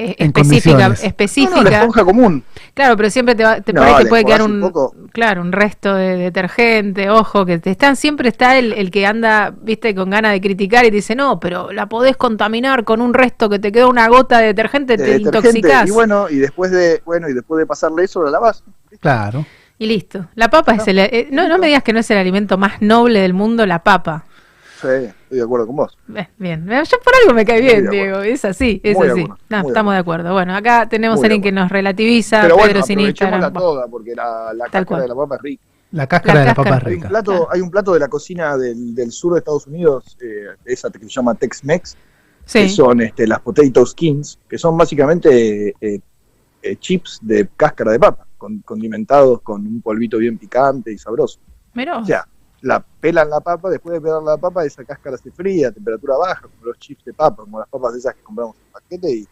eh, específica, específica. No, no, la esponja común. Claro, pero siempre te, va, te No, por ahí te puede quedar un, un poco. claro, un resto de detergente, ojo, que te están, siempre está el, el que anda, viste, con ganas de criticar y te dice, no, pero la podés contaminar con un resto que te quedó una gota de detergente, de te detergente, intoxicás. Y bueno, y después de, bueno, y después de pasarle eso, la lavas. Claro. Y listo. La papa es el, eh, no, no me digas que no es el alimento más noble del mundo, la papa. Sí, estoy de acuerdo con vos. Bien, yo por algo me cae bien, Diego, es así, es Muy así. acuerdo, No, muy estamos de acuerdo. Bueno, acá tenemos Muy alguien que nos relativiza, Pero bueno, Pedro sin aprovechémosla Instagram. toda, porque la, la cáscara cual. de la papa es rica. La cáscara La de la cáscara. papa es Hay un rica. plato, hay un plato de la cocina del, del sur de Estados Unidos, eh, esa que se llama Tex-Mex, que Sí. son este, las potato skins, que son básicamente eh, eh, chips de cáscara de papa, con, condimentados con un polvito bien picante y sabroso. Mirá vos. O sea, la pelan la papa, después de pelar la papa, esa cáscara se fría a temperatura baja, como los chips de papa, como las papas esas que compramos en paquete y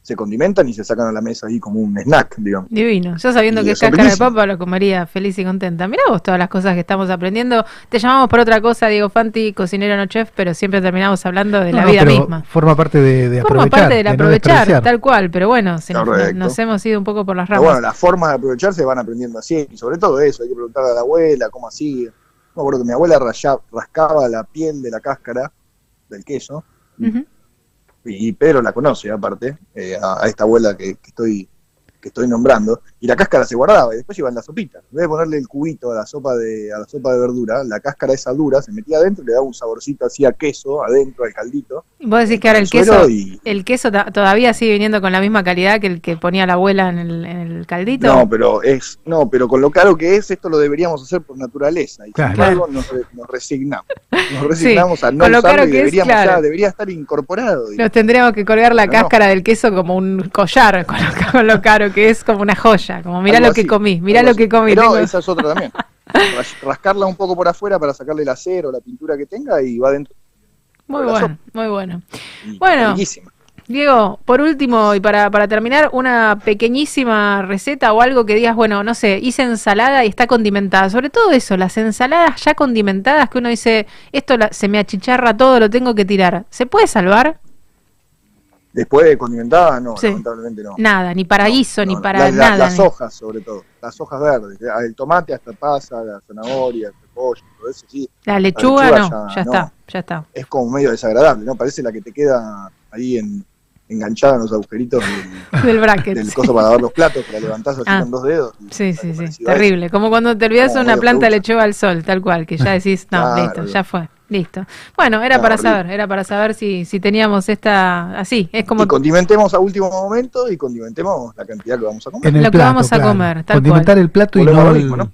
se condimentan y se sacan a la mesa ahí como un snack, digamos. Divino. Yo sabiendo Y que es cáscara de papa lo comería feliz y contenta. Mirá vos todas las cosas que estamos aprendiendo. Te llamamos por otra cosa, Diego Fanti, cocinero no chef, pero siempre terminamos hablando de No, la no, vida pero misma. Forma parte de, de Forma aprovechar. parte del de no aprovechar, tal cual, pero bueno, se nos, nos hemos ido un poco por las Pero ramas. bueno, las formas de aprovechar se van aprendiendo así, y sobre todo eso, hay que preguntarle a la abuela cómo hacía. Me acuerdo que mi abuela rascaba la piel de la cáscara del queso, y Pedro la conoce aparte, eh, a, a esta abuela que, que estoy que estoy nombrando, y la cáscara se guardaba, y después iba en la sopita. En vez de ponerle el cubito a la sopa de, a la sopa de verdura, la cáscara esa dura se metía adentro y le daba un saborcito así a queso adentro al caldito. Y Vos decís que ahora el queso, y- el queso todavía sigue viniendo con la misma calidad que el que ponía la abuela en el, en el caldito. No, pero es, no, pero con lo caro que es, esto lo deberíamos hacer por naturaleza. Y Claro. sin embargo nos, re- nos resignamos. Nos resignamos a no con lo usarlo caro y que es, deberíamos claro. ya- debería estar incorporado. digamos. Nos tendríamos que colgar la No, no. cáscara del queso como un collar, con lo, con lo caro que es, como una joya. Como mirá Algo lo que comí, mirá algo lo que comí. Tengo- esa es otra también. Ras- Rascarla un poco por afuera para sacarle el acero, la pintura que tenga y va dentro. Muy bueno, muy bueno. Bueno. Diego, por último y para, para terminar, una pequeñísima receta o algo que digas, bueno, no sé, hice ensalada y está condimentada. Sobre todo eso, las ensaladas ya condimentadas que uno dice, esto la- se me achicharra todo, lo tengo que tirar. ¿Se puede salvar? Después de condimentada, no, Sí. lamentablemente no. Nada, ni para guiso, ni No, para las, las- nada. las hojas, sobre todo. Las hojas verdes. El tomate hasta pasa, la zanahoria, el repollo, todo eso, sí. La lechuga, lechuga no, ya está, ya está. Es como medio desagradable, ¿no? Parece la que te queda ahí en, enganchada en los agujeritos del, Del bracket. del sí. coso para lavar los platos, la levantás así Ah. con dos dedos. Sí, sí, sí, terrible. Como cuando te olvidas una planta lechuga al sol, tal cual, que ya decís, no, Claro, listo, ya fue, listo. Bueno, era No, para saber, era para saber si, si teníamos esta, así, es como Y condimentemos a último momento y condimentemos la cantidad que vamos a comer. En el Lo que plato, vamos a claro. comer, tal Condimentar cual. el plato y no, el- mismo, ¿no?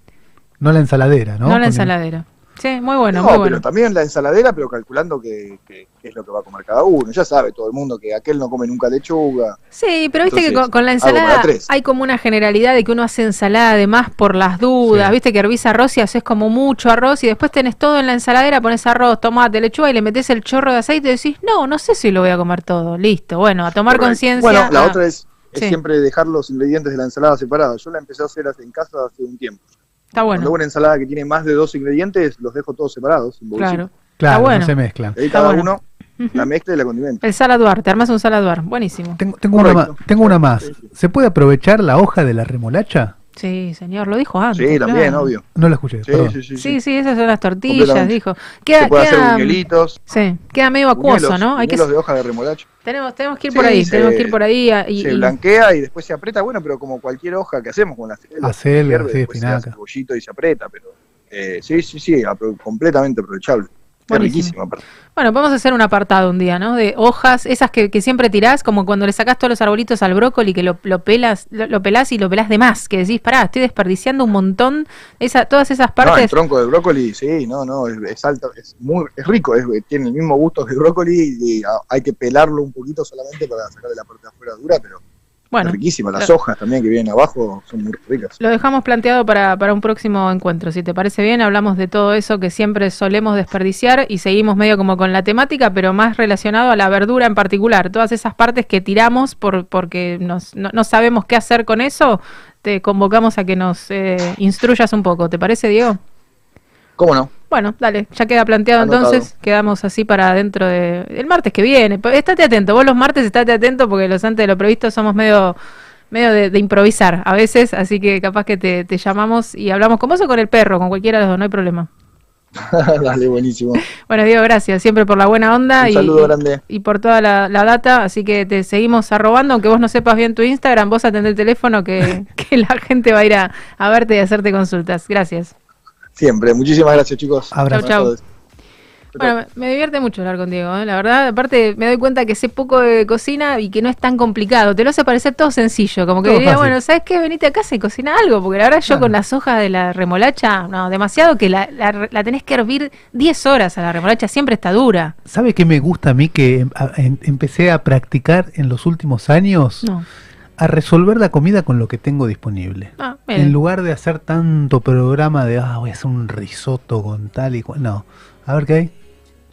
no la ensaladera, ¿no? no la ensaladera. Sí, muy bueno, no, muy pero bueno. también la ensaladera, pero calculando que, que- que es lo que va a comer cada uno. Ya sabe todo el mundo que aquel no come nunca lechuga. Sí, pero viste que con, con la ensalada hay como una generalidad de que uno hace ensalada además por las dudas, viste que hervís arroz y haces como mucho arroz y después tenés todo en la ensaladera, pones arroz, tomate, lechuga y le metes el chorro de aceite y decís, no, no sé si lo voy a comer todo, listo, bueno, a tomar conciencia. Bueno, la ah, otra es, es sí. siempre dejar los ingredientes de la ensalada separados. Yo la empecé a hacer en casa hace un tiempo. Está Cuando bueno, hago una ensalada que tiene más de dos ingredientes, los dejo todos separados. en claro. Claro, Está bueno. no se mezclan. Ahí cada bueno. uno la mezcla y la condimenta. El saladuar, te armas un saladuar, buenísimo. Tengo, tengo una, tengo una más. ¿Se puede aprovechar la hoja de la remolacha? Sí, señor, lo dijo antes. Sí, también, claro. obvio. No la escuché, Sí, perdón. sí, sí, Sí, sí, esas son las tortillas, dijo. Queda, Se puede hacer queda- buñuelitos. Sí, queda medio acuoso, buñuelos, ¿no? Hay que, de hoja de remolacha. tenemos, tenemos que ir Sí, por ahí, se- tenemos que ir por ahí. a- y, se y- blanquea y después se aprieta, bueno, pero como cualquier hoja que hacemos con la. Acelga, sí, después se hace espinaca. bollito y se aprieta, pero eh, sí, sí, sí, completamente aprovechable. Buenísimo. Bueno, vamos a hacer un apartado un día, ¿no? De hojas, esas que, que siempre tirás, como cuando le sacás todos los arbolitos al brócoli, que lo, lo pelas, lo, lo pelás y lo pelás de más, que decís, pará, estoy desperdiciando un montón, esa, todas esas No, el partes. tronco de brócoli, sí, no, no, es, es alto, es muy, es rico, es- tiene el mismo gusto que el brócoli y a- hay que pelarlo un poquito solamente para sacarle la parte de afuera dura, pero bueno, es riquísimo. Las lo- hojas también que vienen abajo son muy ricas. Lo dejamos planteado para, para un próximo encuentro. Si te parece bien, hablamos de todo eso que siempre solemos desperdiciar y seguimos medio como con la temática, pero más relacionado a la verdura en particular. Todas esas partes que tiramos por, porque nos, no, no sabemos qué hacer con eso, te convocamos a que nos eh, instruyas un poco. ¿Te parece, Diego? ¿Cómo no? Bueno, dale, ya queda planteado Anotado. entonces, quedamos así para dentro de el martes que viene. Estate atento, vos los martes estate atento porque los antes de lo previsto somos medio medio de, de improvisar a veces, así que capaz que te, te llamamos y hablamos con vos o con el perro, con cualquiera de los dos, no hay problema. Dale, buenísimo. Bueno, Diego, gracias siempre por la buena onda Un y, saludo grande. y por toda la, la data, así que te seguimos arrobando, aunque vos no sepas bien tu Instagram, vos atendés el teléfono que, que la gente va a ir a, a verte y a hacerte consultas. Gracias. Siempre. Muchísimas gracias, chicos. Abrazo. Chau. Bueno, me- divierte mucho hablar contigo, ¿eh? la verdad. Aparte, me doy cuenta que sé poco de cocina y que no es tan complicado. Te lo hace parecer todo sencillo. Como que Todo diría, fácil. bueno, ¿sabes qué? Venite a casa y cocina algo. Porque la verdad, yo Claro. con las hojas de la remolacha, no, demasiado que la, la- la tenés que hervir 10 horas a la remolacha, siempre está dura. ¿Sabe qué me gusta a mí que em- a- em- empecé a practicar en los últimos años? No. A resolver la comida con lo que tengo disponible. Ah. En lugar de hacer tanto programa de, ah, voy a hacer un risotto con tal y cual. No, a ver qué hay.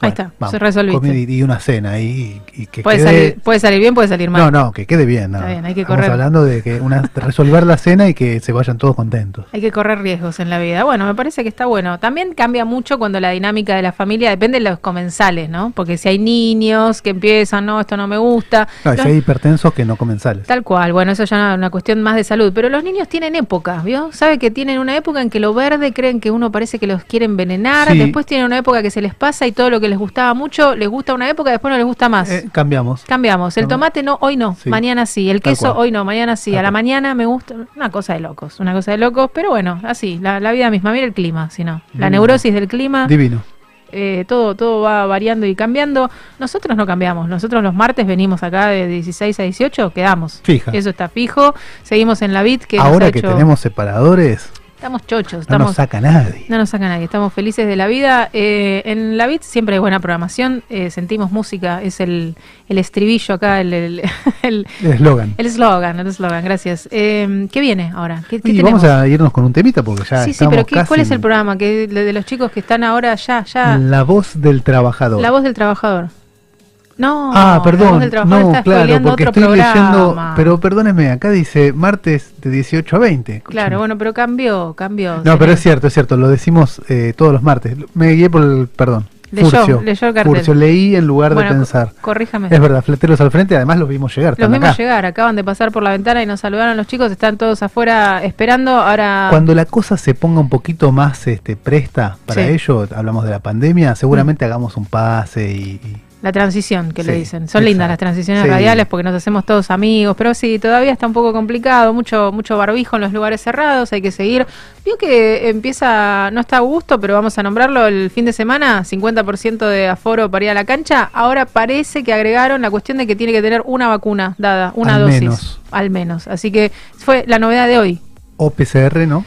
Ahí está, se comida y, una cena ahí y, y que Puede, quede... salir, puede salir bien, puede salir mal. No, no, que quede bien. no. Está bien, hay que Estamos hablando de que una, resolver la cena y que se vayan todos contentos. Hay que correr riesgos en la vida. Bueno, me parece que está bueno. También cambia mucho cuando la dinámica de la familia depende de los comensales, ¿no? Porque si hay niños que empiezan, no, esto no me gusta. No, Los- si hay hipertensos que no comen sales. Tal cual, bueno, eso ya es una cuestión más de salud. Pero los niños tienen épocas, ¿vio? Sabe que tienen una época en que lo verde creen que uno parece que los quiere envenenar, Sí. después tienen una época que se les pasa y todo lo que les gustaba mucho, les gusta una época, después no les gusta más. Eh, cambiamos. Cambiamos. El tomate no, hoy no, Sí. mañana sí. El queso hoy no, mañana sí. A la mañana me gusta. Una cosa de locos, una cosa de locos. Pero bueno, así, la, la vida misma. Mira el clima, si no. La Mm. neurosis del clima. Divino. eh, todo, todo va variando y cambiando. Nosotros no cambiamos. Nosotros los martes venimos acá de 16 a 18, quedamos. Fija. Eso está fijo. Seguimos en la BIT que Ahora que hecho- tenemos separadores, Estamos chochos, no estamos... nos saca nadie. No nos saca nadie, estamos felices de la vida. Eh, en la BIT siempre hay buena programación, eh, sentimos música, es el, el estribillo acá, el eslogan. el eslogan, el eslogan, gracias. Eh, ¿Qué viene ahora? ¿Qué, qué Y vamos a irnos con un temita porque ya sí, sí, pero ¿qué- casi ¿cuál es el programa? que de, de los chicos que están ahora ya, ya? La voz del trabajador. La voz del trabajador. No, ah, perdón. No, claro, porque estoy leyendo. Pero perdóneme, acá dice martes de 18 a 20. Claro, bueno, pero cambió, cambió. No, señor. pero es cierto, es cierto, lo decimos eh, todos los martes. Me guié por el. Perdón. Leyó, Furcio. leyó el cartel. Furcio, leí en lugar Bueno, de pensar. corríjame. Es verdad, fleteros al frente, además los vimos llegar. Los vimos acá. llegar, acaban de pasar por la ventana y nos saludaron los chicos, están todos afuera esperando. Ahora Cuando la cosa se ponga un poquito más este, presta para Sí. Ello, hablamos de la pandemia, seguramente hagamos un pase y, y- la transición que le dicen. Son lindas las transiciones Sí. radiales porque nos hacemos todos amigos, pero sí, todavía está un poco complicado, mucho mucho barbijo en los lugares cerrados, hay que seguir. Vio que empieza, no está a gusto, pero vamos a nombrarlo el fin de semana, 50% de aforo para ir a la cancha. Ahora parece que agregaron la cuestión de que tiene que tener una vacuna dada, una Al dosis. menos. Al menos. Así que fue la novedad de hoy. o PCR, ¿no?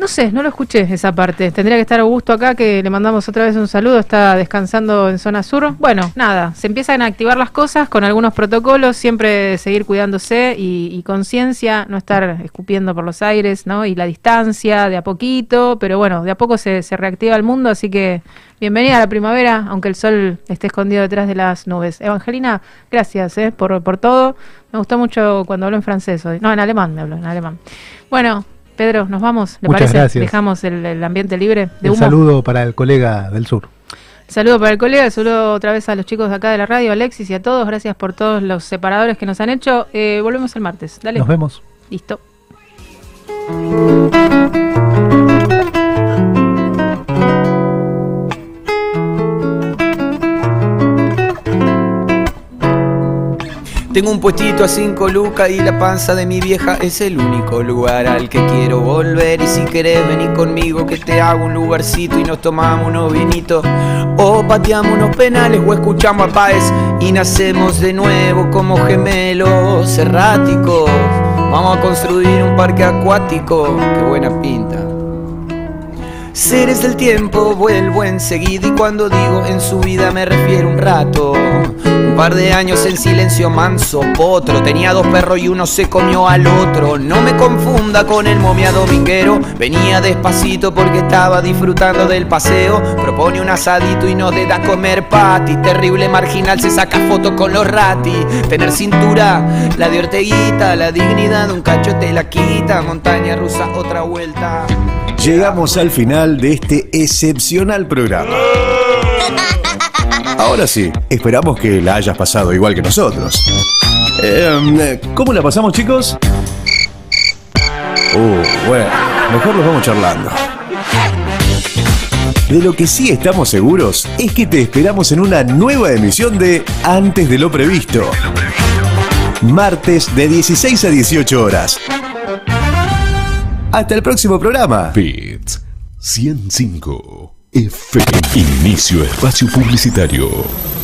No sé, no lo escuché esa parte. Tendría que estar Augusto acá, que le mandamos otra vez un saludo. Está descansando en zona sur. Bueno, nada, se empiezan a activar las cosas con algunos protocolos. Siempre seguir cuidándose y, y conciencia, no estar escupiendo por los aires, ¿no? Y la distancia, de a poquito. Pero bueno, de a poco se, reactiva el mundo. Así que bienvenida a la primavera, aunque el sol esté escondido detrás de las nubes. Evangelina, gracias ¿eh? por, por todo. Me gustó mucho cuando habló en francés. No, en alemán me habló, en alemán. Bueno. Pedro, nos vamos. ¿Le Muchas parece? gracias. Dejamos el, el ambiente libre de Un saludo para el colega del sur. Saludo para el colega, saludo otra vez a los chicos de acá de la radio, Alexis y a todos. Gracias por todos los separadores que nos han hecho. Eh, volvemos el martes. Dale. Nos vemos. Listo. Tengo un puestito a cinco lucas y la panza de mi vieja es el único lugar al que quiero volver. Y si querés venir conmigo que te hago un lugarcito y nos tomamos unos vinitos. O pateamos unos penales o escuchamos a Páez y nacemos de nuevo como gemelos erráticos. Vamos a construir un parque acuático, qué buena pinta. Seres del tiempo vuelvo enseguida y cuando digo en su vida me refiero un rato. Un par de años en silencio manso, potro. Tenía dos perros y uno se comió al otro. No me confunda con el momia dominguero. Venía despacito porque estaba disfrutando del paseo. Propone un asadito y no te da comer pati. Terrible marginal se saca fotos con los rati. Tener cintura, la de Orteguita, la dignidad, un cacho te la quita. Montaña rusa, otra vuelta. Llegamos al final de este excepcional programa. Ahora sí, esperamos que la hayas pasado igual que nosotros. Eh, ¿Cómo la pasamos, chicos? Uh, bueno, mejor los vamos charlando. De lo que sí estamos seguros es que te esperamos en una nueva emisión de Antes de lo Previsto. Martes de 16 a 18 horas. Hasta el próximo programa. Bits 105 FM. Inicio espacio publicitario.